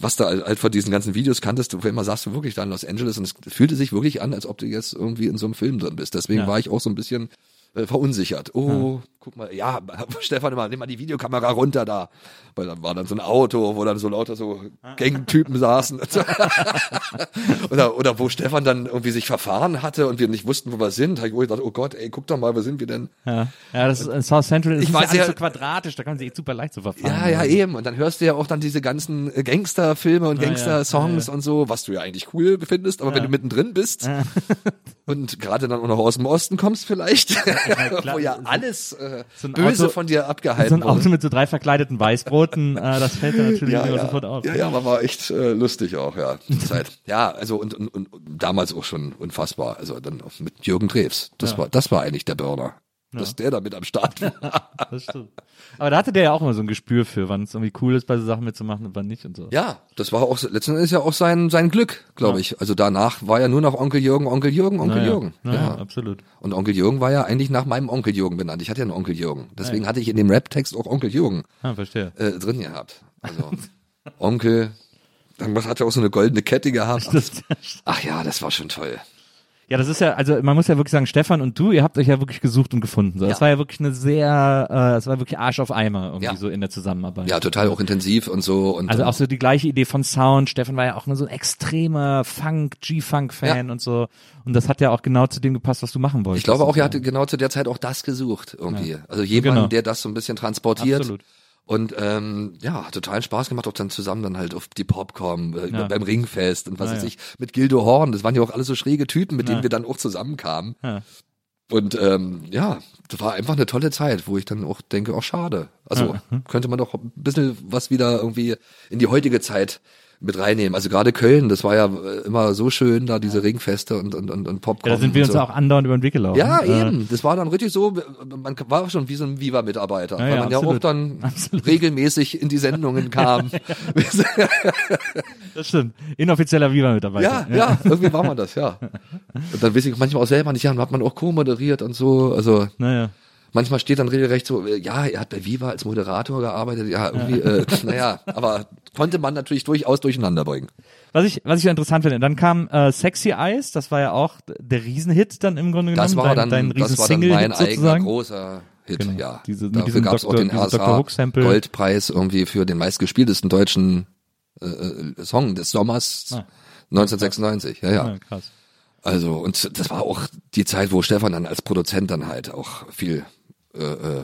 was da halt von diesen ganzen Videos kanntest, du immer sagst du wirklich da in Los Angeles und es fühlte sich wirklich an, als ob du jetzt irgendwie in so einem Film drin bist. Deswegen Ja. war ich auch so ein bisschen äh, verunsichert. Oh, guck mal, ja, Stefan, immer, nimm mal die Videokamera runter da. Weil dann war dann so ein Auto, wo dann so lauter so Gangtypen saßen. oder, oder wo Stefan dann irgendwie sich verfahren hatte und wir nicht wussten, wo wir sind. Hab ich gedacht, oh Gott, ey, guck doch mal, wo sind wir denn? Ja, ja das ist, South Central ist Ich war ja so quadratisch, da kann man sich echt super leicht so verfahren. Ja, ja, eben. Und dann hörst du ja auch dann diese ganzen äh, Gangsterfilme und Ja, ja. Gangster-Songs Ja, und so, was du ja eigentlich cool findest, aber wenn du mittendrin bist und gerade dann auch noch aus dem Osten kommst vielleicht, klar. wo ja alles äh, So ein böse Auto- von dir So abgehalten ein Auto wurde. mit so drei verkleideten Weißbroten, äh, das fällt dann natürlich Ja, ja. sofort auf. ja, ja, aber war echt äh, lustig auch, ja. Zeit. Ja, also und, und, und damals auch schon unfassbar. Also dann mit Jürgen Drews. Das Ja. war, das war eigentlich der Burner. Dass der da mit am Start war. Das stimmt. Aber da hatte der ja auch immer so ein Gespür für, wann es irgendwie cool ist, bei so Sachen mitzumachen und wann nicht und so. Ja, das war auch letzten Endes ja auch sein sein Glück, glaube ich. Also danach war ja nur noch Onkel Jürgen, Onkel Jürgen, Onkel Naja, Jürgen. naja, ja. absolut. Und Onkel Jürgen war ja eigentlich nach meinem Onkel Jürgen benannt. Ich hatte ja einen Onkel Jürgen. Deswegen hatte ich in dem Rap-Text auch Onkel Jürgen Ah, verstehe. äh, drin gehabt. Also Onkel, dann hat er auch so eine goldene Kette gehabt. Ach ja, das war schon toll. Ja, das ist ja, also man muss ja wirklich sagen, Stefan und du, ihr habt euch ja wirklich gesucht und gefunden. So. Das Ja. war ja wirklich eine sehr, äh, das war wirklich Arsch auf Eimer irgendwie Ja. so in der Zusammenarbeit. Ja, total auch intensiv und so. Und Also dann- auch so die gleiche Idee von Sound. Stefan war ja auch nur so ein extremer Funk, G-Funk-Fan Ja. und so. Und das hat ja auch genau zu dem gepasst, was du machen wolltest. ich glaube auch, er hatte genau zu der Zeit auch das gesucht irgendwie. Also jemand, Genau. der das so ein bisschen transportiert. Absolut. Und ähm, ja, hat total Spaß gemacht, auch dann zusammen dann halt auf die Popcorn äh, Ja. beim Ringfest und was Ja, weiß ja. ich, mit Gildo Horn. Das waren ja auch alle so schräge Typen, mit Ja. denen wir dann auch zusammenkamen. Ja. Und ähm, ja, das war einfach eine tolle Zeit, wo ich dann auch denke, auch schade. Also könnte man doch ein bisschen was wieder irgendwie in die heutige Zeit mit reinnehmen. Also gerade Köln, das war ja äh, immer so schön, da diese Ringfeste und, und, und, und Popcorn. Ja, da sind wir und uns so. auch andauernd über den Weg gelaufen. Ja, Äh, eben. Das war dann richtig so, man war schon wie so ein Viva-Mitarbeiter, Ja, weil ja, man ja absolut. auch dann Absolut. regelmäßig in die Sendungen kam. Das stimmt. Inoffizieller Viva-Mitarbeiter. ja, ja, irgendwie war man das, ja. Und dann weiß ich manchmal auch selber nicht, ja, dann hat man auch co-moderiert und so, also Naja. manchmal steht dann regelrecht so, äh, ja, er hat bei Viva als Moderator gearbeitet, ja, irgendwie, äh, naja, aber konnte man natürlich durchaus durcheinander bringen. Was ich, was ich interessant finde, dann kam äh, Sexy Eyes, das war ja auch der Riesenhit dann im Grunde genommen. Das war dein, dann, dein das war dann mein eigener sozusagen. großer Hit, Genau. ja. Diese- Dafür diesem gab's auch den diesem Dr. RSA Hook-Sample. Goldpreis irgendwie für den meistgespieltesten deutschen äh, äh, Song des Sommers Ah. 1996. Ja, ja. Ja, krass. Also und das war auch die Zeit, wo Stefan dann als Produzent dann halt auch viel äh, äh,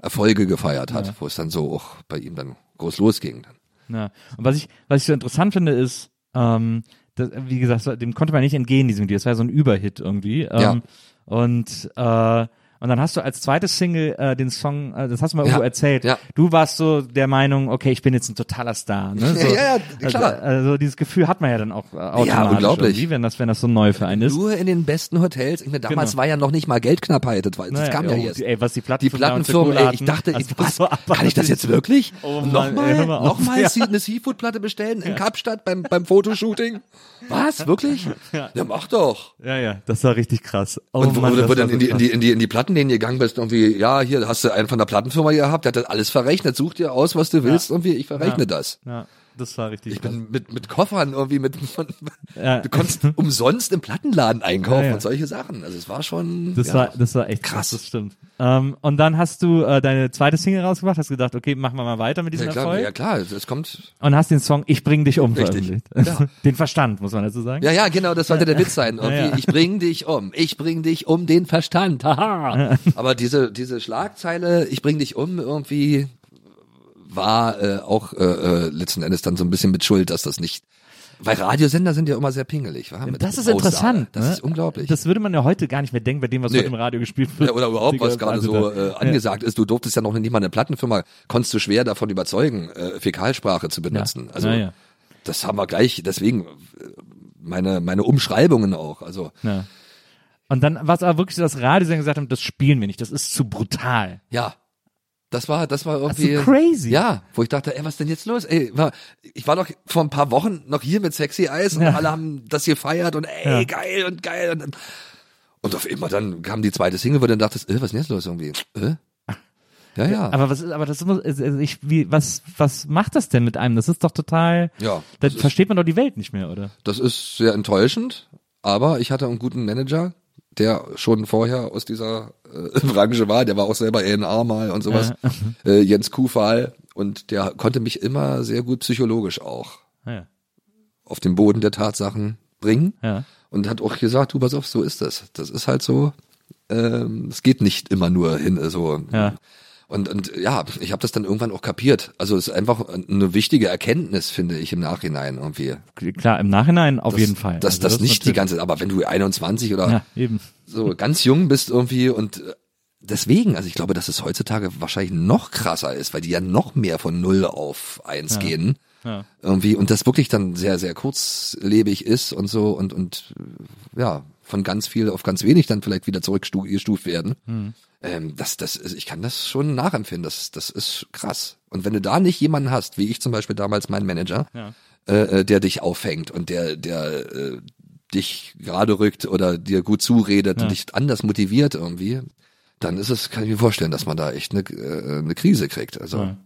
Erfolge gefeiert hat, wo es dann so auch bei ihm dann groß losging. Dann. Ja. Und was ich, was ich so interessant finde, ist, ähm, das, wie gesagt, dem konnte man nicht entgehen, diesem Video. Das war so ein Überhit irgendwie. Ähm, Ja. Und äh, und dann hast du als zweites Single äh, den Song, äh, das hast du mal Ja, irgendwo erzählt. ja. Du warst so der Meinung, okay, ich bin jetzt ein totaler Star. Ne? So, Ja, ja, klar. Also, also dieses Gefühl hat man ja dann auch äh, automatisch unglaublich. irgendwie, wenn das, wenn das so neu für einen ist. Nur in den besten Hotels. Ich meine, damals Genau. war ja noch nicht mal Geldknappheit. Das, war, das Naja, kam ja oh, jetzt. die- Ey, was die Die Plattenfirmen ey, ich dachte, also was, so kann ich das jetzt wirklich? Oh Mann, ey, nochmal, nochmal Ja. eine Seafood-Platte bestellen in Kapstadt beim, beim Fotoshooting? Was? Wirklich? Ja. mach doch. Ja, ja, das war richtig krass. Oh Und wo, Mann, du war dann in die, in die, in die, in die Plattenläden gegangen bist, irgendwie, ja, hier hast du einen von der Plattenfirma gehabt, der hat das alles verrechnet, such dir aus, was du willst, irgendwie, ich verrechne Ja. das. Ja, das war richtig Ich krass. bin mit, mit Koffern irgendwie mit, von, Ja. du konntest umsonst im Plattenladen einkaufen Ja, ja. und solche Sachen. Also es war schon, Das war, das war echt krass, Krass. das stimmt. Ähm, und dann hast du äh, deine zweite Single rausgebracht, hast gedacht, okay, machen wir mal weiter mit diesem ja, klar, Erfolg. ja klar, es kommt, Und hast den Song Ich bring dich um Richtig. veröffentlicht. Den Verstand, muss man dazu sagen. ja, ja, genau, das sollte der Witz sein. Irgendwie. Ich bring dich um, ich bring dich um den Verstand. Haha. Aber diese, diese Schlagzeile, ich bring dich um, irgendwie war äh, auch äh, äh, letzten Endes dann so ein bisschen mit Schuld, dass das nicht, weil Radiosender sind ja immer sehr pingelig. Wa? Mit Das ist Aussage. interessant. Das ne? ist unglaublich. Das würde man ja heute gar nicht mehr denken, bei dem, was Nee. heute im Radio gespielt wird. Ja, oder überhaupt, was gerade also so äh, angesagt ist. Du durftest ja noch nicht mal eine Plattenfirma, konntest du schwer davon überzeugen, äh, Fäkalsprache zu benutzen. Also Ja, ja. das haben wir gleich, deswegen äh, meine, meine Umschreibungen auch. Also Ja. Und dann war es aber wirklich so, dass Radiosender gesagt haben, das spielen wir nicht, das ist zu brutal. ja, das war, das war irgendwie ist so crazy. Ja, wo ich dachte, ey, was denn jetzt los? Ey, war, ich war doch vor ein paar Wochen noch hier mit Sexy Eyes und Ja. alle haben das gefeiert und ey, Ja. geil und geil und, und auf immer dann kam die zweite Single, wo du dann dachtest, äh, was ist denn jetzt los irgendwie? Äh? Ja, ja. Aber was ist, aber das ist, immer- also ich, wie, was, was macht das denn mit einem? Das ist doch total, Ja, da das ist- versteht man doch die Welt nicht mehr, oder? Das ist sehr enttäuschend, aber ich hatte einen guten Manager, der schon vorher aus dieser äh, Branche war, der war auch selber ENA mal und sowas, äh, Jens Kuhfall, und der konnte mich immer sehr gut psychologisch auch Ja, auf den Boden der Tatsachen bringen ja. und hat auch gesagt, du pass auf, so ist das. Das ist halt so, ähm, es geht nicht immer nur hin, so. Ja. Und, und ja, ich habe das dann irgendwann auch kapiert. Also es ist einfach eine wichtige Erkenntnis, finde ich, im Nachhinein irgendwie. Klar, im Nachhinein auf Das- jeden Fall. Dass Also das nicht die ganze, aber wenn du 21 oder Ja, eben. so ganz jung bist irgendwie und äh, deswegen, also ich glaube, dass es heutzutage wahrscheinlich noch krasser ist, weil die ja noch mehr von null auf eins gehen. Ja. Irgendwie und das wirklich dann sehr, sehr kurzlebig ist und so und, und ja, von ganz viel auf ganz wenig dann vielleicht wieder zurückgestuft werden. Hm. Ähm, das, das ich kann das schon nachempfinden. Das, das ist krass. Und wenn du da nicht jemanden hast, wie ich zum Beispiel damals mein Manager, Ja. äh, äh, der dich auffängt und der, der äh, dich gerade rückt oder dir gut zuredet Ja. und dich anders motiviert irgendwie, dann ist es, kann ich mir vorstellen, dass man da echt eine, äh, eine Krise kriegt. Also Ja.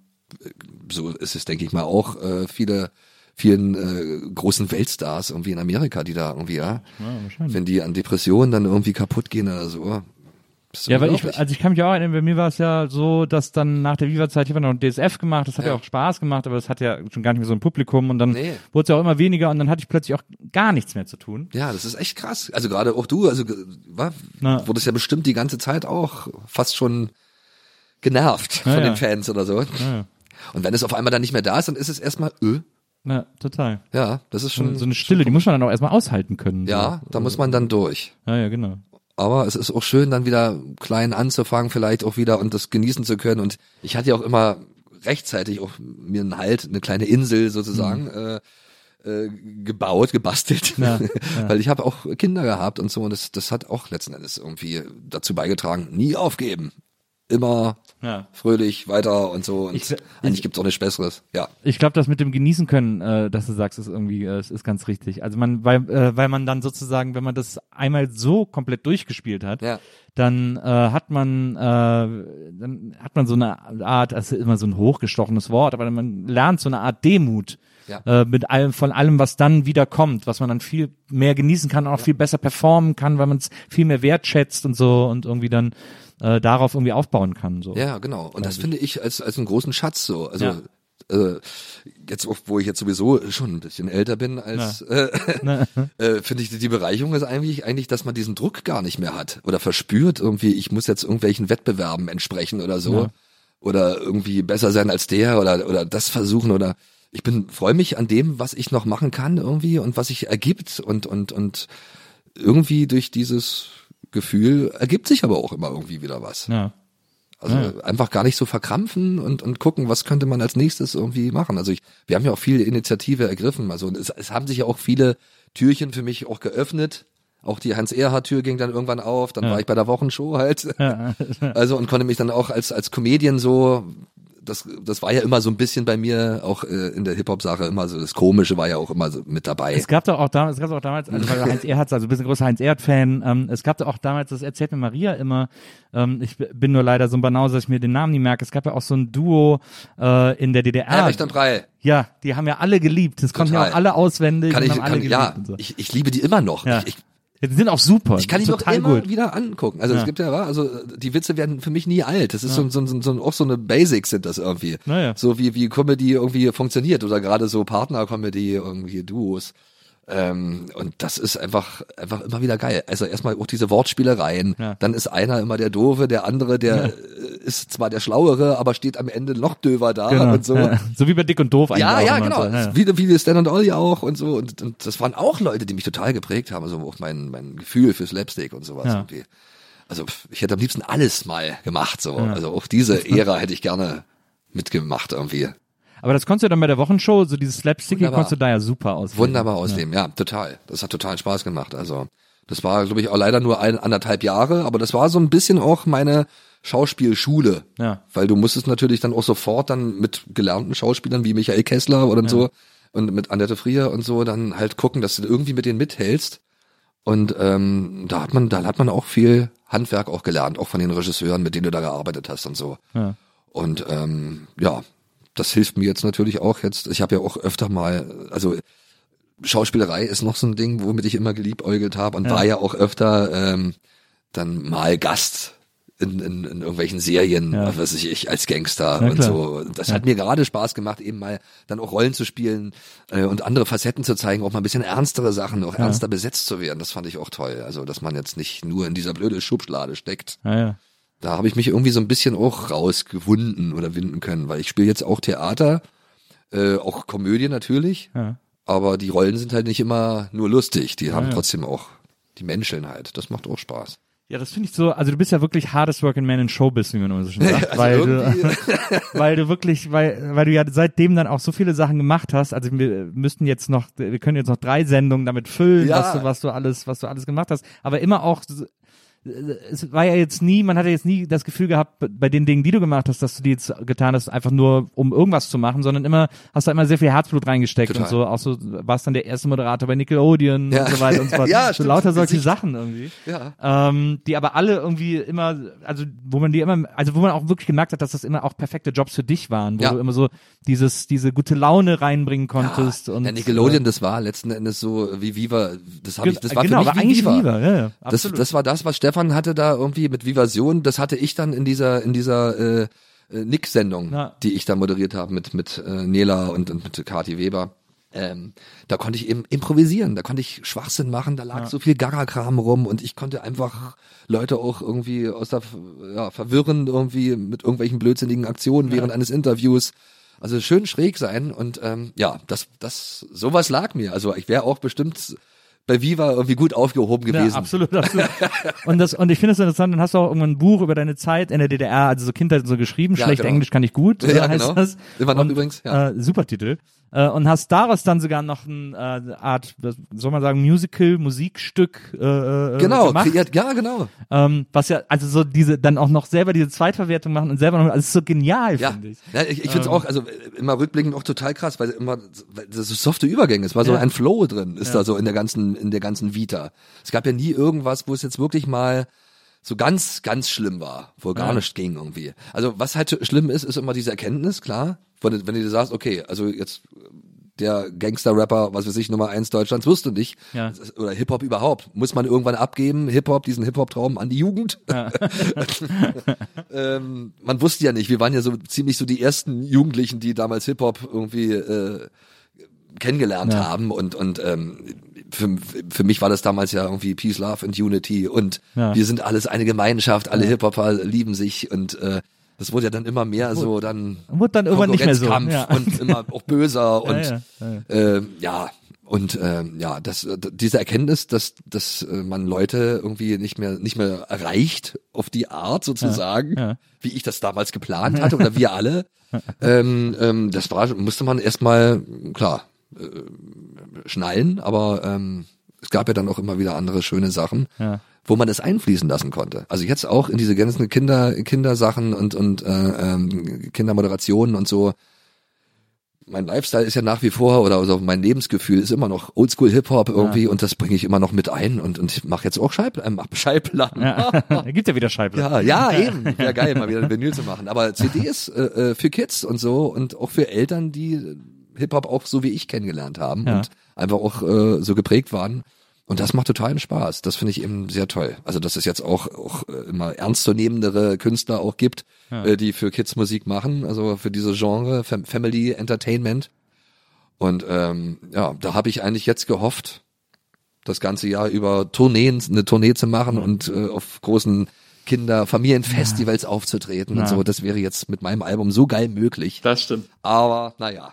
so ist es, denke ich mal, auch äh, viele vielen äh, großen Weltstars irgendwie in Amerika, die da irgendwie, ja, Ja, wenn die an Depressionen dann irgendwie kaputt gehen oder so. Ja, weil ich, also ich kann mich auch erinnern, bei mir war es ja so, dass dann nach der Viva-Zeit, ich habe noch ein DSF gemacht, das hat ja. Ja. auch Spaß gemacht, aber das hat ja schon gar nicht mehr so ein Publikum und dann Nee. wurde es ja auch immer weniger und dann hatte ich plötzlich auch gar nichts mehr zu tun. Ja, das ist echt krass. Also gerade auch du, also war, Na. wurdest ja bestimmt die ganze Zeit auch fast schon genervt Ja, von ja. den Fans oder so. Ja, Und wenn es auf einmal dann nicht mehr da ist, dann ist es erstmal, öh, ja total. ja, das ist schon, so eine Stille, die muss man dann auch erstmal aushalten können. ja, so. da muss man dann durch. Ja, ja, genau. Aber es ist auch schön, dann wieder klein anzufangen, vielleicht auch wieder und das genießen zu können. Und ich hatte ja auch immer rechtzeitig auch mir einen Halt, eine kleine Insel sozusagen äh, äh, gebaut, gebastelt, Mhm. Ja, weil ich habe auch Kinder gehabt und so und das, das hat auch letzten Endes irgendwie dazu beigetragen, nie aufgeben, immer Ja. fröhlich weiter und so und Ich- eigentlich gibt's auch nichts Besseres. Ja, Ich glaube, das mit dem genießen können, äh, dass du sagst, ist irgendwie, äh, ist ganz richtig. Also man, weil, äh, weil man dann sozusagen, wenn man das einmal so komplett durchgespielt hat, ja, dann äh, hat man, äh, dann hat man so eine Art, das ist immer so ein hochgestochenes Wort, aber man lernt so eine Art Demut. Ja. Äh, mit allem, von allem, was dann wieder kommt, was man dann viel mehr genießen kann und auch viel besser performen kann, weil man es viel mehr wertschätzt und so und irgendwie dann äh, darauf irgendwie aufbauen kann. So. Ja, genau. Und das finde ich als, als einen großen Schatz so. Also Ja. äh, jetzt wo ich jetzt sowieso schon ein bisschen älter bin als äh, äh, finde ich die Bereicherung ist eigentlich eigentlich, dass man diesen Druck gar nicht mehr hat oder verspürt irgendwie, ich muss jetzt irgendwelchen Wettbewerben entsprechen oder so. Ja. oder irgendwie besser sein als der oder oder das versuchen oder ich bin freue mich an dem, was ich noch machen kann irgendwie und was sich ergibt und und und irgendwie durch dieses Gefühl ergibt sich aber auch immer irgendwie wieder was. Ja. Also Ja. einfach gar nicht so verkrampfen und, und gucken, was könnte man als nächstes irgendwie machen. Also ich, wir haben ja auch viele Initiative ergriffen. Also es, es haben sich ja auch viele Türchen für mich auch geöffnet. Auch die Hans-Erhard-Tür ging dann irgendwann auf. Dann Ja. war ich bei der Wochenshow halt. Ja. Also und konnte mich dann auch als als Comedian so das das war ja immer so ein bisschen bei mir auch äh, in der Hip Hop Sache immer so das komische war ja auch immer so mit dabei. Es gab doch auch damals, es gab auch damals, also weil Heinz Erhardt, also ein bisschen großer Heinz Erhardt-Fan, ähm, es gab doch auch damals, das erzählt mir Maria immer, ähm, ich bin nur leider so ein Banause, dass ich mir den Namen nie merke, es gab ja auch so ein Duo äh, in der DDR. ja, Recht und Brei. Ja, die haben ja alle geliebt, das konnten ja auch alle auswendig Kann ich, alle kann, geliebt ja, so. ich, ich liebe die immer noch. Ja. Ich, ich, die sind auch super. Ich kann die noch immer gut. wieder angucken. Also Ja. es gibt ja, also die Witze werden für mich nie alt. Das ist so, so, so, so auch so eine Basics sind das irgendwie. Naja. So wie wie Comedy irgendwie funktioniert oder gerade so Partner-Comedy irgendwie Duos. Ähm, und das ist einfach einfach immer wieder geil. Also erstmal auch diese Wortspielereien. Ja. Dann ist einer immer der Doofe, der andere der äh, ist zwar der Schlauere, aber steht am Ende noch döver da Genau. und so. Ja. So wie bei Dick und Doof eigentlich Ja, ja, genau. So. Ja. Wie, wie Stan und Ollie auch und so. Und, und das waren auch Leute, die mich total geprägt haben. Also auch mein, mein Gefühl für Slapstick und sowas. Ja. Irgendwie. Also ich hätte am liebsten alles mal gemacht. So. Also auch diese Ära hätte ich gerne mitgemacht irgendwie. Aber das konntest du dann bei der Wochenshow, so dieses Slapstick, konntest du da ja super aus. Wunderbar ausleben, ja. total. Das hat total Spaß gemacht. Also das war, glaube ich, auch leider nur ein, anderthalb Jahre, aber das war so ein bisschen auch meine Schauspielschule. Ja. Weil du musstest natürlich dann auch sofort dann mit gelernten Schauspielern wie Michael Kessler oder so und mit Annette Frier und so dann halt gucken, dass du irgendwie mit denen mithältst. Und ähm, da hat man, da hat man auch viel Handwerk auch gelernt, auch von den Regisseuren, mit denen du da gearbeitet hast und so. Ja. Und ähm, ja, das hilft mir jetzt natürlich auch jetzt. Ich habe ja auch öfter mal, also Schauspielerei ist noch so ein Ding, womit ich immer geliebäugelt habe und Ja. war ja auch öfter ähm, dann mal Gast in, in, in irgendwelchen Serien, Ja. was weiß ich, als Gangster Ja, und so. Das hat mir gerade Spaß gemacht, eben mal dann auch Rollen zu spielen äh, und andere Facetten zu zeigen, auch mal ein bisschen ernstere Sachen, auch ernster besetzt zu werden. Das fand ich auch toll. Also, dass man jetzt nicht nur in dieser blöde Schubschlade steckt Ja, ja. Da habe ich mich irgendwie so ein bisschen auch rausgewunden oder winden können, weil ich spiele jetzt auch Theater, äh, auch Komödie natürlich, Ja. aber die Rollen sind halt nicht immer nur lustig, die haben ja. trotzdem auch die menscheln halt. Das macht auch Spaß. Ja, das finde ich so, also du bist ja wirklich hardest working man in Showbiz, wie man immer so schön sagt, Also weil, du, weil du wirklich, weil, weil du ja seitdem dann auch so viele Sachen gemacht hast, also wir müssten jetzt noch, wir können jetzt noch drei Sendungen damit füllen, Ja. was du, was du alles, was du alles gemacht hast, aber immer auch, es war ja jetzt nie, man hatte jetzt nie das Gefühl gehabt, bei den Dingen, die du gemacht hast, dass du die jetzt getan hast, einfach nur um irgendwas zu machen, sondern immer, hast da immer sehr viel Herzblut reingesteckt Total. und so, auch so, warst dann der erste Moderator bei Nickelodeon Ja. und so weiter und so fort. Ja, so stimmt. lauter solche. Sachen irgendwie Ja. ähm, die aber alle irgendwie immer, also wo man die immer, also wo man auch wirklich gemerkt hat, dass das immer auch perfekte Jobs für dich waren, wo Ja. du immer so dieses, diese gute Laune reinbringen konntest und ja, Nickelodeon, das war letzten Endes so wie Viva, das habe ich, das war genau, für mich war wie eigentlich Viva. Viva, ja, ja, Das, das war das, was Stefan hatte da irgendwie mit Vivasion, das hatte ich dann in dieser, in dieser äh, äh, Nick-Sendung, Ja. die ich da moderiert habe mit, mit äh, Nela und, und mit Kati Weber. Ähm, da konnte ich eben improvisieren, da konnte ich Schwachsinn machen, da lag so viel Gaga-Kram rum und ich konnte einfach Leute auch irgendwie aus der, ja, verwirren irgendwie mit irgendwelchen blödsinnigen Aktionen während eines Interviews. Also schön schräg sein und ähm, ja, das, das, sowas lag mir. Also ich wäre auch bestimmt bei Viva irgendwie gut aufgehoben gewesen. Ja, absolut, absolut. und das, und ich finde es interessant, dann hast du auch irgendwann ein Buch über deine Zeit in der DDR, also so Kindheit und so geschrieben, Ja, schlecht genau. Englisch kann ich gut, Ja, heißt genau. das. Immer noch und, übrigens, ja. Äh, super Titel. Äh, und hast daraus dann sogar noch ein äh, Art, was soll man sagen, Musical, Musikstück äh, äh, Genau, gemacht. kreiert, ja, genau. Ähm, was ja, also so diese, dann auch noch selber diese Zweitverwertung machen und selber noch, also ist so genial, Ja, finde ich. ja ich, ich finde es Ähm. auch, also äh, immer rückblickend auch total krass, weil immer weil das so softe Übergänge, es war so Ja. ein Flow drin, ist Ja. da so in der ganzen in der ganzen Vita. Es gab ja nie irgendwas, wo es jetzt wirklich mal so ganz ganz schlimm war, wo gar Ja. nichts ging irgendwie. Also was halt schlimm ist, ist immer diese Erkenntnis, klar, wenn, du- wenn du dir sagst, okay, also jetzt der Gangster-Rapper, was weiß ich, Nummer eins Deutschlands, wirst du nicht. Ja. Oder Hip-Hop überhaupt. Muss man irgendwann abgeben, Hip-Hop, diesen Hip-Hop-Traum an die Jugend. Ja. ähm, man wusste ja nicht, wir waren ja so ziemlich so die ersten Jugendlichen, die damals Hip-Hop irgendwie äh, kennengelernt Ja. haben und und ähm, für, für mich war das damals ja irgendwie Peace, Love and Unity und wir sind alles eine Gemeinschaft, alle Hip-Hopper lieben sich und äh, Das wurde ja dann immer mehr so dann Wurde dann irgendwann nicht mehr so. Ja. und immer auch böser und ja, ja. äh, ja und ähm, ja, das, äh, diese Erkenntnis, dass, dass äh, man Leute irgendwie nicht mehr nicht mehr erreicht auf die Art sozusagen, wie ich das damals geplant hatte oder wir alle, ähm, ähm, das war musste man erstmal klar äh, schnallen, aber ähm, es gab ja dann auch immer wieder andere schöne Sachen, Ja. Wo man es einfließen lassen konnte. Also jetzt auch in diese ganzen Kinder Kindersachen und und äh, ähm, Kindermoderationen und so mein Lifestyle ist ja nach wie vor oder also mein Lebensgefühl ist immer noch Oldschool Hip Hop irgendwie und das bringe ich immer noch mit ein und und ich mache jetzt auch Schallpl äh, mach Schallplatten. Ja. Da gibt's ja wieder Scheibe. Ja, ja, eben. Wäre geil, mal wieder ein Vinyl zu machen. Aber CDs äh, äh, für Kids und so und auch für Eltern, die äh, Hip-Hop auch so wie ich kennengelernt haben Ja. und einfach auch äh, so geprägt waren. Und das macht totalen Spaß. Das finde ich eben sehr toll. Also, dass es jetzt auch, auch äh, immer ernstzunehmendere Künstler auch gibt, äh, die für Kids Musik machen, also für diese Genre, Fam Family Entertainment. Und ähm, ja, da habe ich eigentlich jetzt gehofft, das ganze Jahr über Tourneen, eine Tournee zu machen und äh, auf großen Kinder, Familienfestivals aufzutreten Ja. und so. Das wäre jetzt mit meinem Album so geil möglich. Das stimmt. Aber naja,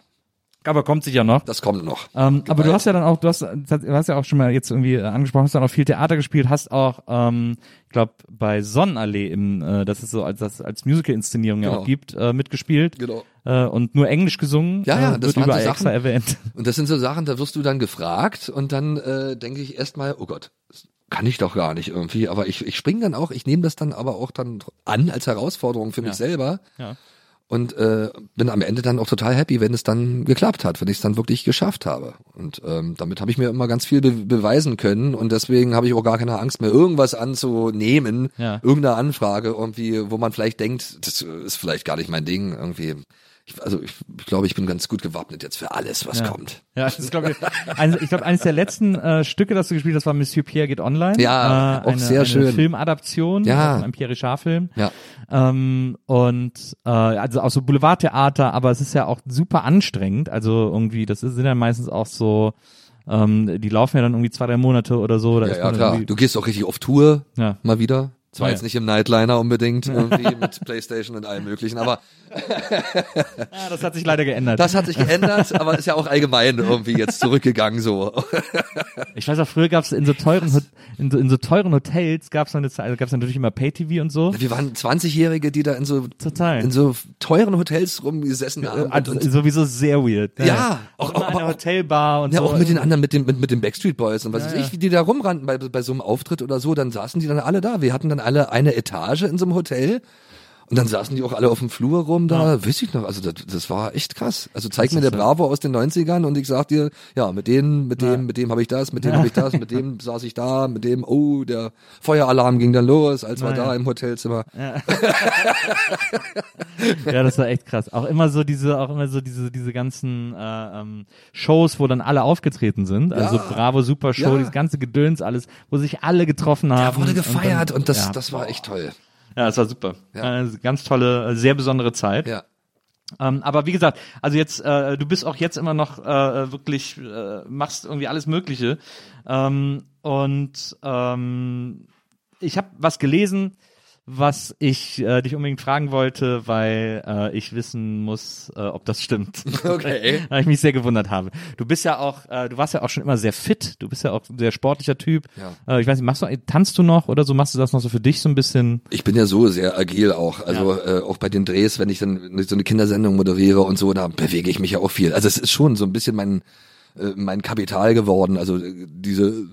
Aber kommt sicher noch. das kommt noch. Ähm, aber du hast ja dann auch, du hast, du hast ja auch schon mal jetzt irgendwie äh, angesprochen, hast dann auch viel Theater gespielt, hast auch, ähm, ich glaube, bei Sonnenallee im, äh, das ist so als das als Musical-Inszenierung ja Genau. auch gibt, äh, mitgespielt. Genau. Äh, und nur Englisch gesungen. Ja, ja, äh, das wird waren so Sachen. erwähnt. Und das sind so Sachen, da wirst du dann gefragt und dann äh, denke ich erstmal, oh Gott, das kann ich doch gar nicht irgendwie. Aber ich, ich springe dann auch, ich nehme das dann aber auch dann an als Herausforderung für mich selber. Ja. Und äh, bin am Ende dann auch total happy, wenn es dann geklappt hat, wenn ich es dann wirklich geschafft habe. Und ähm, damit habe ich mir immer ganz viel be beweisen können und deswegen habe ich auch gar keine Angst mehr, irgendwas anzunehmen, Ja. irgendeine Anfrage irgendwie, wo man vielleicht denkt, das ist vielleicht gar nicht mein Ding irgendwie. Ich, also ich, ich glaube, ich bin ganz gut gewappnet jetzt für alles, was Ja. kommt. Ja, das ist, glaube ich, eines, ich glaube, eines der letzten äh, Stücke, das du gespielt hast, war Monsieur Pierre geht online. Ja, äh, auch eine, sehr eine schön. Filmadaption, Ja. ein Pierre Richard-Film. Ja. Ähm, und äh, also auch so Boulevardtheater, aber es ist ja auch super anstrengend. Also irgendwie, das ist, sind ja meistens auch so, ähm, die laufen ja dann irgendwie zwei, drei Monate oder so. Da Ja, ja klar. Du gehst auch richtig auf Tour, Ja. mal wieder. Zwar Ja, jetzt ja. nicht im Nightliner unbedingt, irgendwie mit Playstation und allem möglichen, aber Ja, das hat sich leider geändert. das hat sich geändert, aber ist ja auch allgemein irgendwie jetzt zurückgegangen so. ich weiß auch, früher gab es in so teuren in so, in so teuren Hotels gab es eine also gab es natürlich immer Pay-TV und so. Wir waren 20-Jährige, die da in so Total. in so teuren Hotels rumgesessen haben. Also, und, und, sowieso sehr weird. Ja, auch, auch- immer aber eine auch- Hotelbar und ja, so. auch mit den anderen, mit den, mit, mit den Backstreet Boys und was Ja, weiß ja. ich, wie die da rumrannten bei, bei so einem Auftritt oder so, dann saßen die dann alle da. Wir hatten dann alle eine Etage in so einem Hotel. Und dann saßen die auch alle auf dem Flur rum da, weiß ich noch, also das, das war echt krass. Also zeig mir der Bravo aus den 90ern und ich sag dir, ja, mit denen, mit dem, mit dem habe ich das, mit dem habe ich das, mit dem saß ich da, mit dem, oh, der Feueralarm ging dann los, als wir Ja, da ja. im Hotelzimmer. Ja, das war echt krass. Auch immer so diese, auch immer so diese, diese ganzen äh, ähm, Shows, wo dann alle aufgetreten sind. Also Bravo Super Show, Ja. dieses ganze Gedöns, alles, wo sich alle getroffen haben. Da wurde Und gefeiert dann- und, das, ja, das war echt toll. Ja, das war super. Ja. Äh, ganz tolle, äh, sehr besondere Zeit. Ja. Ähm, aber wie gesagt, also jetzt, äh, du bist auch jetzt immer noch äh, wirklich, äh, machst irgendwie alles Mögliche. Ähm, und ähm, ich habe was gelesen, was ich äh, dich unbedingt fragen wollte, weil äh, ich wissen muss, äh, ob das stimmt. Okay. weil ich mich sehr gewundert habe. Du bist ja auch, äh, du warst ja auch schon immer sehr fit. Du bist ja auch ein sehr sportlicher Typ. Ja. Äh, ich weiß nicht, machst du, tanzt du noch oder so? Machst du das noch so für dich so ein bisschen? Ich bin ja so sehr agil auch. Also äh, auch bei den Drehs, wenn ich dann so eine Kindersendung moderiere und so, da bewege ich mich ja auch viel. Also es ist schon so ein bisschen mein äh, mein Kapital geworden. Also diese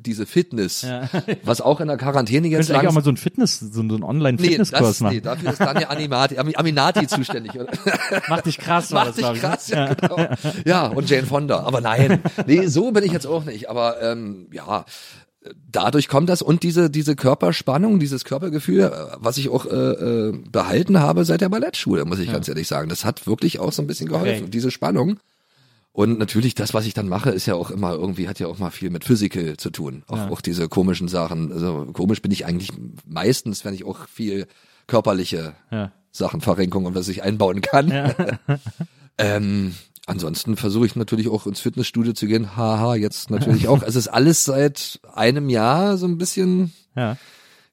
diese Fitness, was auch in der Quarantäne jetzt könntest eigentlich auch langsam mal so einen Fitness, so, einen Nee, Online-Fitnesskurs das, machen. nee, dafür ist Daniel Animati, Ami- Aminati zuständig. oder? Mach dich krass, war Macht das, dich ne? krass, ja, genau. Ja, und Jane Fonda. Aber nein, nee, so bin ich jetzt auch nicht. Aber ähm, ja, dadurch kommt das und diese diese Körperspannung, dieses Körpergefühl, äh, was ich auch äh, äh, behalten habe seit der Ballettschule, muss ich ganz ehrlich sagen. Das hat wirklich auch so ein bisschen geholfen, Okay. diese Spannung. Und natürlich das, was ich dann mache, ist ja auch immer irgendwie, hat ja auch mal viel mit Physical zu tun. Auch, auch diese komischen Sachen. Also komisch bin ich eigentlich meistens, wenn ich auch viel körperliche Ja. Sachen, Verrenkung und was ich einbauen kann. ähm, ansonsten versuche ich natürlich auch ins Fitnessstudio zu gehen. Haha, jetzt natürlich auch. Es ist alles seit einem Jahr so ein bisschen, Ja.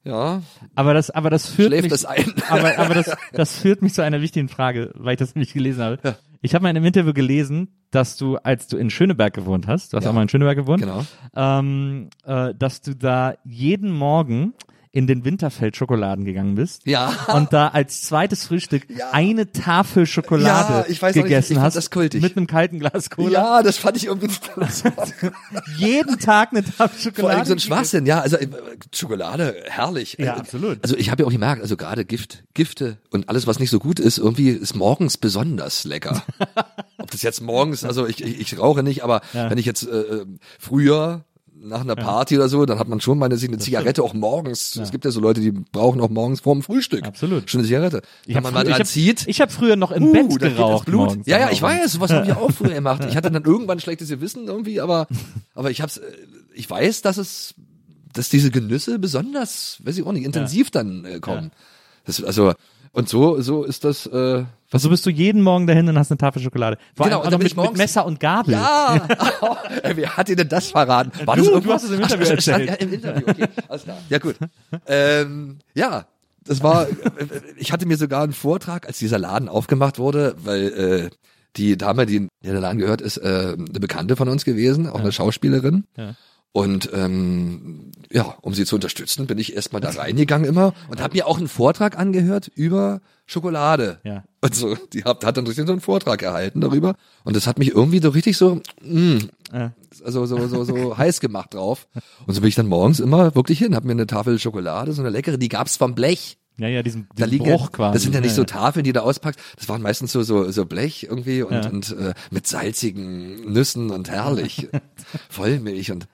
Ja, Aber das, aber das führt schläft mich, das ein. aber, aber das, das führt mich zu einer wichtigen Frage, weil ich das nämlich gelesen habe. Ich habe mal in einem Interview gelesen, dass du, als du in Schöneberg gewohnt hast, du hast Ja. auch mal in Schöneberg gewohnt, Genau. ähm, äh, dass du da jeden Morgen in den Winterfeld-Schokoladen gegangen bist Ja. und da als zweites Frühstück Ja. eine Tafel Schokolade Ja, ich weiß gegessen ich fand hast das kultig. mit einem kalten Glas Cola. Ja, das fand ich irgendwie Jeden Tag eine Tafel Schokolade. vor allem so ein. Schwachsinn. Ja, also äh, Schokolade, herrlich. Ja, Äh, absolut. Also ich habe ja auch gemerkt, also gerade Gift, Gifte und alles, was nicht so gut ist, irgendwie ist morgens besonders lecker. Ob das jetzt morgens, also ich, ich, ich rauche nicht, aber wenn ich jetzt äh, äh, früher nach einer Party oder so, dann hat man schon mal eine, Zigarette auch morgens. Es gibt ja so Leute, die brauchen auch morgens vorm Frühstück. Absolut. Schon eine Zigarette. Ich Wenn man mal dran ich hab, zieht. Ich habe früher noch im Uh, Bett geraucht Blut. Ja, ja, ich weiß, sowas haben wir auch früher gemacht. Ich hatte dann irgendwann schlechtes Gewissen irgendwie, aber, aber ich hab's, äh, ich weiß, dass es, dass diese Genüsse besonders, weiß ich auch nicht, intensiv dann äh, kommen. Das, also, und so, so ist das, äh, Also bist du jeden Morgen dahin und hast eine Tafel Schokolade. Vor Genau, allem und auch dann noch mit, mit Messer und Gabel. ja, Ey, wer hat dir denn das verraten? War Du, das du hast es im Ach, Interview stand- erzählt. Ja, im Interview, okay, alles klar. Ja, gut. Ähm, ja, das war, äh, ich hatte mir sogar einen Vortrag, als dieser Laden aufgemacht wurde, weil äh, die Dame, die der der Laden gehört, ist äh, eine Bekannte von uns gewesen, auch eine Schauspielerin. Ja. Und ähm, ja, um sie zu unterstützen, bin ich erstmal da reingegangen immer und habe mir auch einen Vortrag angehört über Schokolade. Ja. Und so, die hat, hat dann richtig so einen Vortrag erhalten darüber. Und das hat mich irgendwie so richtig so, mh, Ja. also so, so, so heiß gemacht drauf. Und so bin ich dann morgens immer wirklich hin, hab mir eine Tafel Schokolade, so eine leckere, die gab's vom Blech. Ja, ja, diesen, Da diesen liegen Bruch quasi. das sind ja nicht so. Tafeln, die du auspackst. Das waren meistens so so, so Blech irgendwie und, Ja. und äh, mit salzigen Nüssen und herrlich Vollmilch und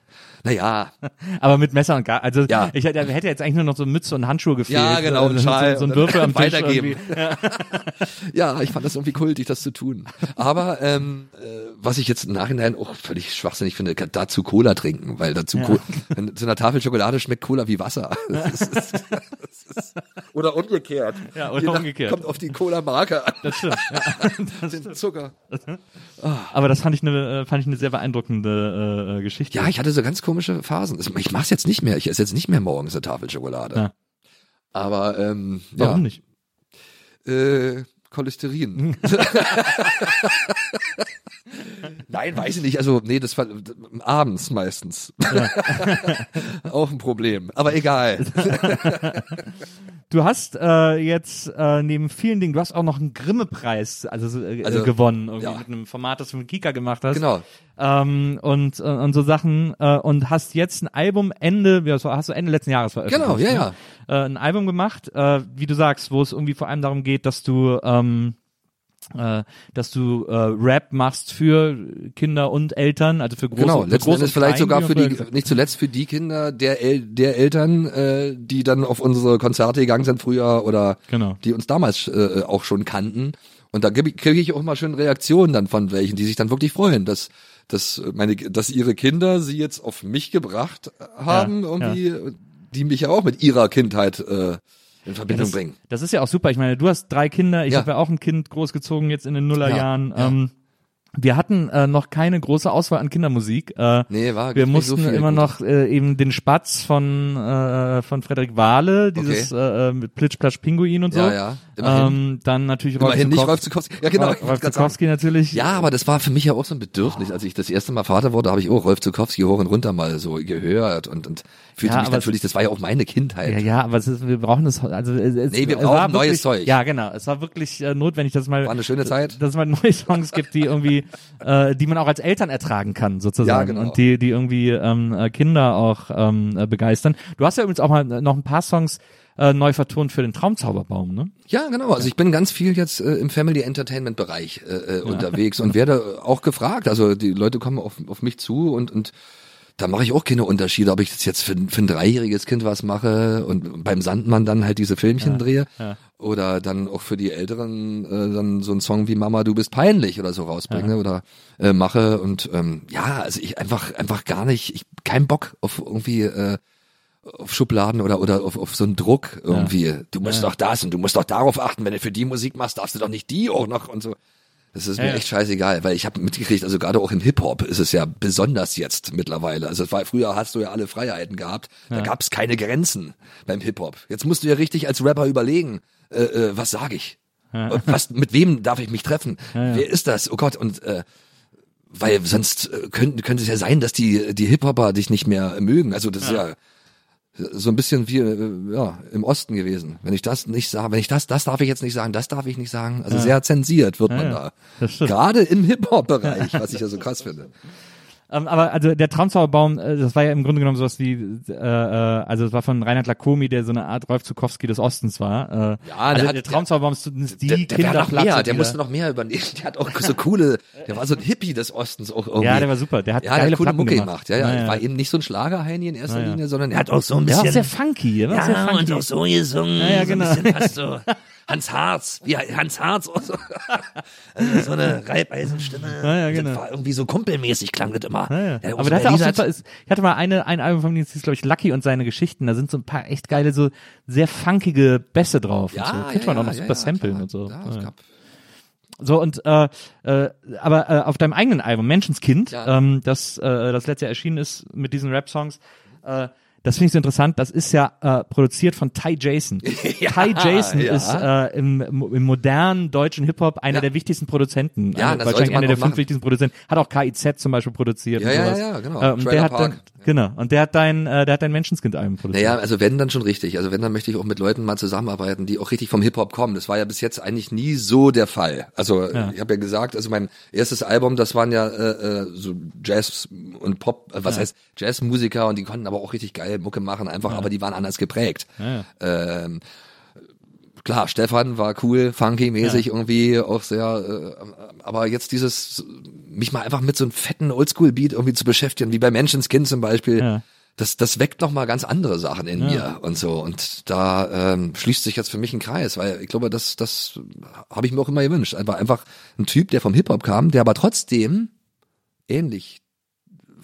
naja, Aber mit Messer und Gabel. Also Ja. ich hätte, hätte jetzt eigentlich nur noch so Mütze und Handschuhe gefehlt. Ja, genau, so, ein Schal so, so ein und Würfel am Tisch weitergeben. irgendwie. ja, ich fand das irgendwie kultig, das zu tun. Aber ähm, äh, was ich jetzt im Nachhinein auch völlig schwachsinnig finde, dazu Cola trinken, weil dazu Co wenn, zu einer Tafel Schokolade schmeckt Cola wie Wasser. Das ist, das ist, oder umgekehrt. Ja, oder Je nach- umgekehrt. Kommt auf die Cola-Marke an. Das stimmt. Ja. Den Zucker. Aber das fand ich eine, äh, fand ich eine sehr beeindruckende äh, äh, Geschichte. Ja, ich hatte so ganz komische Phasen. Ich mach's jetzt nicht mehr. Ich esse jetzt nicht mehr morgens eine Tafel Schokolade. Ja. Aber ähm, Warum ja, nicht? Äh, Cholesterin. Nein, weiß ich nicht. Also, nee, das war abends meistens. Auch ein Problem. Aber egal. Du hast äh, jetzt äh, neben vielen Dingen, du hast auch noch einen Grimme-Preis also, so, äh, Also, gewonnen, irgendwie ja. mit einem Format, das du mit Kika gemacht hast. Genau. Ähm, und, äh, und so Sachen äh, und hast jetzt ein Album Ende, ja, hast du Ende letzten Jahres veröffentlicht. Genau, ja, ne? ja. Äh, ein Album gemacht, äh, wie du sagst, wo es irgendwie vor allem darum geht, dass du ähm, äh, dass du äh, Rap machst für Kinder und Eltern, also für große, Genau, für letzten groß Endes vielleicht sogar für die, nicht zuletzt für die Kinder der, El der Eltern, äh, die dann auf unsere Konzerte gegangen sind früher oder Genau. die uns damals äh, auch schon kannten. Und da kriege ich auch mal schön Reaktionen dann von welchen, die sich dann wirklich freuen, dass dass meine, dass ihre Kinder sie jetzt auf mich gebracht haben, Ja, irgendwie, die mich ja auch mit ihrer Kindheit äh, in Verbindung das, bringen. Das ist ja auch super. Ich meine, du hast drei Kinder, ich Ja. habe ja auch ein Kind großgezogen jetzt in den Nullerjahren. Ja, ja. Ähm, wir hatten äh, noch keine große Auswahl an Kindermusik. Äh, Nee, war wir nicht mussten so immer gut. noch äh, eben den Spatz von äh, von Frederik Wahle, dieses äh, äh, mit Plitsch, Platsch, Pinguin und so. Ja, ja, immerhin. Ähm, dann natürlich Rolf Immerhin nicht Zukowski. Rolf Zukowski. Ja, genau. Rolf. Zukowski natürlich. Ja, aber das war für mich ja auch so ein Bedürfnis. Als ich das erste Mal Vater wurde, habe ich auch Rolf Zukowski hoch und runter mal so gehört und, und fühlte Ja, mich natürlich, das war ja auch meine Kindheit. Ja, ja, aber es ist, wir brauchen das, also es, es, Nee, wir brauchen war neues wirklich, Zeug. Ja, genau. Es war wirklich äh, notwendig, dass mal, War eine schöne Zeit. dass es mal neue Songs gibt, die irgendwie, äh, die man auch als Eltern ertragen kann, sozusagen. Ja, genau. Und die, die irgendwie ähm, äh, Kinder auch ähm, äh, begeistern. Du hast ja übrigens auch mal noch ein paar Songs äh, neu vertont für den Traumzauberbaum, ne? Ja, genau. Also ich bin ganz viel jetzt äh, im Family Entertainment Bereich äh, äh, unterwegs und werde auch gefragt. Also die Leute kommen auf, auf mich zu und, und da mache ich auch keine Unterschiede, ob ich das jetzt für, für ein dreijähriges Kind was mache und beim Sandmann dann halt diese Filmchen drehe ja. oder dann auch für die Älteren äh, dann so einen Song wie Mama, du bist peinlich oder so rausbringe oder äh, mache und ähm, ja, also ich einfach einfach gar nicht, ich kein Bock auf irgendwie äh, auf Schubladen oder oder auf, auf so einen Druck irgendwie. Du musst doch das und du musst doch darauf achten, wenn du für die Musik machst, darfst du doch nicht die auch noch und so. Das ist Ja, mir ja. echt scheißegal, weil ich habe mitgekriegt, also gerade auch im Hip-Hop ist es ja besonders jetzt mittlerweile. Also war, früher hast du ja alle Freiheiten gehabt, da gab es keine Grenzen beim Hip-Hop. Jetzt musst du ja richtig als Rapper überlegen, äh, äh, was sage ich? Und Was, mit wem darf ich mich treffen? Wer ist das? Oh Gott, und äh, weil sonst äh, könnte, könnte es ja sein, dass die, die Hip-Hopper dich nicht mehr mögen. Also das ist ja so ein bisschen wie äh, ja, im Osten gewesen. Wenn ich das nicht sage, wenn ich das, das darf ich jetzt nicht sagen, das darf ich nicht sagen. Also sehr zensiert wird man ja. da. Das stimmt. Gerade im Hip-Hop-Bereich, was ich ja so krass finde. Ähm, aber also der Traumzauberbaum, äh, das war ja im Grunde genommen sowas wie, äh, äh, also es war von Reinhard Lacomi, der so eine Art Rolf Zukowski des Ostens war. Äh, Ja, der also hat- der Traumzauberbaum ist die Der, der noch Kinderplatte. mehr, der musste noch mehr übernehmen. Der hat auch so coole, der war so ein Hippie des Ostens auch irgendwie. Ja, der war super. Der hat ja, der geile hat coole Platten Mucke gemacht. gemacht. Ja, ja, Ja, war eben nicht so ein Schlagerheini in erster Ja, ja. Linie, sondern er hat auch so ein Der war bisschen auch sehr funky, der war sehr Ja, funky. und auch so gesungen, Ja, ja, so genau. ein bisschen fast so Hans Harz, wie Hans Harz auch so, also so eine Reibeisenstimme. Ja, ja, genau. Das war irgendwie so kumpelmäßig klang das immer. Ja, ja. Der Aber aus der hatte auch super, ist, ich hatte mal eine, ein Album von ihm, das hieß, glaube ich, Lucky und seine Geschichten. Da sind so ein paar echt geile, so sehr funkige Bässe drauf. ja, und so. ja, Könnte man ja, auch noch ja, super ja, samplen klar. und so. Ja, Ja, ja. So und äh, äh, aber äh, auf deinem eigenen Album Menschenskind, Ja. ähm, das äh, das letzte Jahr erschienen ist mit diesen Rap-Songs, äh, das finde ich so interessant. Das ist ja äh, produziert von Ty Jason. Ja, Ty Jason ja. ist äh, im, im modernen deutschen Hip Hop einer Ja. der wichtigsten Produzenten. Ja, das wahrscheinlich einer der fünf machen. wichtigsten Produzenten. Hat auch KIZ zum Beispiel produziert. Ja, und ja, sowas. ja, genau. Äh, Trailer der hat Park. dann, genau. Und der hat dein, äh, der hat dein Menschenskind-Album produziert. Naja, also wenn dann schon richtig. Also wenn dann möchte ich auch mit Leuten mal zusammenarbeiten, die auch richtig vom Hip Hop kommen. Das war ja bis jetzt eigentlich nie so der Fall. Also Ja. ich habe ja gesagt, also mein erstes Album, das waren ja äh, äh, so Jazz und Pop, äh, was Ja. heißt Jazzmusiker und die konnten aber auch richtig geil Mucke machen, einfach, aber die waren anders geprägt. Ja, Ähm, klar, Stefan war cool, funky-mäßig irgendwie auch sehr, äh, aber jetzt dieses, mich mal einfach mit so einem fetten Oldschool-Beat irgendwie zu beschäftigen, wie bei Menschenskind zum Beispiel, Ja. das, das weckt noch mal ganz andere Sachen in mir und so. Und da ähm, schließt sich jetzt für mich ein Kreis, weil ich glaube, das, das habe ich mir auch immer gewünscht. Einfach, einfach ein Typ, der vom Hip-Hop kam, der aber trotzdem ähnlich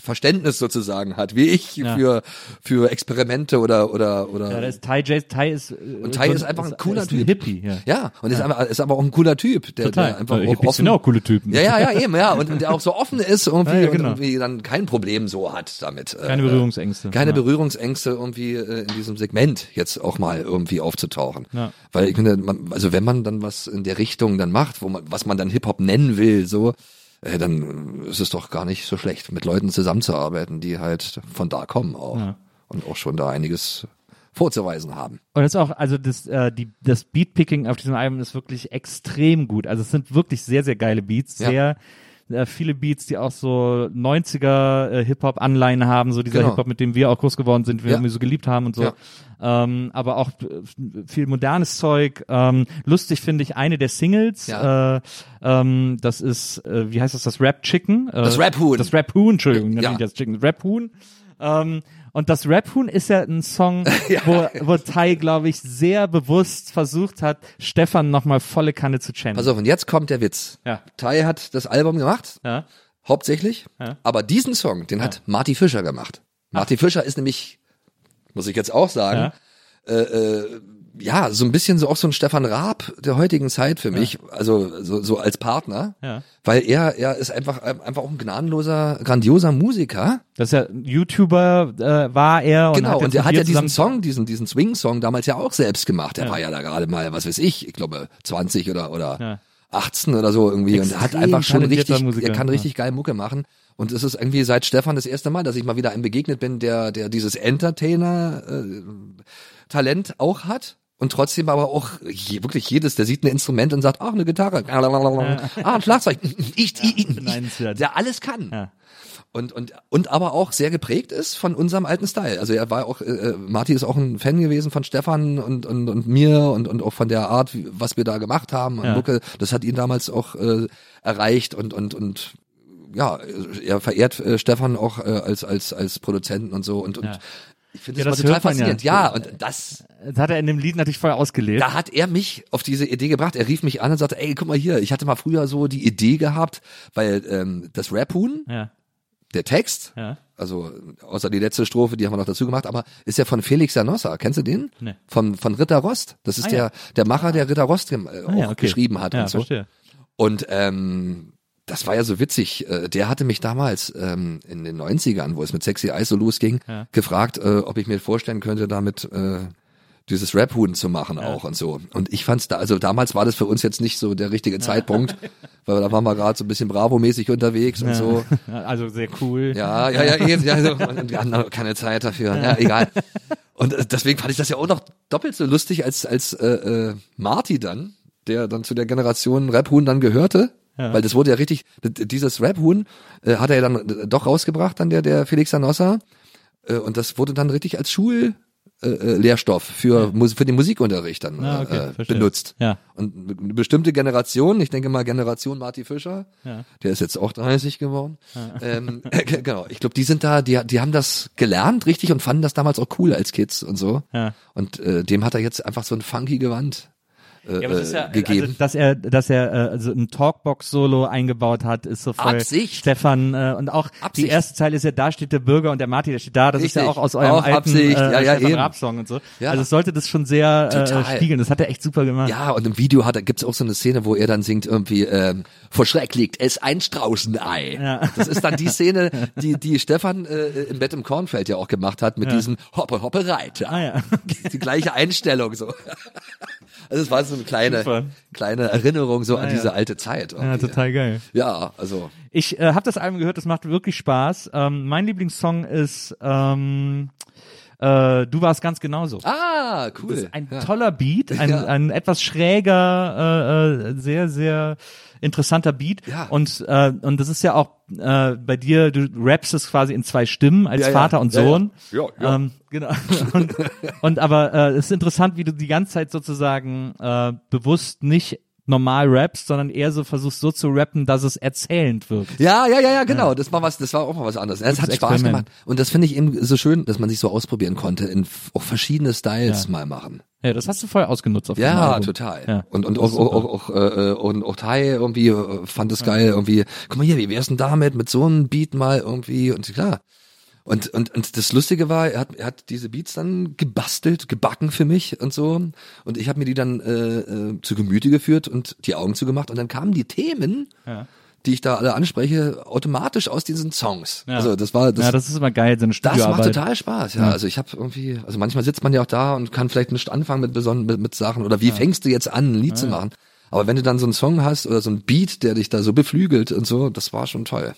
Verständnis sozusagen hat, wie ich Ja. für für Experimente oder oder oder Ja, da ist Ty Jason, Ty ist, äh, und so ist einfach ein cooler Typ. Hippie, ja. Ja, und ist, einfach, ist aber auch ein cooler Typ, der, Total. der einfach Äh, auch sind offen, ja auch coole Typen. Ja, ja, ja, eben, ja, und, und der auch so offen ist irgendwie Ja, ja, und genau. irgendwie dann kein Problem so hat damit. äh, Keine Berührungsängste. Keine Ja. Berührungsängste irgendwie äh, in diesem Segment jetzt auch mal irgendwie aufzutauchen. Ja. Weil ich finde, man, also wenn man dann was in der Richtung dann macht, wo man, was man dann Hip-Hop nennen will, so, äh, dann ist es doch gar nicht so schlecht, mit Leuten zusammenzuarbeiten, die halt von da kommen auch. Ja. Und auch schon da einiges vorzuweisen haben. Und das ist auch, also das, äh, die, das Beatpicking auf diesem Album ist wirklich extrem gut. Also es sind wirklich sehr, sehr geile Beats, Ja. sehr äh, viele Beats, die auch so 90er äh, Hip-Hop-Anleihen haben, so dieser Genau. Hip-Hop, mit dem wir auch groß geworden sind, wir Ja. so geliebt haben und so. Ja. Ähm, aber auch äh, viel modernes Zeug. Ähm, lustig finde ich eine der Singles. Ja. Äh, ähm, das ist, äh, wie heißt das, das Rap Chicken? Äh, Das Rap Huhn. Das Rap Huhn, Entschuldigung, Ja. das Chicken, Rap Huhn. Ähm, und das Rap Huhn ist ja ein Song, wo, wo Tai, glaube ich, sehr bewusst versucht hat, Stefan nochmal volle Kanne zu channeln. Pass auf, und jetzt kommt der Witz. Ja. Tai hat das Album gemacht, ja. hauptsächlich, Ja. aber diesen Song, den hat Marty Fischer gemacht. Marty Fischer ist nämlich, muss ich jetzt auch sagen, äh, äh, ja, so ein bisschen so auch so ein Stefan Raab der heutigen Zeit für mich, also so, so als Partner, Ja. weil er, er ist einfach, einfach auch ein gnadenloser, grandioser Musiker. Das ist ja YouTuber äh, war er und genau, hat und er hat ja diesen Song, diesen, diesen Swing-Song damals ja auch selbst gemacht. Er Ja. war ja da gerade mal, was weiß ich, ich glaube 20 oder, oder Ja. 18 oder so irgendwie und er hat Extrem einfach schon richtig, Musiker, er kann ja. richtig geil Mucke machen. Und es ist irgendwie seit Stefan das erste Mal, dass ich mal wieder einem begegnet bin, der, der dieses Entertainer-Talent auch hat. Und trotzdem aber auch je, wirklich jedes, der sieht ein Instrument und sagt, ach, eine Gitarre, ah, ein Schlagzeug, ich, ich, ich, der alles kann. Ja. Und, und, und aber auch sehr geprägt ist von unserem alten Style. Also er war auch, äh, Marty ist auch ein Fan gewesen von Stefan und, und, und mir und, und auch von der Art, was wir da gemacht haben. Und Ja. Mucke, das hat ihn damals auch äh, erreicht und, und, und ja, er verehrt äh, Stefan auch äh, als, als, als Produzenten und so. Und, und Ja. Ich finde Ja, das, total man ja. faszinierend. Ja, und das, Das hat er in dem Lied natürlich voll ausgelebt. da hat er mich auf diese Idee gebracht. Er rief mich an und sagte, ey, guck mal hier, ich hatte mal früher so die Idee gehabt, weil ähm, das Rap-Huhn, Ja, der Text, ja. also außer die letzte Strophe, die haben wir noch dazu gemacht, aber ist ja von Felix Janossa. Kennst du den? Nee. Von, von Ritter Rost. Das ist Ah, der, der Macher, der Ritter Rost äh, Ah, auch okay. geschrieben hat ja, und so. verstehe. Und ähm, das war ja so witzig. Äh, Der hatte mich damals ähm, in den 90ern, wo es mit Sexy Eyes so losging, Ja. gefragt, äh, ob ich mir vorstellen könnte, damit äh, dieses Rap-Huhn zu machen auch und so. Und ich fand's da, also damals war das für uns jetzt nicht so der richtige Zeitpunkt, weil da waren wir gerade so ein bisschen Bravo-mäßig unterwegs und so. Also sehr cool. Ja, ja, ja, eben, ja, so. und wir hatten keine Zeit dafür. Ja, egal. Und äh, deswegen fand ich das ja auch noch doppelt so lustig als als äh, äh, Marty dann, der dann zu der Generation Rap-Huhn dann gehörte. Ja. Weil das wurde ja richtig, dieses Rap-Huhn äh, hat er ja dann doch rausgebracht, dann der, der Felix Sanossa. Äh, und das wurde dann richtig als Schul, äh, äh, Lehrstoff für, für den Musikunterricht dann Ah, okay, äh, benutzt. Ja. Und eine bestimmte Generation, ich denke mal Generation Marty Fischer, Ja. der ist jetzt auch 30 geworden. Ähm, äh, genau, ich glaube, die sind da, die, die haben das gelernt richtig und fanden das damals auch cool als Kids und so. Ja. Und äh, dem hat er jetzt einfach so ein funky Gewand äh, Ja, aber es ist ja, äh, gegeben. Also, dass er, dass er äh, also ein Talkbox-Solo eingebaut hat, ist so voll Absicht. Stefan äh, und auch die Absicht. erste Zeile ist ja, da steht der Bürger und der Martin, der steht da. Das ist ja Richtig. auch aus eurem Auch alten Absicht. äh, Ja, ja, Stefan. Raab-Song und so. Ja. Also es sollte das schon sehr äh, Total. spiegeln. Das hat er echt super gemacht. Ja, und im Video hat er, gibt's auch so eine Szene, wo er dann singt irgendwie, ähm, vor Schreck liegt es ein Straußenei. Ja. Das ist dann die Szene, die, die Stefan äh, im Bett im Kornfeld ja auch gemacht hat, mit diesem Hoppe, Hoppe, Reiter. Ah ja. Die gleiche Einstellung so. Also es war so eine kleine, Super. kleine Erinnerung so an ja. diese alte Zeit. Ja, irgendwie. total geil. Ja, also Ich äh, habe das Album gehört, das macht wirklich Spaß. Ähm, mein Lieblingssong ist ähm, äh, Du warst ganz genauso. Ah, cool. Das ist ein ja. toller Beat, ein, Ja. ein etwas schräger, äh, äh, sehr, sehr interessanter Beat. Ja. Und, äh, und das ist ja auch äh, bei dir, du rappst es quasi in zwei Stimmen als Ja, ja. Vater und Ja, ja. Sohn. Ja, ja. Ähm, genau. Und, und aber äh, es ist interessant, wie du die ganze Zeit sozusagen äh, bewusst nicht normal rappst, sondern eher so versuchst so zu rappen, dass es erzählend wirkt. Ja, ja, ja, ja, genau. Das war was, das war auch mal was anderes. Es hat Spaß gemacht. Und das finde ich eben so schön, dass man sich so ausprobieren konnte, in auch verschiedene Styles Ja. mal machen. Ja, das hast du voll ausgenutzt auf dem Ja, Album. total. Ja. Und und auch auch, auch, auch, äh, und auch Tai irgendwie äh, fand es geil irgendwie. Guck mal hier, wie wär's denn damit mit so einem Beat mal irgendwie und klar. Und und und das Lustige war, er hat er hat diese Beats dann gebastelt, gebacken für mich und so und ich habe mir die dann äh, äh, zu Gemüte geführt und die Augen zugemacht und dann kamen die Themen, Ja. Die ich da alle anspreche, automatisch aus diesen Songs. Ja. Also das war das ja, das ist immer geil, so eine das macht total Spaß, ja. Also ich habe irgendwie, also manchmal sitzt man ja auch da und kann vielleicht nicht anfangen mit besonderen mit, mit Sachen oder wie fängst du jetzt an, ein Lied zu machen. Aber wenn du dann so einen Song hast oder so einen Beat, der dich da so beflügelt und so, das war schon toll.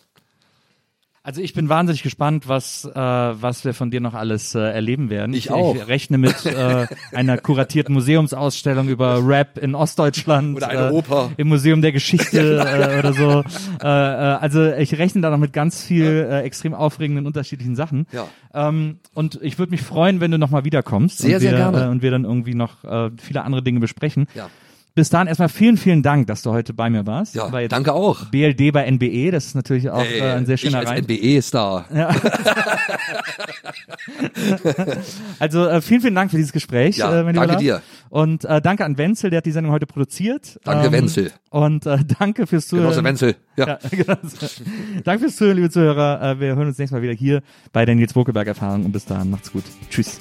Also ich bin wahnsinnig gespannt, was äh, was wir von dir noch alles äh, erleben werden. Ich auch. Ich rechne mit äh, einer kuratierten Museumsausstellung über Rap in Ostdeutschland Oder eine äh, Oper. im Museum der Geschichte äh, oder so. Äh, äh, also ich rechne da noch mit ganz viel äh, extrem aufregenden unterschiedlichen Sachen. Ja. Ähm, und ich würde mich freuen, wenn du noch mal wiederkommst Sehr, und sehr wir, gerne. Äh, und wir dann irgendwie noch äh, viele andere Dinge besprechen. Ja. Bis dahin erstmal vielen, vielen Dank, dass du heute bei mir warst. Ja, Bei danke auch. BLD bei NBE, das ist natürlich auch äh, ein sehr schöner ich als. NBE-Star. Also äh, vielen, vielen Dank für dieses Gespräch. Ja, äh, danke dir. Und äh, danke an Wenzel, der hat die Sendung heute produziert. Danke, Wenzel. Und äh, danke fürs Zuhören. Genosse Wenzel. Ja. Ja, danke fürs Zuhören, liebe Zuhörer. Äh, wir hören uns nächstes Mal wieder hier bei der Nils Bokelberg Erfahrung. Und bis dahin, macht's gut. Tschüss.